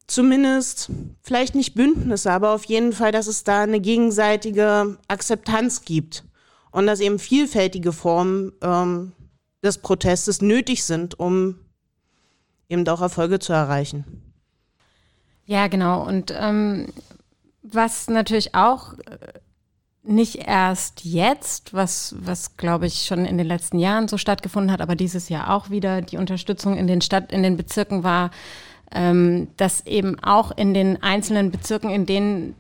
[SPEAKER 7] zumindest, vielleicht nicht Bündnisse, aber auf jeden Fall, dass es da eine gegenseitige Akzeptanz gibt und dass eben vielfältige Formen ähm, des Protestes nötig sind, um eben auch Erfolge zu erreichen.
[SPEAKER 8] Ja, genau. Und ähm, was natürlich auch äh, nicht erst jetzt, was, was glaube ich schon in den letzten Jahren so stattgefunden hat, aber dieses Jahr auch wieder. Die Unterstützung in den Stadt, in den Bezirken war, ähm, dass eben auch in den einzelnen Bezirken, in denen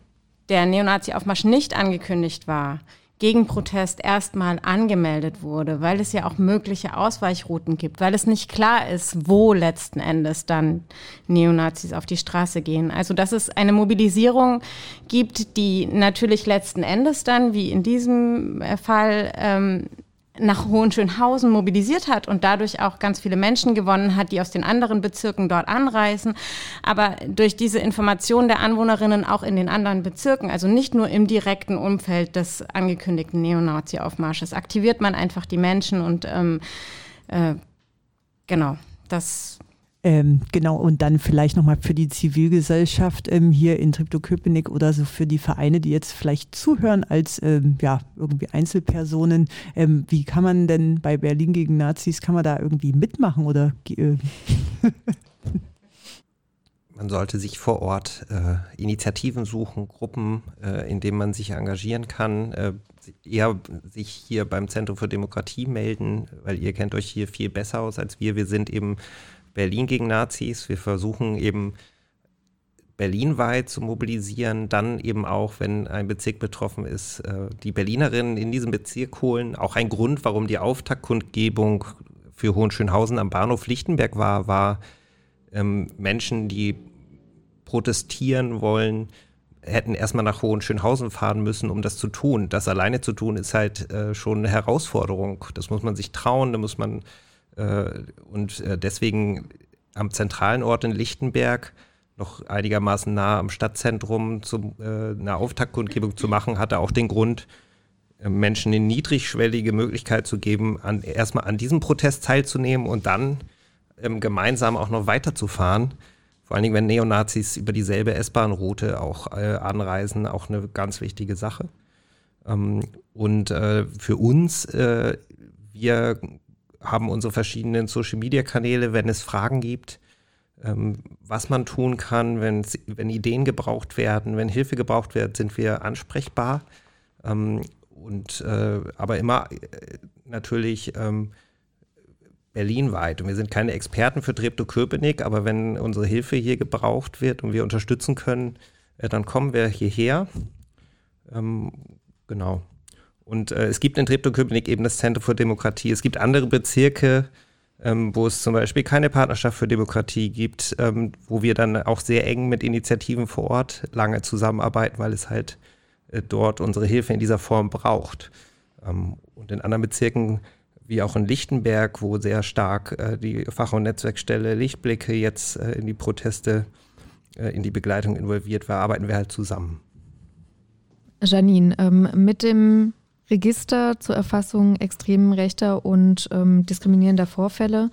[SPEAKER 8] der Neonazi-Aufmarsch nicht angekündigt war, Gegenprotest erstmal angemeldet wurde, weil es ja auch mögliche Ausweichrouten gibt, weil es nicht klar ist, wo letzten Endes dann Neonazis auf die Straße gehen. Also dass es eine Mobilisierung gibt, die natürlich letzten Endes dann, wie in diesem Fall, ähm, nach Hohenschönhausen mobilisiert hat und dadurch auch ganz viele Menschen gewonnen hat, die aus den anderen Bezirken dort anreisen. Aber durch diese Information der Anwohnerinnen auch in den anderen Bezirken, also nicht nur im direkten Umfeld des angekündigten Neonazi-Aufmarsches, aktiviert man einfach die Menschen und ähm, äh, genau, das
[SPEAKER 2] ähm, genau, und dann vielleicht nochmal für die Zivilgesellschaft ähm, hier in Treptow-Köpenick oder so für die Vereine, die jetzt vielleicht zuhören als ähm, ja, irgendwie Einzelpersonen. Ähm, wie kann man denn bei Berlin gegen Nazis, kann man da irgendwie mitmachen oder äh,
[SPEAKER 9] Man sollte sich vor Ort äh, Initiativen suchen, Gruppen, äh, in denen man sich engagieren kann. Äh, eher sich hier beim Zentrum für Demokratie melden, weil ihr kennt euch hier viel besser aus als wir. Wir sind eben Berlin gegen Nazis. Wir versuchen eben berlinweit zu mobilisieren, dann eben auch, wenn ein Bezirk betroffen ist, äh, die Berlinerinnen in diesem Bezirk holen. Auch ein Grund, warum die Auftaktkundgebung für Hohenschönhausen am Bahnhof Lichtenberg war, war ähm, Menschen, die protestieren wollen, hätten erstmal nach Hohenschönhausen fahren müssen, um das zu tun. Das alleine zu tun, ist halt äh, schon eine Herausforderung. Das muss man sich trauen, da muss man und äh, deswegen am zentralen Ort in Lichtenberg noch einigermaßen nah am Stadtzentrum zum, äh, eine Auftaktkundgebung zu machen, hatte auch den Grund, Menschen eine niedrigschwellige Möglichkeit zu geben, an, erstmal an diesem Protest teilzunehmen und dann ähm, gemeinsam auch noch weiterzufahren. Vor allen Dingen, wenn Neonazis über dieselbe S-Bahn-Route auch äh, anreisen, auch eine ganz wichtige Sache. Ähm, und äh, für uns, äh, wir haben unsere verschiedenen Social-Media-Kanäle, wenn es Fragen gibt, ähm, was man tun kann, wenn, wenn Ideen gebraucht werden, wenn Hilfe gebraucht wird, sind wir ansprechbar. Ähm, und äh, aber immer äh, natürlich ähm, berlinweit. Und wir sind keine Experten für Treptow-Köpenick, aber wenn unsere Hilfe hier gebraucht wird und wir unterstützen können, äh, dann kommen wir hierher. Ähm, genau. Und äh, es gibt in Treptow-Köpenick eben das Zentrum für Demokratie. Es gibt andere Bezirke, ähm, wo es zum Beispiel keine Partnerschaft für Demokratie gibt, ähm, wo wir dann auch sehr eng mit Initiativen vor Ort lange zusammenarbeiten, weil es halt äh, dort unsere Hilfe in dieser Form braucht. Ähm, und in anderen Bezirken, wie auch in Lichtenberg, wo sehr stark äh, die Fach- und Netzwerkstelle Lichtblicke jetzt äh, in die Proteste, äh, in die Begleitung involviert war, arbeiten wir halt zusammen.
[SPEAKER 1] Janine, ähm, mit dem Register zur Erfassung extrem rechter und ähm, diskriminierender Vorfälle.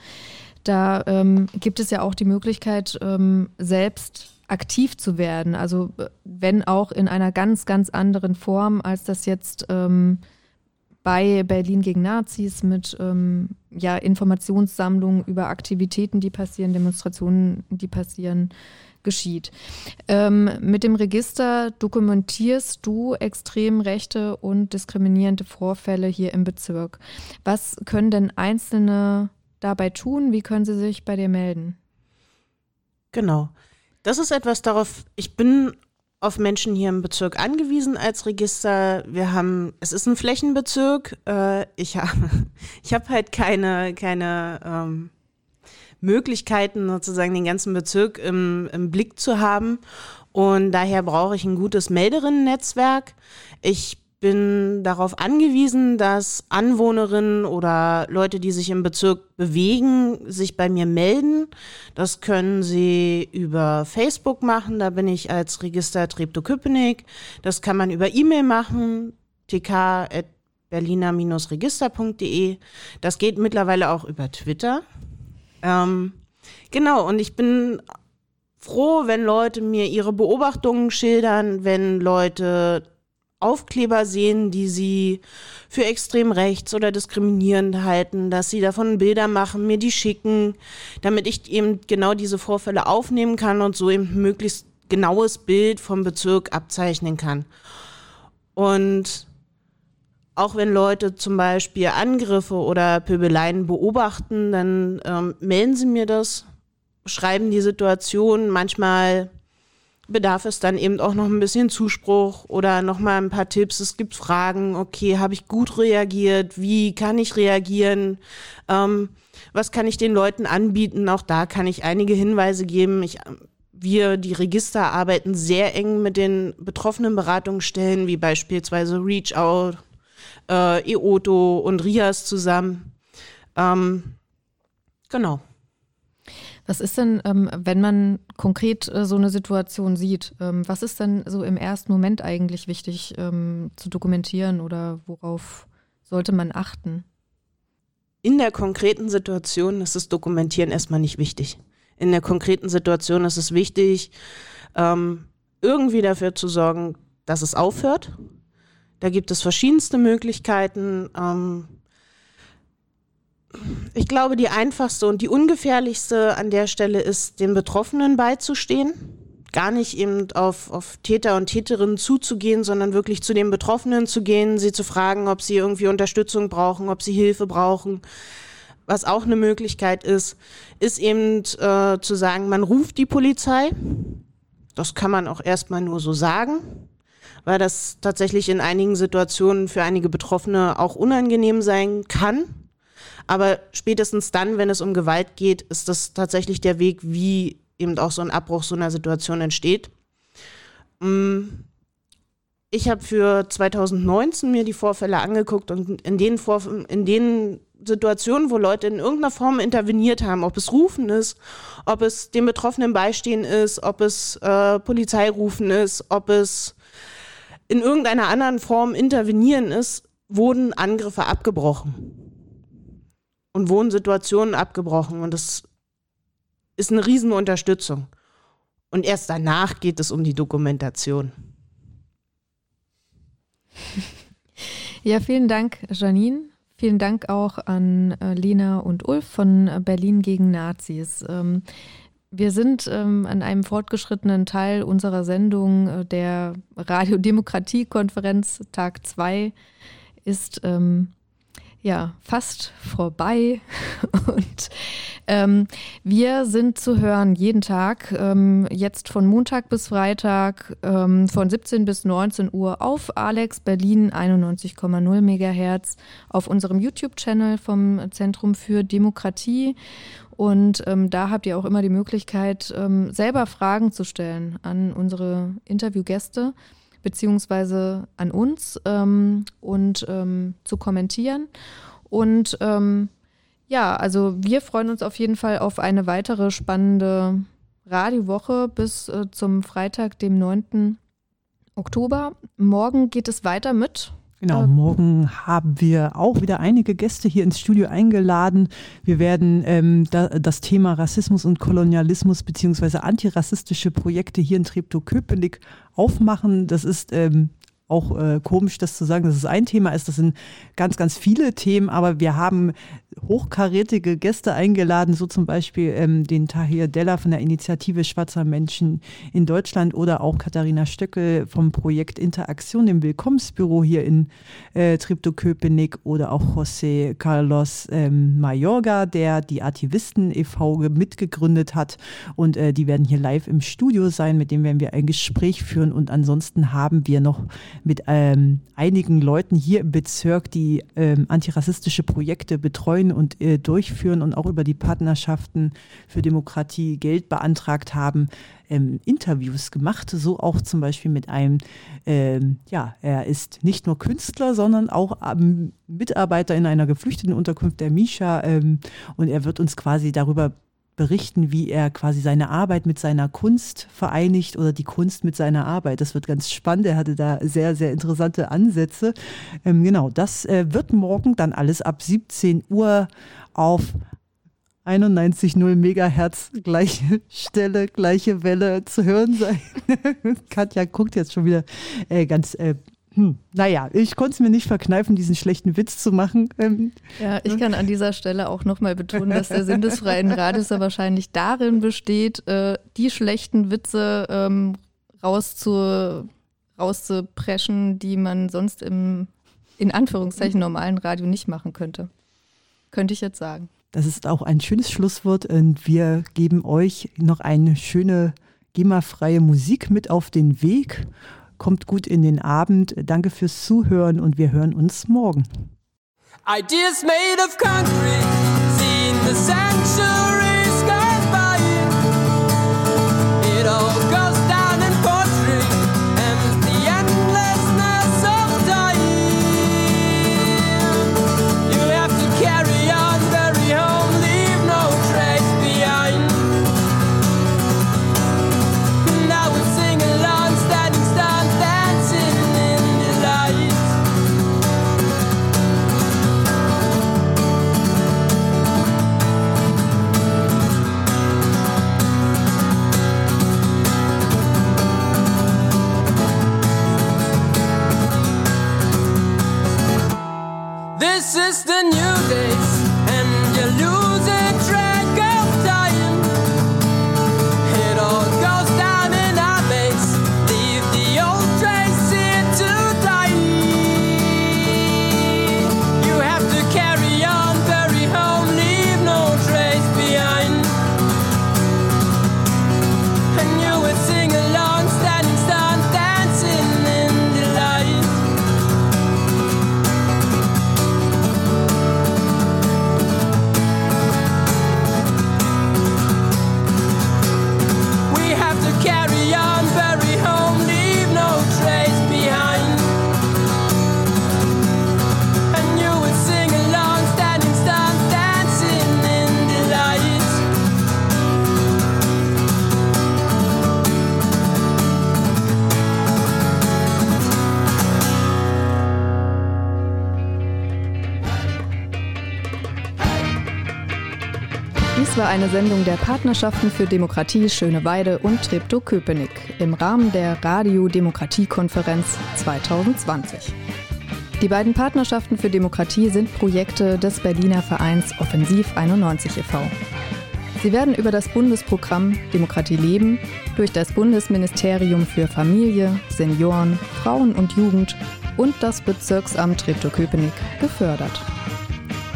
[SPEAKER 1] Da ähm, gibt es ja auch die Möglichkeit, ähm, selbst aktiv zu werden. Also äh, wenn auch in einer ganz, ganz anderen Form, als das jetzt ähm, bei Berlin gegen Nazis mit ähm, ja, Informationssammlungen über Aktivitäten, die passieren, Demonstrationen, die passieren, geschieht. Ähm, mit dem Register dokumentierst du extrem rechte und diskriminierende Vorfälle hier im Bezirk. Was können denn Einzelne dabei tun? Wie können sie sich bei dir melden?
[SPEAKER 7] Genau. Das ist etwas darauf, ich bin auf Menschen hier im Bezirk angewiesen als Register. Wir haben, es ist ein Flächenbezirk. Äh, ich habe ich hab halt keine, keine ähm, Möglichkeiten, sozusagen den ganzen Bezirk im, im Blick zu haben. Und daher brauche ich ein gutes Melderinnen-Netzwerk. Ich bin darauf angewiesen, dass Anwohnerinnen oder Leute, die sich im Bezirk bewegen, sich bei mir melden. Das können sie über Facebook machen, da bin ich als Register Treptow-Köpenick. Das kann man über E-Mail machen, tk.berliner-register.de. Das geht mittlerweile auch über Twitter. Ähm, genau, und ich bin froh, wenn Leute mir ihre Beobachtungen schildern, wenn Leute Aufkleber sehen, die sie für extrem rechts oder diskriminierend halten, dass sie davon Bilder machen, mir die schicken, damit ich eben genau diese Vorfälle aufnehmen kann und so eben möglichst genaues Bild vom Bezirk abzeichnen kann. Und auch wenn Leute zum Beispiel Angriffe oder Pöbeleien beobachten, dann ähm, melden sie mir das, schreiben die Situation. Manchmal bedarf es dann eben auch noch ein bisschen Zuspruch oder noch mal ein paar Tipps. Es gibt Fragen, okay, habe ich gut reagiert? Wie kann ich reagieren? Ähm, was kann ich den Leuten anbieten? Auch da kann ich einige Hinweise geben. Ich, wir, die Register, arbeiten sehr eng mit den betroffenen Beratungsstellen, wie beispielsweise Reach Out, äh, EOTO und RIAS zusammen. Ähm, genau.
[SPEAKER 1] Was ist denn, ähm, wenn man konkret äh, so eine Situation sieht, ähm, was ist denn so im ersten Moment eigentlich wichtig ähm, zu dokumentieren oder worauf sollte man achten?
[SPEAKER 7] In der konkreten Situation ist das Dokumentieren erstmal nicht wichtig. In der konkreten Situation ist es wichtig, irgendwie dafür zu sorgen, dass es aufhört. Da gibt es verschiedenste Möglichkeiten. Ähm, ich glaube, die einfachste und die ungefährlichste an der Stelle ist, den Betroffenen beizustehen. Gar nicht eben auf, auf Täter und Täterinnen zuzugehen, sondern wirklich zu den Betroffenen zu gehen, sie zu fragen, ob sie irgendwie Unterstützung brauchen, ob sie Hilfe brauchen. Was auch eine Möglichkeit ist, ist eben äh, zu sagen, man ruft die Polizei. Das kann man auch erstmal nur so sagen, weil das tatsächlich in einigen Situationen für einige Betroffene auch unangenehm sein kann aber spätestens dann, wenn es um Gewalt geht, ist das tatsächlich der Weg, wie eben auch so ein Abbruch so einer Situation entsteht. Mm, ich habe für 2019 mir die Vorfälle angeguckt und in den, Vorf in den Situationen, wo Leute in irgendeiner Form interveniert haben, ob es Rufen ist, ob es dem Betroffenen beistehen ist, ob es äh, Polizeirufen ist, ob es in irgendeiner anderen Form intervenieren ist, wurden Angriffe abgebrochen und Wohnsituationen abgebrochen. Und das ist eine Riesenunterstützung. Und erst danach geht es um die Dokumentation.
[SPEAKER 1] Ja, vielen Dank, Janine. Vielen Dank auch an äh, Lena und Ulf von Berlin gegen Nazis. Wir sind ähm, an einem fortgeschrittenen Teil unserer Sendung äh, der Radiodemokratie-Konferenz. Tag 2 ist ähm, ja fast vorbei. Und ähm, wir sind zu hören jeden Tag, ähm, jetzt von Montag bis Freitag, ähm, von 17 bis 19 Uhr auf Alex Berlin 91,0 Megahertz, auf unserem YouTube-Channel vom Zentrum für Demokratie. Und ähm, da habt ihr auch immer die Möglichkeit, ähm, selber Fragen zu stellen an unsere Interviewgäste beziehungsweise an uns ähm, und ähm, zu kommentieren. Und ähm, ja, also wir freuen uns auf jeden Fall auf eine weitere spannende Radiowoche bis äh, zum Freitag, dem 9. Oktober. Morgen geht es weiter mit
[SPEAKER 2] Genau, morgen haben wir auch wieder einige Gäste hier ins Studio eingeladen. Wir werden ähm, da, das Thema Rassismus und Kolonialismus beziehungsweise antirassistische Projekte hier in Treptow-Köpenick aufmachen. Das ist ähm, auch äh, komisch, das zu sagen, dass es ein Thema ist. Das sind ganz, ganz viele Themen, aber wir haben hochkarätige Gäste eingeladen, so zum Beispiel ähm, den Tahir Della von der Initiative Schwarzer Menschen in Deutschland oder auch Katharina Stöckel vom Projekt Interaktion im Willkommensbüro hier in äh, Treptow-Köpenick oder auch José Carlos ähm, Mayorga, der die Artivisten e.V. mitgegründet hat und äh, die werden hier live im Studio sein, mit dem werden wir ein Gespräch führen und ansonsten haben wir noch mit ähm, einigen Leuten hier im Bezirk, die ähm, antirassistische Projekte betreuen und äh, durchführen und auch über die Partnerschaften für Demokratie Geld beantragt haben, ähm, Interviews gemacht. So auch zum Beispiel mit einem, ähm, ja, er ist nicht nur Künstler, sondern auch ähm, Mitarbeiter in einer geflüchteten Unterkunft der Misha ähm, und er wird uns quasi darüber berichten, wie er quasi seine Arbeit mit seiner Kunst vereinigt oder die Kunst mit seiner Arbeit. Das wird ganz spannend. Er hatte da sehr, sehr interessante Ansätze. Ähm, genau, das äh, wird morgen dann alles ab 17 Uhr auf
[SPEAKER 10] 91,0 Megahertz, gleiche Stelle, gleiche Welle zu hören sein. Katja guckt jetzt schon wieder äh, ganz äh, hm, naja, ich konnte es mir nicht verkneifen, diesen schlechten Witz zu machen. Ähm,
[SPEAKER 1] ja, ich kann an dieser Stelle auch nochmal betonen, dass der Sinn des freien Radios ja wahrscheinlich darin besteht, äh, die schlechten Witze ähm, rauszu, rauszupreschen, die man sonst im, in Anführungszeichen, normalen Radio nicht machen könnte. Könnte ich jetzt sagen.
[SPEAKER 10] Das ist auch ein schönes Schlusswort und wir geben euch noch eine schöne GEMA-freie Musik mit auf den Weg. Kommt gut in den Abend. Danke fürs Zuhören und wir hören uns morgen. Ideas made of concrete, seen the centuries
[SPEAKER 1] eine Sendung der Partnerschaften für Demokratie Schöneweide und Treptow-Köpenick im Rahmen der Radio-Demokratie-Konferenz 2020. Die beiden Partnerschaften für Demokratie sind Projekte des Berliner Vereins Offensiv 91 e.V. Sie werden über das Bundesprogramm Demokratie leben durch das Bundesministerium für Familie, Senioren, Frauen und Jugend und das Bezirksamt Treptow-Köpenick gefördert.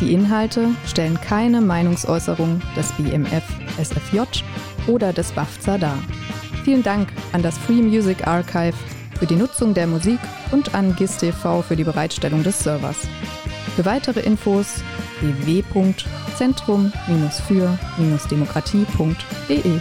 [SPEAKER 1] Die Inhalte stellen keine Meinungsäußerung des BMF SFJ oder des BAFZA dar. Vielen Dank an das Free Music Archive für die Nutzung der Musik und an GISTV für die Bereitstellung des Servers. Für weitere Infos www.zentrum-für-demokratie.de